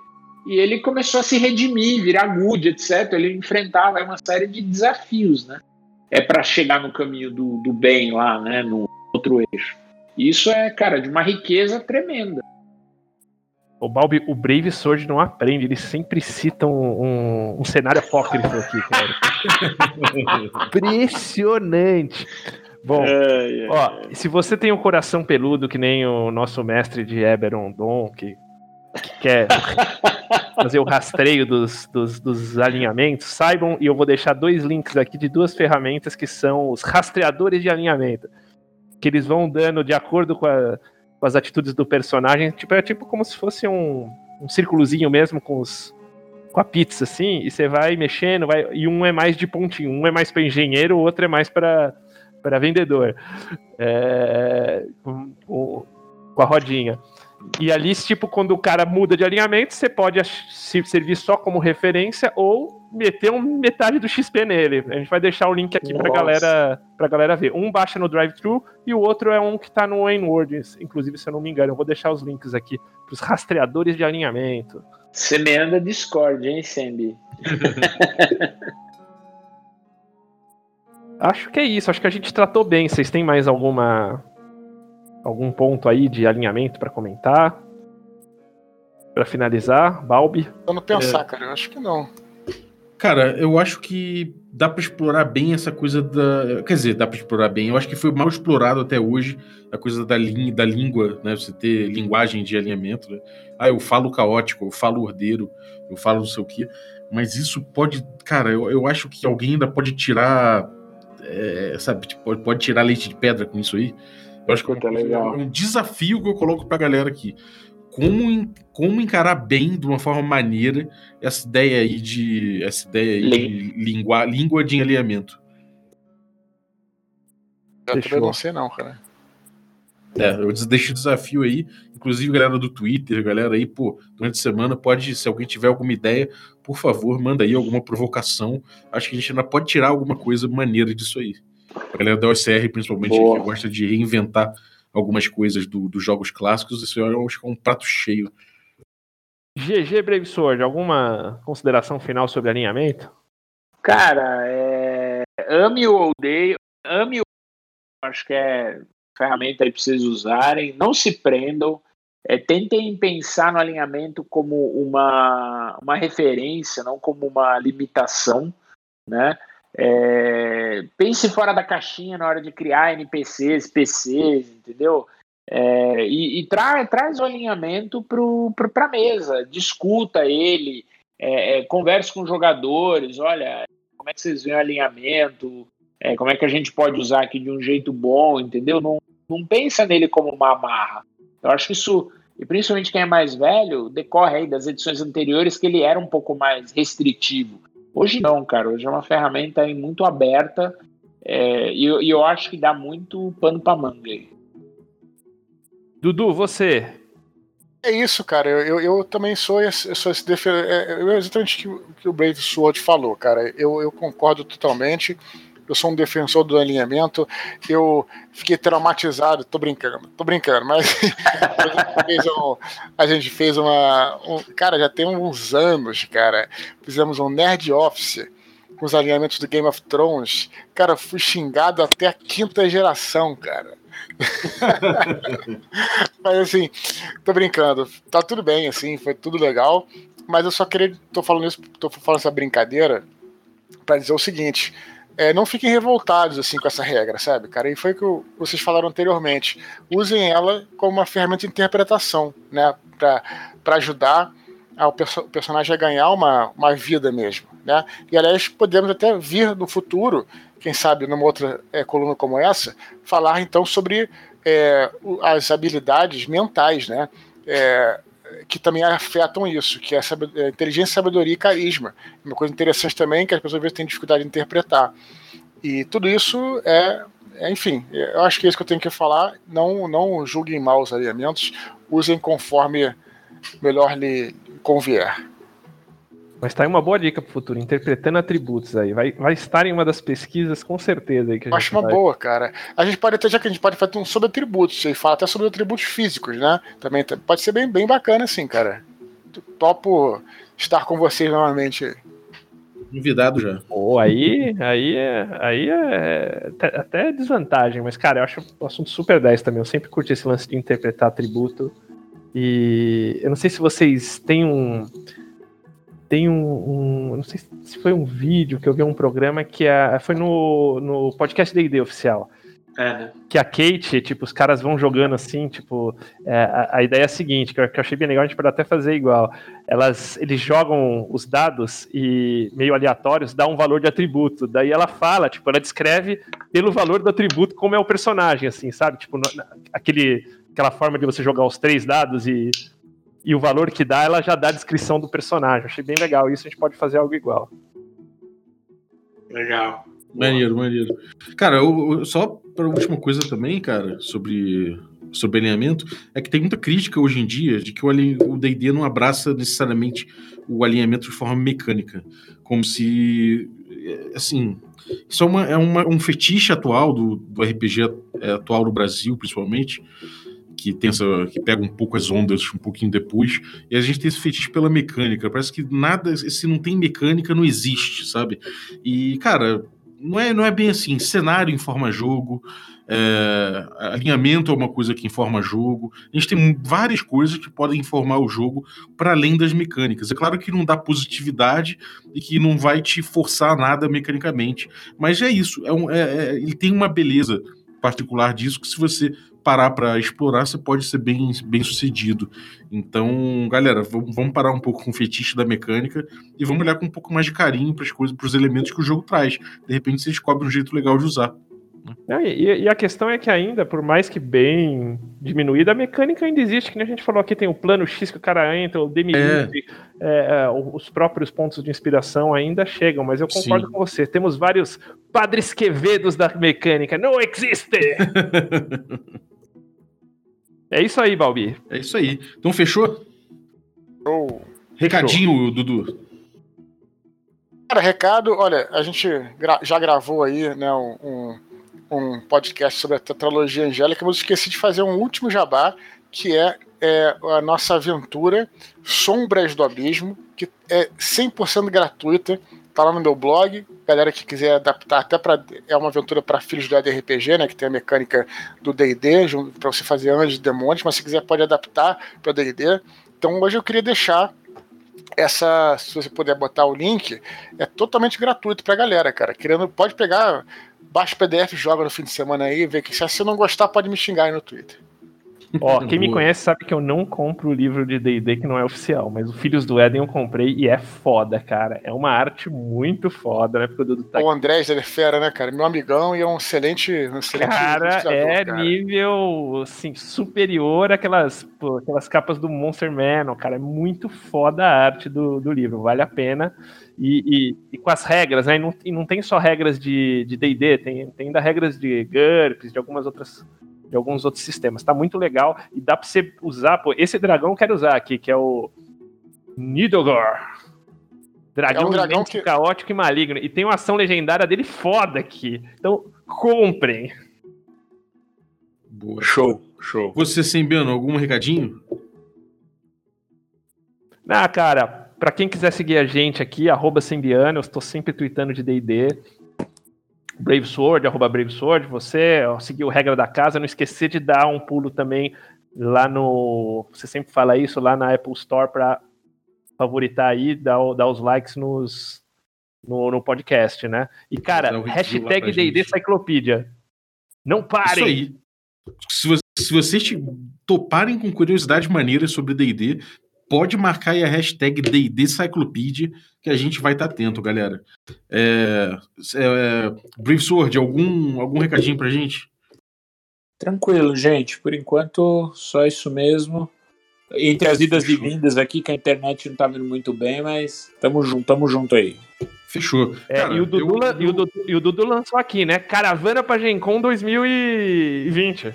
e ele começou a se redimir, virar good, etc. Ele enfrentava uma série de desafios, né? É para chegar no caminho do, do bem lá, né? No outro eixo. Isso é, cara, de uma riqueza tremenda. O Balbi, o Brave Sword não aprende, eles sempre citam um, um, um cenário apócrifo aqui, cara. Impressionante. Bom, é, é, ó, se você tem um coração peludo que nem o nosso mestre de Eberon Dom, que, que quer fazer o rastreio dos, dos, dos, alinhamentos, saibam, e eu vou deixar dois links aqui de duas ferramentas que são os rastreadores de alinhamento. Que eles vão dando de acordo com, a, com as atitudes do personagem. Tipo, é tipo como se fosse um, um círculozinho mesmo com os, com a pizza, assim, e você vai mexendo, vai, e um é mais de pontinho, um é mais para engenheiro, o outro é mais para vendedor, é, com, com, a rodinha. E ali, tipo, quando o cara muda de alinhamento, você pode se servir só como referência ou meter um metade do XP nele. A gente vai deixar o link aqui para galera, pra galera ver. Um baixa no drive-thru e o outro é um que está no N-Word, inclusive, se eu não me engano. Eu vou deixar os links aqui para os rastreadores de alinhamento. Você me anda Discord, hein, Sandy? Acho que é isso. Acho que a gente tratou bem. Vocês têm mais alguma algum ponto aí de alinhamento para comentar? Para finalizar, Balbi? Vamos pensar, é... cara. Eu acho que não. Cara, eu acho que dá para explorar bem essa coisa da. Quer dizer, dá para explorar bem. Eu acho que foi mal explorado até hoje a coisa da, li... da língua, né? Você ter linguagem de alinhamento. Né? Ah, eu falo caótico, eu falo ordeiro, eu falo não sei o quê. Mas isso pode. Cara, eu, eu acho que alguém ainda pode tirar é, sabe, tipo, pode, pode tirar leite de pedra com isso aí. Eu acho que é, é um desafio que eu coloco pra galera aqui. como, como encarar bem, de uma forma maneira, essa ideia aí de. Essa ideia aí de língua, língua de alinhamento. Eu também não sei, não, cara. É, eu deixo o desafio aí, inclusive galera do Twitter, galera aí, pô, durante a semana pode, se alguém tiver alguma ideia, por favor, manda aí alguma provocação. Acho que a gente ainda pode tirar alguma coisa maneira disso aí. A galera da OSR, principalmente, que gosta de reinventar algumas coisas do, dos jogos clássicos, isso eu acho que é um prato cheio. GG Brave Sword, alguma consideração final sobre alinhamento? Cara, é... ame ou odeio, ame ou acho que é ferramenta aí para vocês usarem. Não se prendam. É, tentem pensar no alinhamento como uma, uma referência, não como uma limitação, né? É, pense fora da caixinha na hora de criar NPCs, PCs, entendeu? É, e, e tra, traz o alinhamento para a mesa, discuta ele, é, é, converse com jogadores, olha, como é que vocês veem o alinhamento, é, como é que a gente pode usar aqui de um jeito bom, entendeu? Não, não pensa nele como uma amarra. Eu acho que isso, e principalmente quem é mais velho, decorre aí das edições anteriores que ele era um pouco mais restritivo. Hoje não, cara. Hoje é uma ferramenta aí muito aberta é, e, e, eu acho que dá muito pano para manga aí. Dudu, você. É isso, cara. Eu, eu, eu também sou, eu sou esse defensor. É, é exatamente o que, que o Brave Sword falou, cara. Eu, eu concordo totalmente eu sou um defensor do alinhamento, eu fiquei traumatizado, tô brincando, tô brincando, mas a, gente um, a gente fez uma. Um, cara, já tem uns anos, cara, fizemos um Nerd Office com os alinhamentos do Game of Thrones. Cara, fui xingado até a quinta geração, cara. mas assim, tô brincando, tá tudo bem, assim, foi tudo legal, mas eu só queria, tô falando isso, tô falando essa brincadeira para dizer o seguinte é, não fiquem revoltados assim com essa regra, sabe, cara? E foi o que vocês falaram anteriormente. Usem ela como uma ferramenta de interpretação, né? Para ajudar o perso personagem a ganhar uma, uma vida mesmo, né? E aliás, podemos até vir no futuro, quem sabe numa outra é, coluna como essa, falar então sobre é, as habilidades mentais, né? É, que também afetam isso, que é é, inteligência, sabedoria e carisma. Uma coisa interessante também que as pessoas às vezes têm dificuldade de interpretar. E tudo isso é, é, enfim, eu acho que é isso que eu tenho que falar. Não, não julguem mal os alinhamentos, usem conforme melhor lhe convier. Mas tá aí uma boa dica pro futuro, interpretando atributos aí. Vai, vai estar em uma das pesquisas, com certeza. Aí, que a Acho uma vai... boa, cara. A gente pode até, já que a gente pode fazer um sobre atributos, e fala até sobre atributos físicos, né? Também pode ser bem, bem bacana, assim, cara. Topo estar com vocês novamente. Convidado já. Pô, aí, aí, é, aí é até desvantagem, mas, cara, eu acho um assunto super 10 também. Eu sempre curti esse lance de interpretar atributo. E eu não sei se vocês têm um tem um, um, Não sei se foi um vídeo que eu vi um programa que é, foi no, no podcast D&D oficial. É, né? Que a Kate, tipo, os caras vão jogando assim, tipo, é, a, a, ideia é a seguinte, que eu, que eu, achei bem legal, a gente pode até fazer igual. Elas, eles jogam os dados e meio aleatórios, dá um valor de atributo. Daí ela fala, tipo, ela descreve pelo valor do atributo como é o personagem, assim, sabe? Tipo, no, aquele, aquela forma de você jogar os três dados e e o valor que dá, ela já dá a descrição do personagem. Achei bem legal. Isso a gente pode fazer algo igual. Legal. Maneiro, maneiro. Cara, eu, eu, só para última coisa também, cara, sobre, sobre alinhamento, é que tem muita crítica hoje em dia de que o D&D não abraça necessariamente o alinhamento de forma mecânica. Como se, assim, isso é, uma, é uma, um fetiche atual do, do RPG atual no Brasil, principalmente, que tem essa, que pega um pouco as ondas um pouquinho depois, e a gente tem esse fetiche pela mecânica. Parece que nada, se não tem mecânica, não existe, sabe? E, cara, não é, não é bem assim. Cenário informa jogo, é, alinhamento é uma coisa que informa jogo. A gente tem várias coisas que podem informar o jogo para além das mecânicas. É claro que não dá positividade e que não vai te forçar nada mecanicamente, mas é isso. É um, é, é, ele tem uma beleza particular disso que se você parar para explorar, você pode ser bem, bem sucedido. Então, galera, vamos parar um pouco com o fetiche da mecânica e vamos olhar com um pouco mais de carinho para as coisas, para os elementos que o jogo traz. De repente, você descobre um jeito legal de usar. Não, e, e, a questão é que ainda, por mais que bem diminuída, a mecânica ainda existe, que nem a gente falou aqui, tem o plano X que o cara entra, o delimite, é. é, é os próprios pontos de inspiração ainda chegam, mas eu concordo Sim. com você. Temos vários padres quevedos da mecânica. Não existe! é isso aí, Balbi. É isso aí. Então fechou? Oh. Recadinho, Dudu. Cara, recado, olha, a gente gra já gravou aí, né, um, um, podcast sobre a tetralogia angélica, mas esqueci de fazer um último jabá, que é, é a nossa aventura Sombras do Abismo, que é 100% gratuita, tá lá no meu blog, galera que quiser adaptar até para é uma aventura para filhos do ADRPG, né, que tem a mecânica do D&D, para você fazer anjos e demônios, mas se quiser pode adaptar para D&D. Então hoje eu queria deixar essa, se você puder botar o link, é totalmente gratuito pra galera, cara. Querendo, pode pegar, baixa o PDF, joga no fim de semana aí, vê que se você não gostar, pode me xingar aí no Twitter. Ó, quem me conhece sabe que eu não compro o livro de D&D que não é oficial, mas o Filhos do Éden eu comprei e é foda, cara. É uma arte muito foda, né? Porque tá O Andrés, ele é fera, né, cara? Meu amigão e é um excelente, um excelente Cara, é cara. nível, assim, superior àquelas, pô, aquelas capas do Monster Man, cara. É muito foda a arte do, do livro, vale a pena. E, e, e, com as regras, né? E não, e não tem só regras de D&D, tem, tem ainda regras de GURPS, de algumas outras de alguns outros sistemas. Tá muito legal e dá pra você usar. Pô, esse dragão eu quero usar aqui, que é o Nidogor. Dragão, é um dragão que... caótico e maligno. E tem uma ação legendária dele foda aqui. Então, comprem. Boa. Show, show. Você, Sembiano, algum recadinho? Ah, cara, para quem quiser seguir a gente aqui, arroba Sembiano, eu estou sempre tweetando de D&D. Brave Sword, arroba Brave Sword, você seguir o regra da casa, não esquecer de dar um pulo também lá no. Você sempre fala isso lá na Apple Store para favoritar aí, dar, dar os likes nos, no, no podcast, né? E, cara, hashtag DD Cyclopedia. Não parem! Isso aí. Se, você, se vocês toparem com curiosidades maneiras sobre DD, pode marcar aí a hashtag DD Cyclopedia que a gente vai estar tá atento, galera. É, é, Brave Sword, algum, algum recadinho pra gente? Tranquilo, gente. Por enquanto, só isso mesmo. Entre as idas Fechou. e vindas aqui, que a internet não tá vindo muito bem, mas tamo junto, tamo junto aí. Fechou. É, Cara, e, o Dudu, eu... e, o Dudu, e o Dudu lançou aqui, né? Caravana pra Gencom 2020.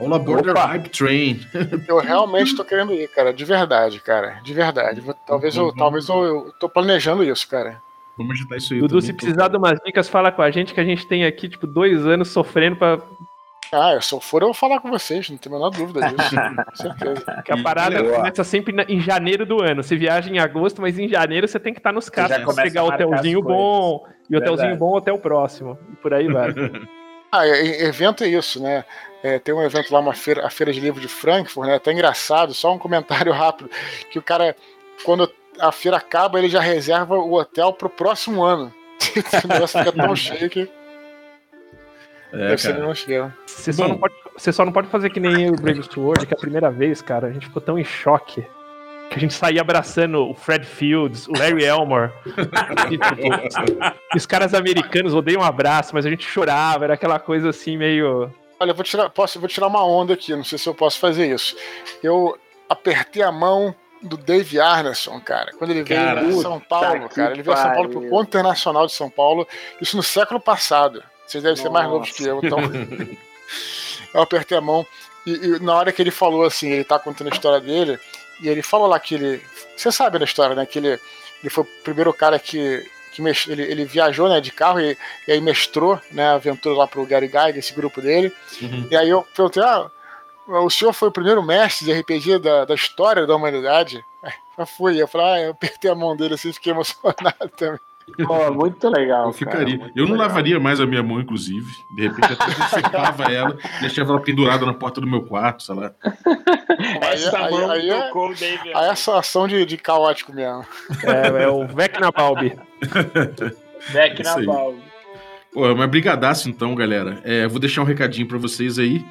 Aula Border Opa. Hype Train. Eu realmente tô querendo ir, cara. De verdade, cara. De verdade. Talvez eu, talvez eu, eu tô planejando isso, cara. Vamos agitar isso aí. Dudu, se precisar de umas dicas, fala com a gente que a gente tem aqui, tipo, dois anos sofrendo pra. Ah, se eu for, eu vou falar com vocês, não tem a menor dúvida disso. com certeza. Que a parada começa sempre em janeiro do ano. Você viaja em agosto, mas em janeiro você tem que estar nos casos pra pegar hotelzinho bom. E hotelzinho bom, hotel próximo. E por aí vai. Ah, evento é isso, né? É, tem um evento lá, uma feira, a Feira de Livro de Frankfurt, né? Até engraçado, só um comentário rápido, que o cara, quando a feira acaba, ele já reserva o hotel pro próximo ano. o negócio fica tão cheio que. É, Deve ser não Você só, não pode, você só não pode fazer que nem o Brave Sword, que a primeira vez, cara, a gente ficou tão em choque que a gente saía abraçando o Fred Fields, o Larry Elmore. e, tipo, os caras americanos odeiam um abraço, mas a gente chorava, era aquela coisa assim meio Olha, vou tirar, posso, vou tirar uma onda aqui, não sei se eu posso fazer isso. Eu apertei a mão do Dave Arneson, cara, quando ele veio cara, em São Paulo, cara. Ele veio a São Paulo pro Ponto Internacional de São Paulo, isso no século passado. Vocês devem Nossa. ser mais novos que eu, então. eu apertei a mão e, e, na hora que ele falou assim, ele tá contando a história dele, e ele falou lá que ele. Você sabe da história, né? Que ele, ele foi o primeiro cara que que ele, ele viajou né, de carro e, e, aí mestrou né, a aventura lá pro Gary Gygax, esse grupo dele. Uhum. E aí eu perguntei, ah, o senhor foi o primeiro mestre de RPG da, da história da humanidade? Já fui. Eu falei, ah, eu apertei a mão dele assim, fiquei emocionado também. Oh, muito legal. Eu ficaria. Cara, eu não legal. lavaria mais a minha mão, inclusive. De repente, até desinfetava ela, deixava ela pendurada na porta do meu quarto, sei lá. Essa aí, mão aí, é tocou é. Aí é essa ação de, de caótico mesmo. É, é o Vecna Balbi. Vecna Balbi. Pô, mas brigadaço então, galera. É, vou deixar um recadinho para vocês aí.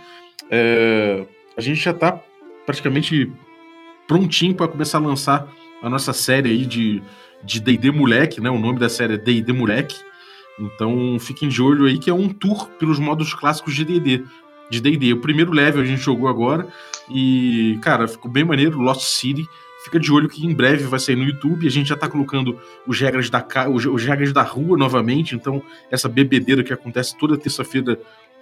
É, a gente já tá praticamente prontinho para começar a lançar a nossa série aí de de D&D Moleque, né? O nome da série é D&D Moleque. Então fiquem de olho aí que é um tour pelos modos clássicos de D&D. De D&D. O primeiro level a gente jogou agora e, cara, ficou bem maneiro, Lost City. Fica de olho que em breve vai sair no YouTube. A gente já tá colocando os regras da, os regras da rua novamente. Então, essa bebedeira que acontece toda terça-feira,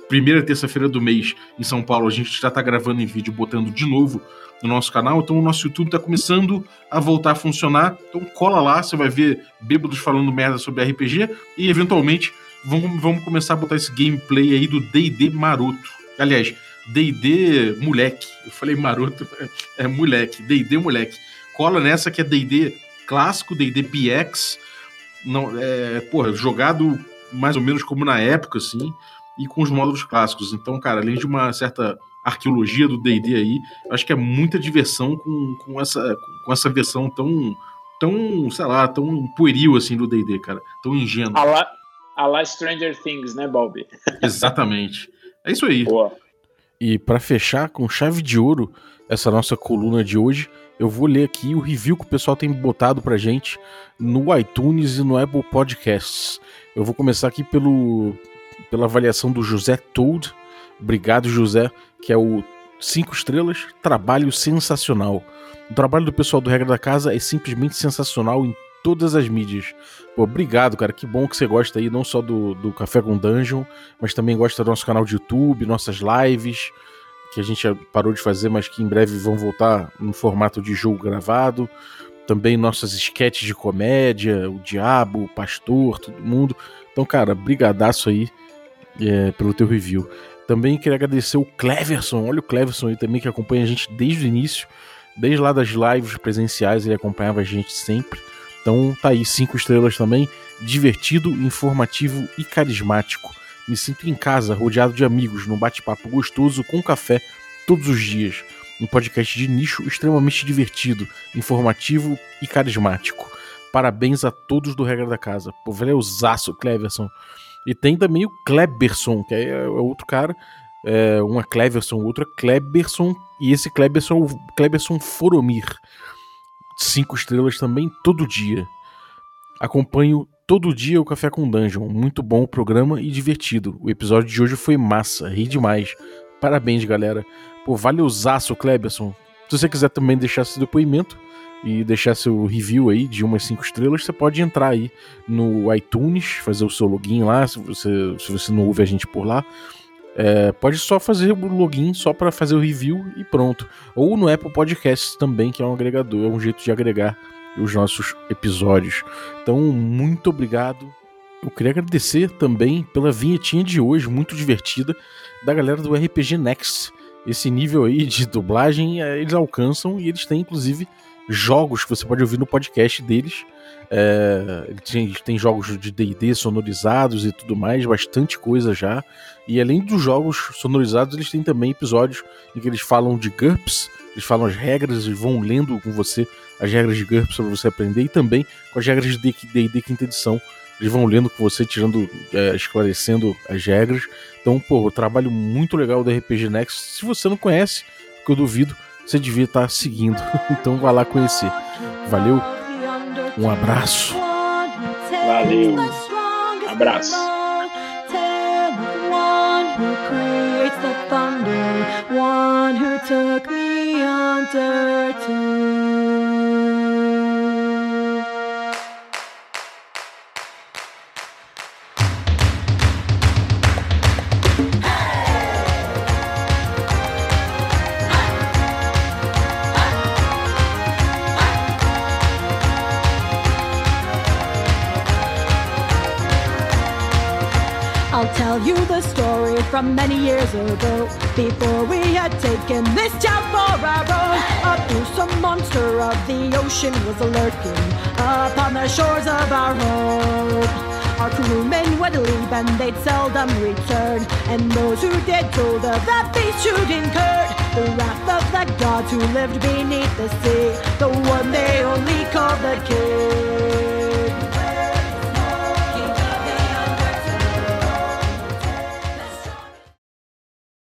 primeira terça-feira do mês em São Paulo, a gente já tá gravando em vídeo, botando de novo no nosso canal. Então, o nosso YouTube tá começando a voltar a funcionar. Então, cola lá, você vai ver bêbados falando merda sobre RPG e, eventualmente, vamos, vamos começar a botar esse gameplay aí do DD Maroto. Aliás, D&D moleque. Eu falei maroto, é moleque. D&D moleque. Cola nessa que é D&D clássico, D&D BX. Não, é, porra, jogado mais ou menos como na época, assim, e com os módulos clássicos. Então, cara, além de uma certa arqueologia do D&D aí, acho que é muita diversão com, com, essa, com essa versão tão, tão, sei lá, tão pueril, assim, do D&D, cara. Tão ingênuo. A la, a la Stranger Things, né, Balbi? Exatamente. É isso aí. Boa. E para fechar com chave de ouro essa nossa coluna de hoje, eu vou ler aqui o review que o pessoal tem botado pra gente no iTunes e no Apple Podcasts. Eu vou começar aqui pelo, pela avaliação do José Toad. Obrigado, José, que é o 5 estrelas, trabalho sensacional. O trabalho do pessoal do Regra da Casa é simplesmente sensacional em todas as mídias. Pô, obrigado, cara. Que bom que você gosta aí, não só do, do Café com Dungeon, mas também gosta do nosso canal de YouTube, nossas lives, que a gente parou de fazer, mas que em breve vão voltar no formato de jogo gravado. Também nossas sketches de comédia, o Diabo, o Pastor, todo mundo. Então, cara, brigadaço aí é, pelo teu review. Também queria agradecer o Cleverson, olha o Cleverson aí também que acompanha a gente desde o início, desde lá das lives presenciais, ele acompanhava a gente sempre. Então tá aí, cinco estrelas também. Divertido, informativo e carismático. Me sinto em casa, rodeado de amigos, num bate-papo gostoso com café todos os dias. Um podcast de nicho extremamente divertido, informativo e carismático. Parabéns a todos do Regra da Casa. Pô, velho, é o Cleverson. E tem também o Kleberson, que é outro cara. É, uma Cleverson, outra Kleberson. E esse Kleberson é o Kleberson Foromir cinco estrelas também todo dia. Acompanho todo dia o Café com Dungeon. Muito bom o programa e divertido. O episódio de hoje foi massa, ri demais. Parabéns, galera. Pô, valeuzaço, Kleberson. Se você quiser também deixar seu depoimento e deixar seu review aí de umas cinco estrelas, você pode entrar aí no iTunes, fazer o seu login lá, se você, se você não ouve a gente por lá. É, pode só fazer o login só para fazer o review e pronto. Ou no Apple Podcasts também, que é um agregador, é um jeito de agregar os nossos episódios. Então, muito obrigado. Eu queria agradecer também pela vinhetinha de hoje, muito divertida, da galera do RPG Next. Esse nível aí de dublagem é, eles alcançam e eles têm inclusive jogos que você pode ouvir no podcast deles. É, tem, tem jogos de DD sonorizados e tudo mais, bastante coisa já. E além dos jogos sonorizados, eles têm também episódios em que eles falam de GURPS, eles falam as regras e vão lendo com você as regras de GURPS para você aprender, e também com as regras de DD quinta edição. Eles vão lendo com você, tirando, é, esclarecendo as regras. Então, pô, trabalho muito legal do RPG Next. Se você não conhece, que eu duvido, você devia estar seguindo. então vá lá conhecer. Valeu, um abraço. Valeu, abraço. one who took me under from many years ago. Before we had taken this town for our own, a fearsome monster of the ocean was lurking upon the shores of our home. Our crewmen would leave and they'd seldom return, and those who did told of that who'd incurred the wrath of the gods who lived beneath the sea, the one they only called the king.